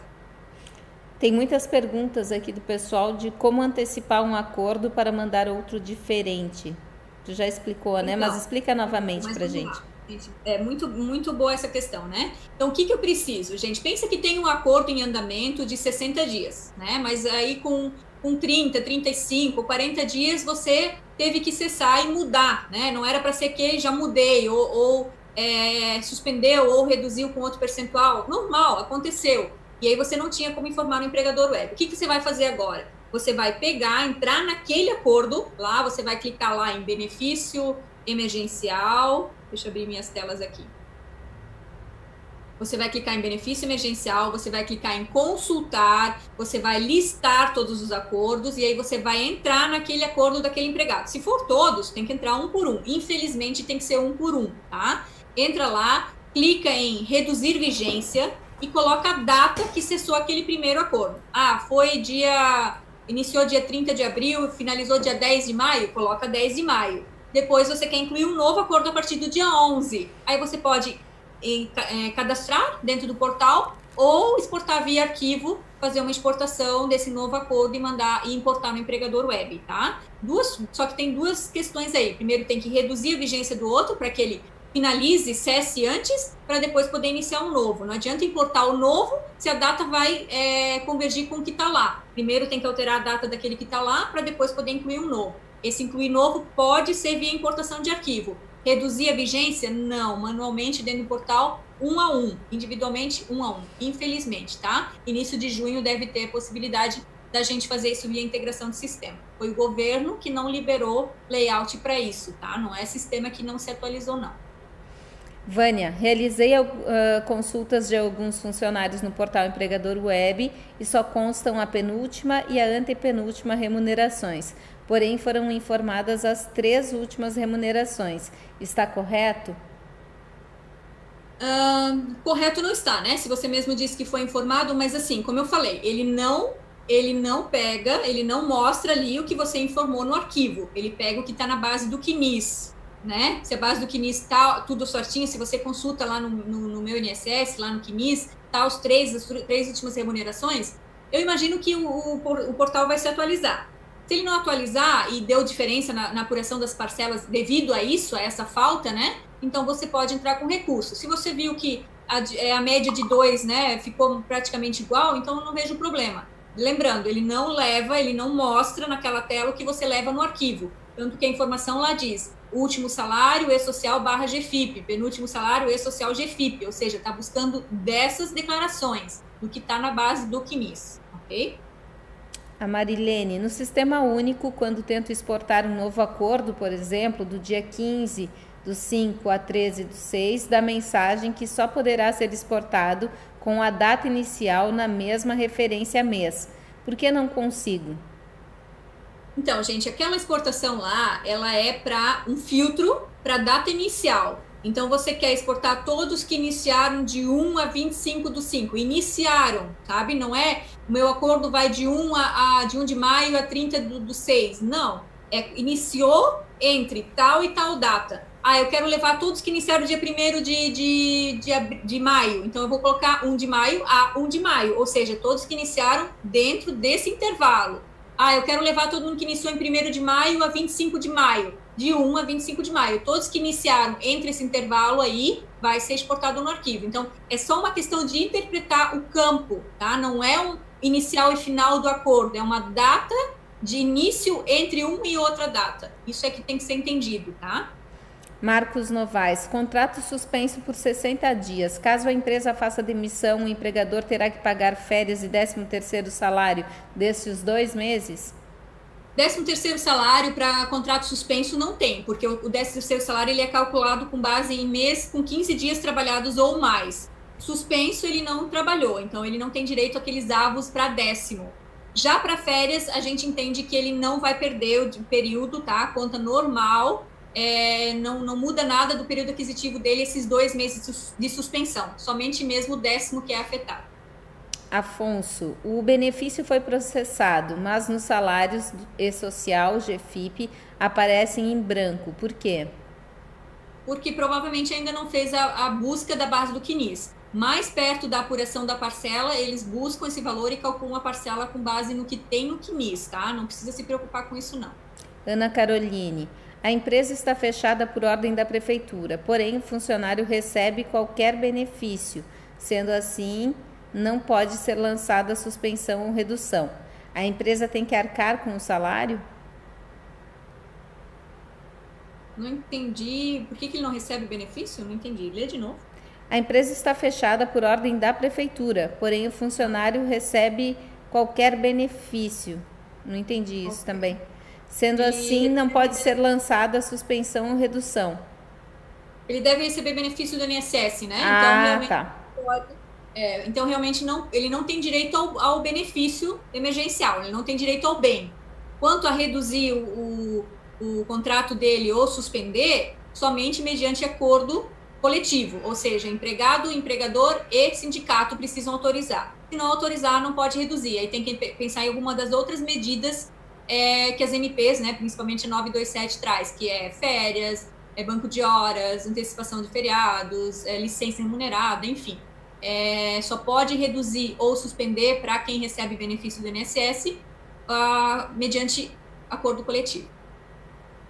Tem muitas perguntas aqui do pessoal de como antecipar um acordo para mandar outro diferente. Tu já explicou, né? Então, mas explica novamente para gente. Lá. É muito, muito boa essa questão, né? Então, o que, que eu preciso? Gente, pensa que tem um acordo em andamento de 60 dias, né? Mas aí com com 30, 35, 40 dias você teve que cessar e mudar, né? Não era para ser que já mudei ou, ou é, suspendeu ou reduziu com outro percentual. Normal, aconteceu. E aí você não tinha como informar o empregador web. O que, que você vai fazer agora? Você vai pegar, entrar naquele acordo, lá você vai clicar lá em benefício emergencial. Deixa eu abrir minhas telas aqui. Você vai clicar em benefício emergencial, você vai clicar em consultar, você vai listar todos os acordos e aí você vai entrar naquele acordo daquele empregado. Se for todos, tem que entrar um por um. Infelizmente, tem que ser um por um, tá? Entra lá, clica em reduzir vigência e coloca a data que cessou aquele primeiro acordo. Ah, foi dia. Iniciou dia 30 de abril, finalizou dia 10 de maio? Coloca 10 de maio. Depois você quer incluir um novo acordo a partir do dia 11. Aí você pode é, cadastrar dentro do portal ou exportar via arquivo, fazer uma exportação desse novo acordo e mandar e importar no empregador web, tá? Duas, só que tem duas questões aí. Primeiro tem que reduzir a vigência do outro para que ele finalize, cesse antes, para depois poder iniciar um novo. Não adianta importar o novo se a data vai é, convergir com o que está lá. Primeiro tem que alterar a data daquele que está lá para depois poder incluir um novo. Esse incluir novo pode ser via importação de arquivo. Reduzir a vigência? Não, manualmente dentro do portal, um a um, individualmente um a um, infelizmente, tá? Início de junho deve ter a possibilidade da gente fazer isso via integração de sistema. Foi o governo que não liberou layout para isso, tá? Não é sistema que não se atualizou, não. Vânia, realizei uh, consultas de alguns funcionários no portal Empregador Web e só constam a penúltima e a antepenúltima remunerações. Porém, foram informadas as três últimas remunerações. Está correto? Uh, correto não está, né? Se você mesmo disse que foi informado, mas assim, como eu falei, ele não ele não pega, ele não mostra ali o que você informou no arquivo. Ele pega o que está na base do QNIS, né? Se a base do QNIS está tudo certinho, se você consulta lá no, no, no, meu INSS, lá no QNIS, tá os três, as três últimas remunerações, eu imagino que o, o, o, portal vai se atualizar. Se ele não atualizar e deu diferença na, na, apuração das parcelas devido a isso, a essa falta, né? Então você pode entrar com recurso. Se você viu que a, é, a média de dois, né, ficou praticamente igual, então eu não vejo problema. Lembrando, ele não leva, ele não mostra naquela tela o que você leva no arquivo. Tanto que a informação lá diz último salário e-social barra GFIP, penúltimo salário e-social GFIP, ou seja, está buscando dessas declarações, do que está na base do QMIS, ok? A Marilene, no Sistema Único, quando tento exportar um novo acordo, por exemplo, do dia 15 do 5 a 13 do 6, da mensagem que só poderá ser exportado com a data inicial na mesma referência mês. Por que não consigo? Então, gente, aquela exportação lá, ela é para um filtro para data inicial. Então, você quer exportar todos que iniciaram de 1 a 25 do 5. Iniciaram, sabe? Não é o meu acordo vai de 1, a, a de, 1 de maio a 30 do, do 6. Não. É, iniciou entre tal e tal data. Ah, eu quero levar todos que iniciaram dia 1 de, de, de, de maio. Então, eu vou colocar 1 de maio a 1 de maio. Ou seja, todos que iniciaram dentro desse intervalo. Ah, eu quero levar todo mundo que iniciou em 1 de maio a 25 de maio. De 1 a 25 de maio. Todos que iniciaram entre esse intervalo aí, vai ser exportado no arquivo. Então, é só uma questão de interpretar o campo, tá? Não é um inicial e final do acordo, é uma data de início entre uma e outra data. Isso é que tem que ser entendido, tá? Marcos Novaes, contrato suspenso por 60 dias. Caso a empresa faça demissão, o empregador terá que pagar férias e 13º salário desses dois meses? 13º salário para contrato suspenso não tem, porque o 13º salário ele é calculado com base em mês com 15 dias trabalhados ou mais. Suspenso ele não trabalhou, então ele não tem direito àqueles avos para décimo. Já para férias, a gente entende que ele não vai perder o período, tá? Conta normal é, não, não muda nada do período aquisitivo dele esses dois meses de suspensão, somente mesmo o décimo que é afetado. Afonso, o benefício foi processado, mas nos salários e-social, GFIP, aparecem em branco. Por quê? Porque provavelmente ainda não fez a, a busca da base do CNIS. Mais perto da apuração da parcela, eles buscam esse valor e calculam a parcela com base no que tem no CNIS, tá? Não precisa se preocupar com isso, não. Ana Caroline, a empresa está fechada por ordem da prefeitura, porém o funcionário recebe qualquer benefício. Sendo assim, não pode ser lançada suspensão ou redução. A empresa tem que arcar com o salário? Não entendi. Por que, que ele não recebe benefício? Não entendi. Lê de novo. A empresa está fechada por ordem da prefeitura, porém o funcionário recebe qualquer benefício. Não entendi isso okay. também. Sendo e assim, não pode ser lançada a suspensão ou redução. Ele deve receber benefício do INSS, né? Então, ah, então, realmente, tá. Pode, é, então, realmente, não, ele não tem direito ao, ao, benefício emergencial, ele não tem direito ao bem. Quanto a reduzir o, o, o contrato dele ou suspender, somente mediante acordo coletivo, ou seja, empregado, empregador e sindicato precisam autorizar. Se não autorizar, não pode reduzir. Aí tem que pensar em alguma das outras medidas é, que as MPs, né, principalmente 927, traz, que é férias, é banco de horas, antecipação de feriados, é, licença remunerada, enfim. É, só pode reduzir ou suspender para quem recebe benefício do INSS uh, ah, mediante acordo coletivo.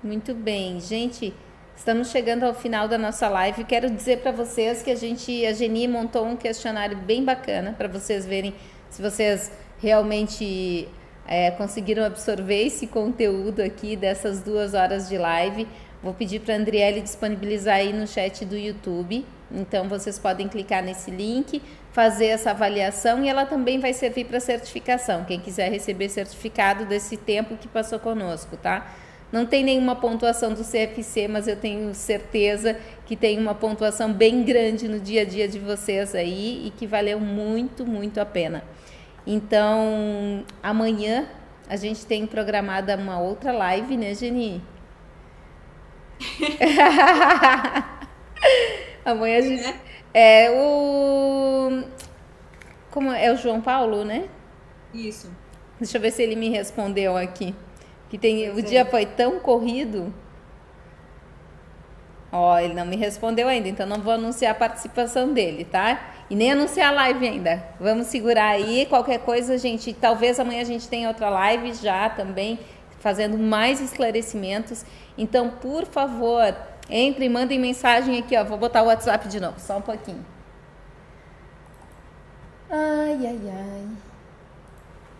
Muito bem, gente. Estamos chegando ao final da nossa live. Quero dizer para vocês que a gente, a Geni montou um questionário bem bacana para vocês verem se vocês realmente é, conseguiram absorver esse conteúdo aqui dessas duas horas de live. Vou pedir para a Andriele disponibilizar aí no chat do YouTube. Então vocês podem clicar nesse link, fazer essa avaliação e ela também vai servir para certificação. Quem quiser receber certificado desse tempo que passou conosco, tá? Não tem nenhuma pontuação do CFC, mas eu tenho certeza que tem uma pontuação bem grande no dia a dia de vocês aí e que valeu muito, muito a pena. Então, amanhã a gente tem programada uma outra live, né, Geni? amanhã a gente. É o. Como é o João Paulo, né? Isso. Deixa eu ver se ele me respondeu aqui. Tem, o dia foi tão corrido. Ó, ele não me respondeu ainda, então não vou anunciar a participação dele, tá? E nem anunciar a live ainda. Vamos segurar aí. Qualquer coisa, gente, talvez amanhã a gente tenha outra live já também, fazendo mais esclarecimentos. Então, por favor, entre e mandem mensagem aqui, ó. Vou botar o WhatsApp de novo, só um pouquinho. Ai, ai, ai.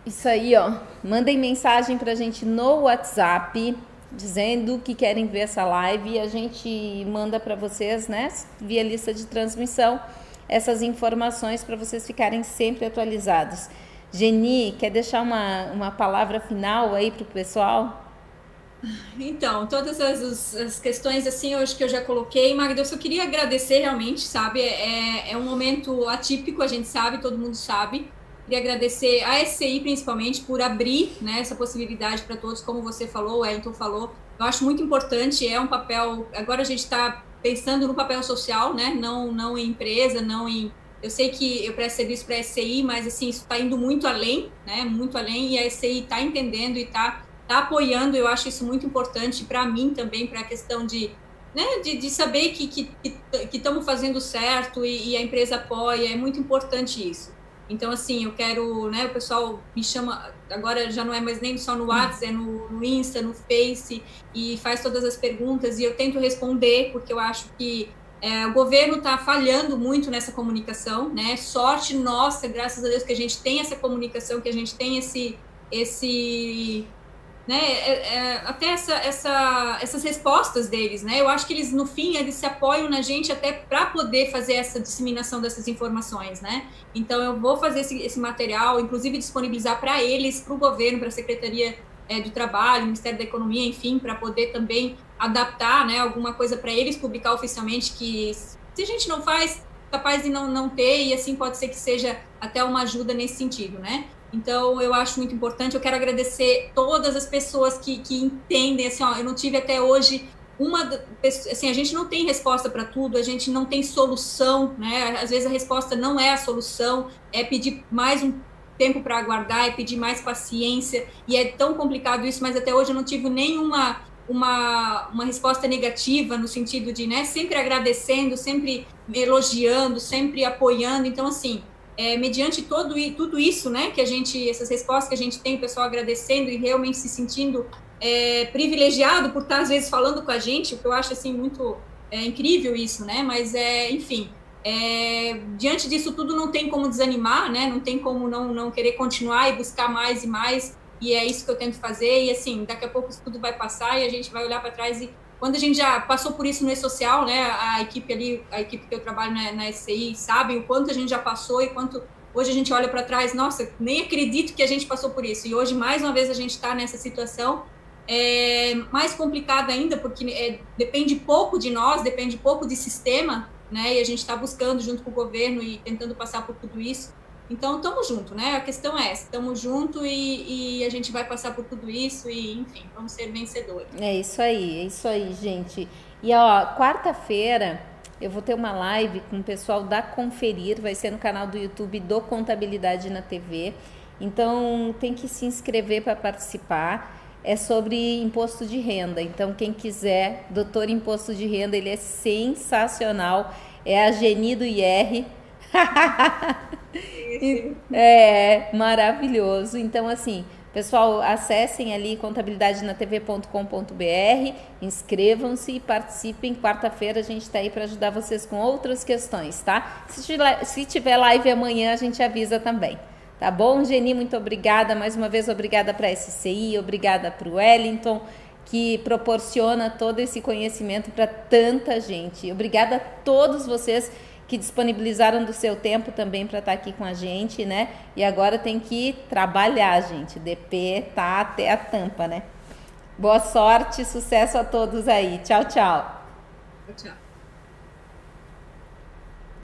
Isso aí, ó. Mandem mensagem pra gente no WhatsApp dizendo que querem ver essa live e a gente manda para vocês, né, via lista de transmissão, essas informações para vocês ficarem sempre atualizados. Geni, quer deixar uma, uma palavra final aí para o pessoal? Então, todas as, as, questões assim, acho que eu já coloquei, Magda, eu só queria agradecer realmente, sabe? É, é um momento atípico, a gente sabe, todo mundo sabe. Queria agradecer a SCI principalmente por abrir né, essa possibilidade para todos, como você falou, o Wellington falou. Eu acho muito importante, é um papel. Agora a gente está pensando no papel social, né? Não, não em empresa, não em. Eu sei que eu presto serviço para a SCI, mas assim, isso está indo muito além, né? Muito além, e a SCI está entendendo e está tá apoiando. Eu acho isso muito importante para mim também, para a questão de né, de, de saber que estamos que, que, fazendo certo e, e, a empresa apoia, é muito importante isso. Então, assim, eu quero, né, o pessoal me chama, agora já não é mais nem só no WhatsApp, é no, no Insta, no Face, e faz todas as perguntas, e eu tento responder, porque eu acho que é, o governo está falhando muito nessa comunicação, né? Sorte nossa, graças a Deus, que a gente tem essa comunicação, que a gente tem esse, esse né, é, é, até essa, essa, essas respostas deles, né? Eu acho que eles no fim eles se apoiam na gente até para poder fazer essa disseminação dessas informações, né? Então eu vou fazer esse, esse material, inclusive disponibilizar para eles, para o governo, para a secretaria é, do Trabalho, Ministério da Economia, enfim, para poder também adaptar, né, alguma coisa para eles publicar oficialmente que se a gente não faz capaz de não, não ter e assim pode ser que seja até uma ajuda nesse sentido, né? Então, eu acho muito importante. Eu quero agradecer todas as pessoas que, que entendem. Assim, ó, eu não tive até hoje uma. Assim, a gente não tem resposta para tudo, a gente não tem solução, né? Às vezes a resposta não é a solução, é pedir mais um tempo para aguardar, é pedir mais paciência. E é tão complicado isso, mas até hoje eu não tive nenhuma. Uma, uma resposta negativa no sentido de, né, sempre agradecendo, sempre elogiando, sempre apoiando. Então, assim, é, mediante todo, tudo isso, né, que a gente, essas respostas que a gente tem, o pessoal agradecendo e realmente se sentindo é, privilegiado por estar, às vezes, falando com a gente, o que eu acho, assim, muito é, incrível isso, né, mas, é, enfim, é, diante disso tudo não tem como desanimar, né, não tem como não, não querer continuar e buscar mais e mais, e é isso que eu tento fazer, e, assim, daqui a pouco isso tudo vai passar e a gente vai olhar para trás e quando a gente já passou por isso no E-Social, né, a equipe ali, a equipe que eu trabalho na, na SCI, sabe o quanto a gente já passou e quanto hoje a gente olha para trás, nossa, nem acredito que a gente passou por isso. E hoje, mais uma vez, a gente está nessa situação é, mais complicada ainda, porque é, depende pouco de nós, depende pouco de sistema, né, e a gente está buscando junto com o governo e tentando passar por tudo isso. Então, estamos junto, né? A questão é essa, estamos junto e, e, a gente vai passar por tudo isso e, enfim, vamos ser vencedores. É isso aí, é isso aí, gente. E, ó, quarta-feira eu vou ter uma live com o pessoal da Conferir, vai ser no canal do YouTube do Contabilidade na TV. Então, tem que se inscrever para participar. É sobre imposto de renda. Então, quem quiser, doutor imposto de renda, ele é sensacional. É a Geni do IR. é maravilhoso. Então, assim, pessoal, acessem ali contabilidadenatv.com.br, inscrevam-se e participem. Quarta-feira a gente está aí para ajudar vocês com outras questões, tá? Se tiver, live amanhã, a gente avisa também. Tá bom, Geni? Muito obrigada. Mais uma vez, obrigada para a SCI, obrigada para o Wellington, que proporciona todo esse conhecimento para tanta gente. Obrigada a todos vocês que disponibilizaram do seu tempo também para estar tá aqui com a gente, né? E agora tem que trabalhar, gente. DP tá até a tampa, né? Boa sorte, sucesso a todos aí. Tchau, tchau. Tchau.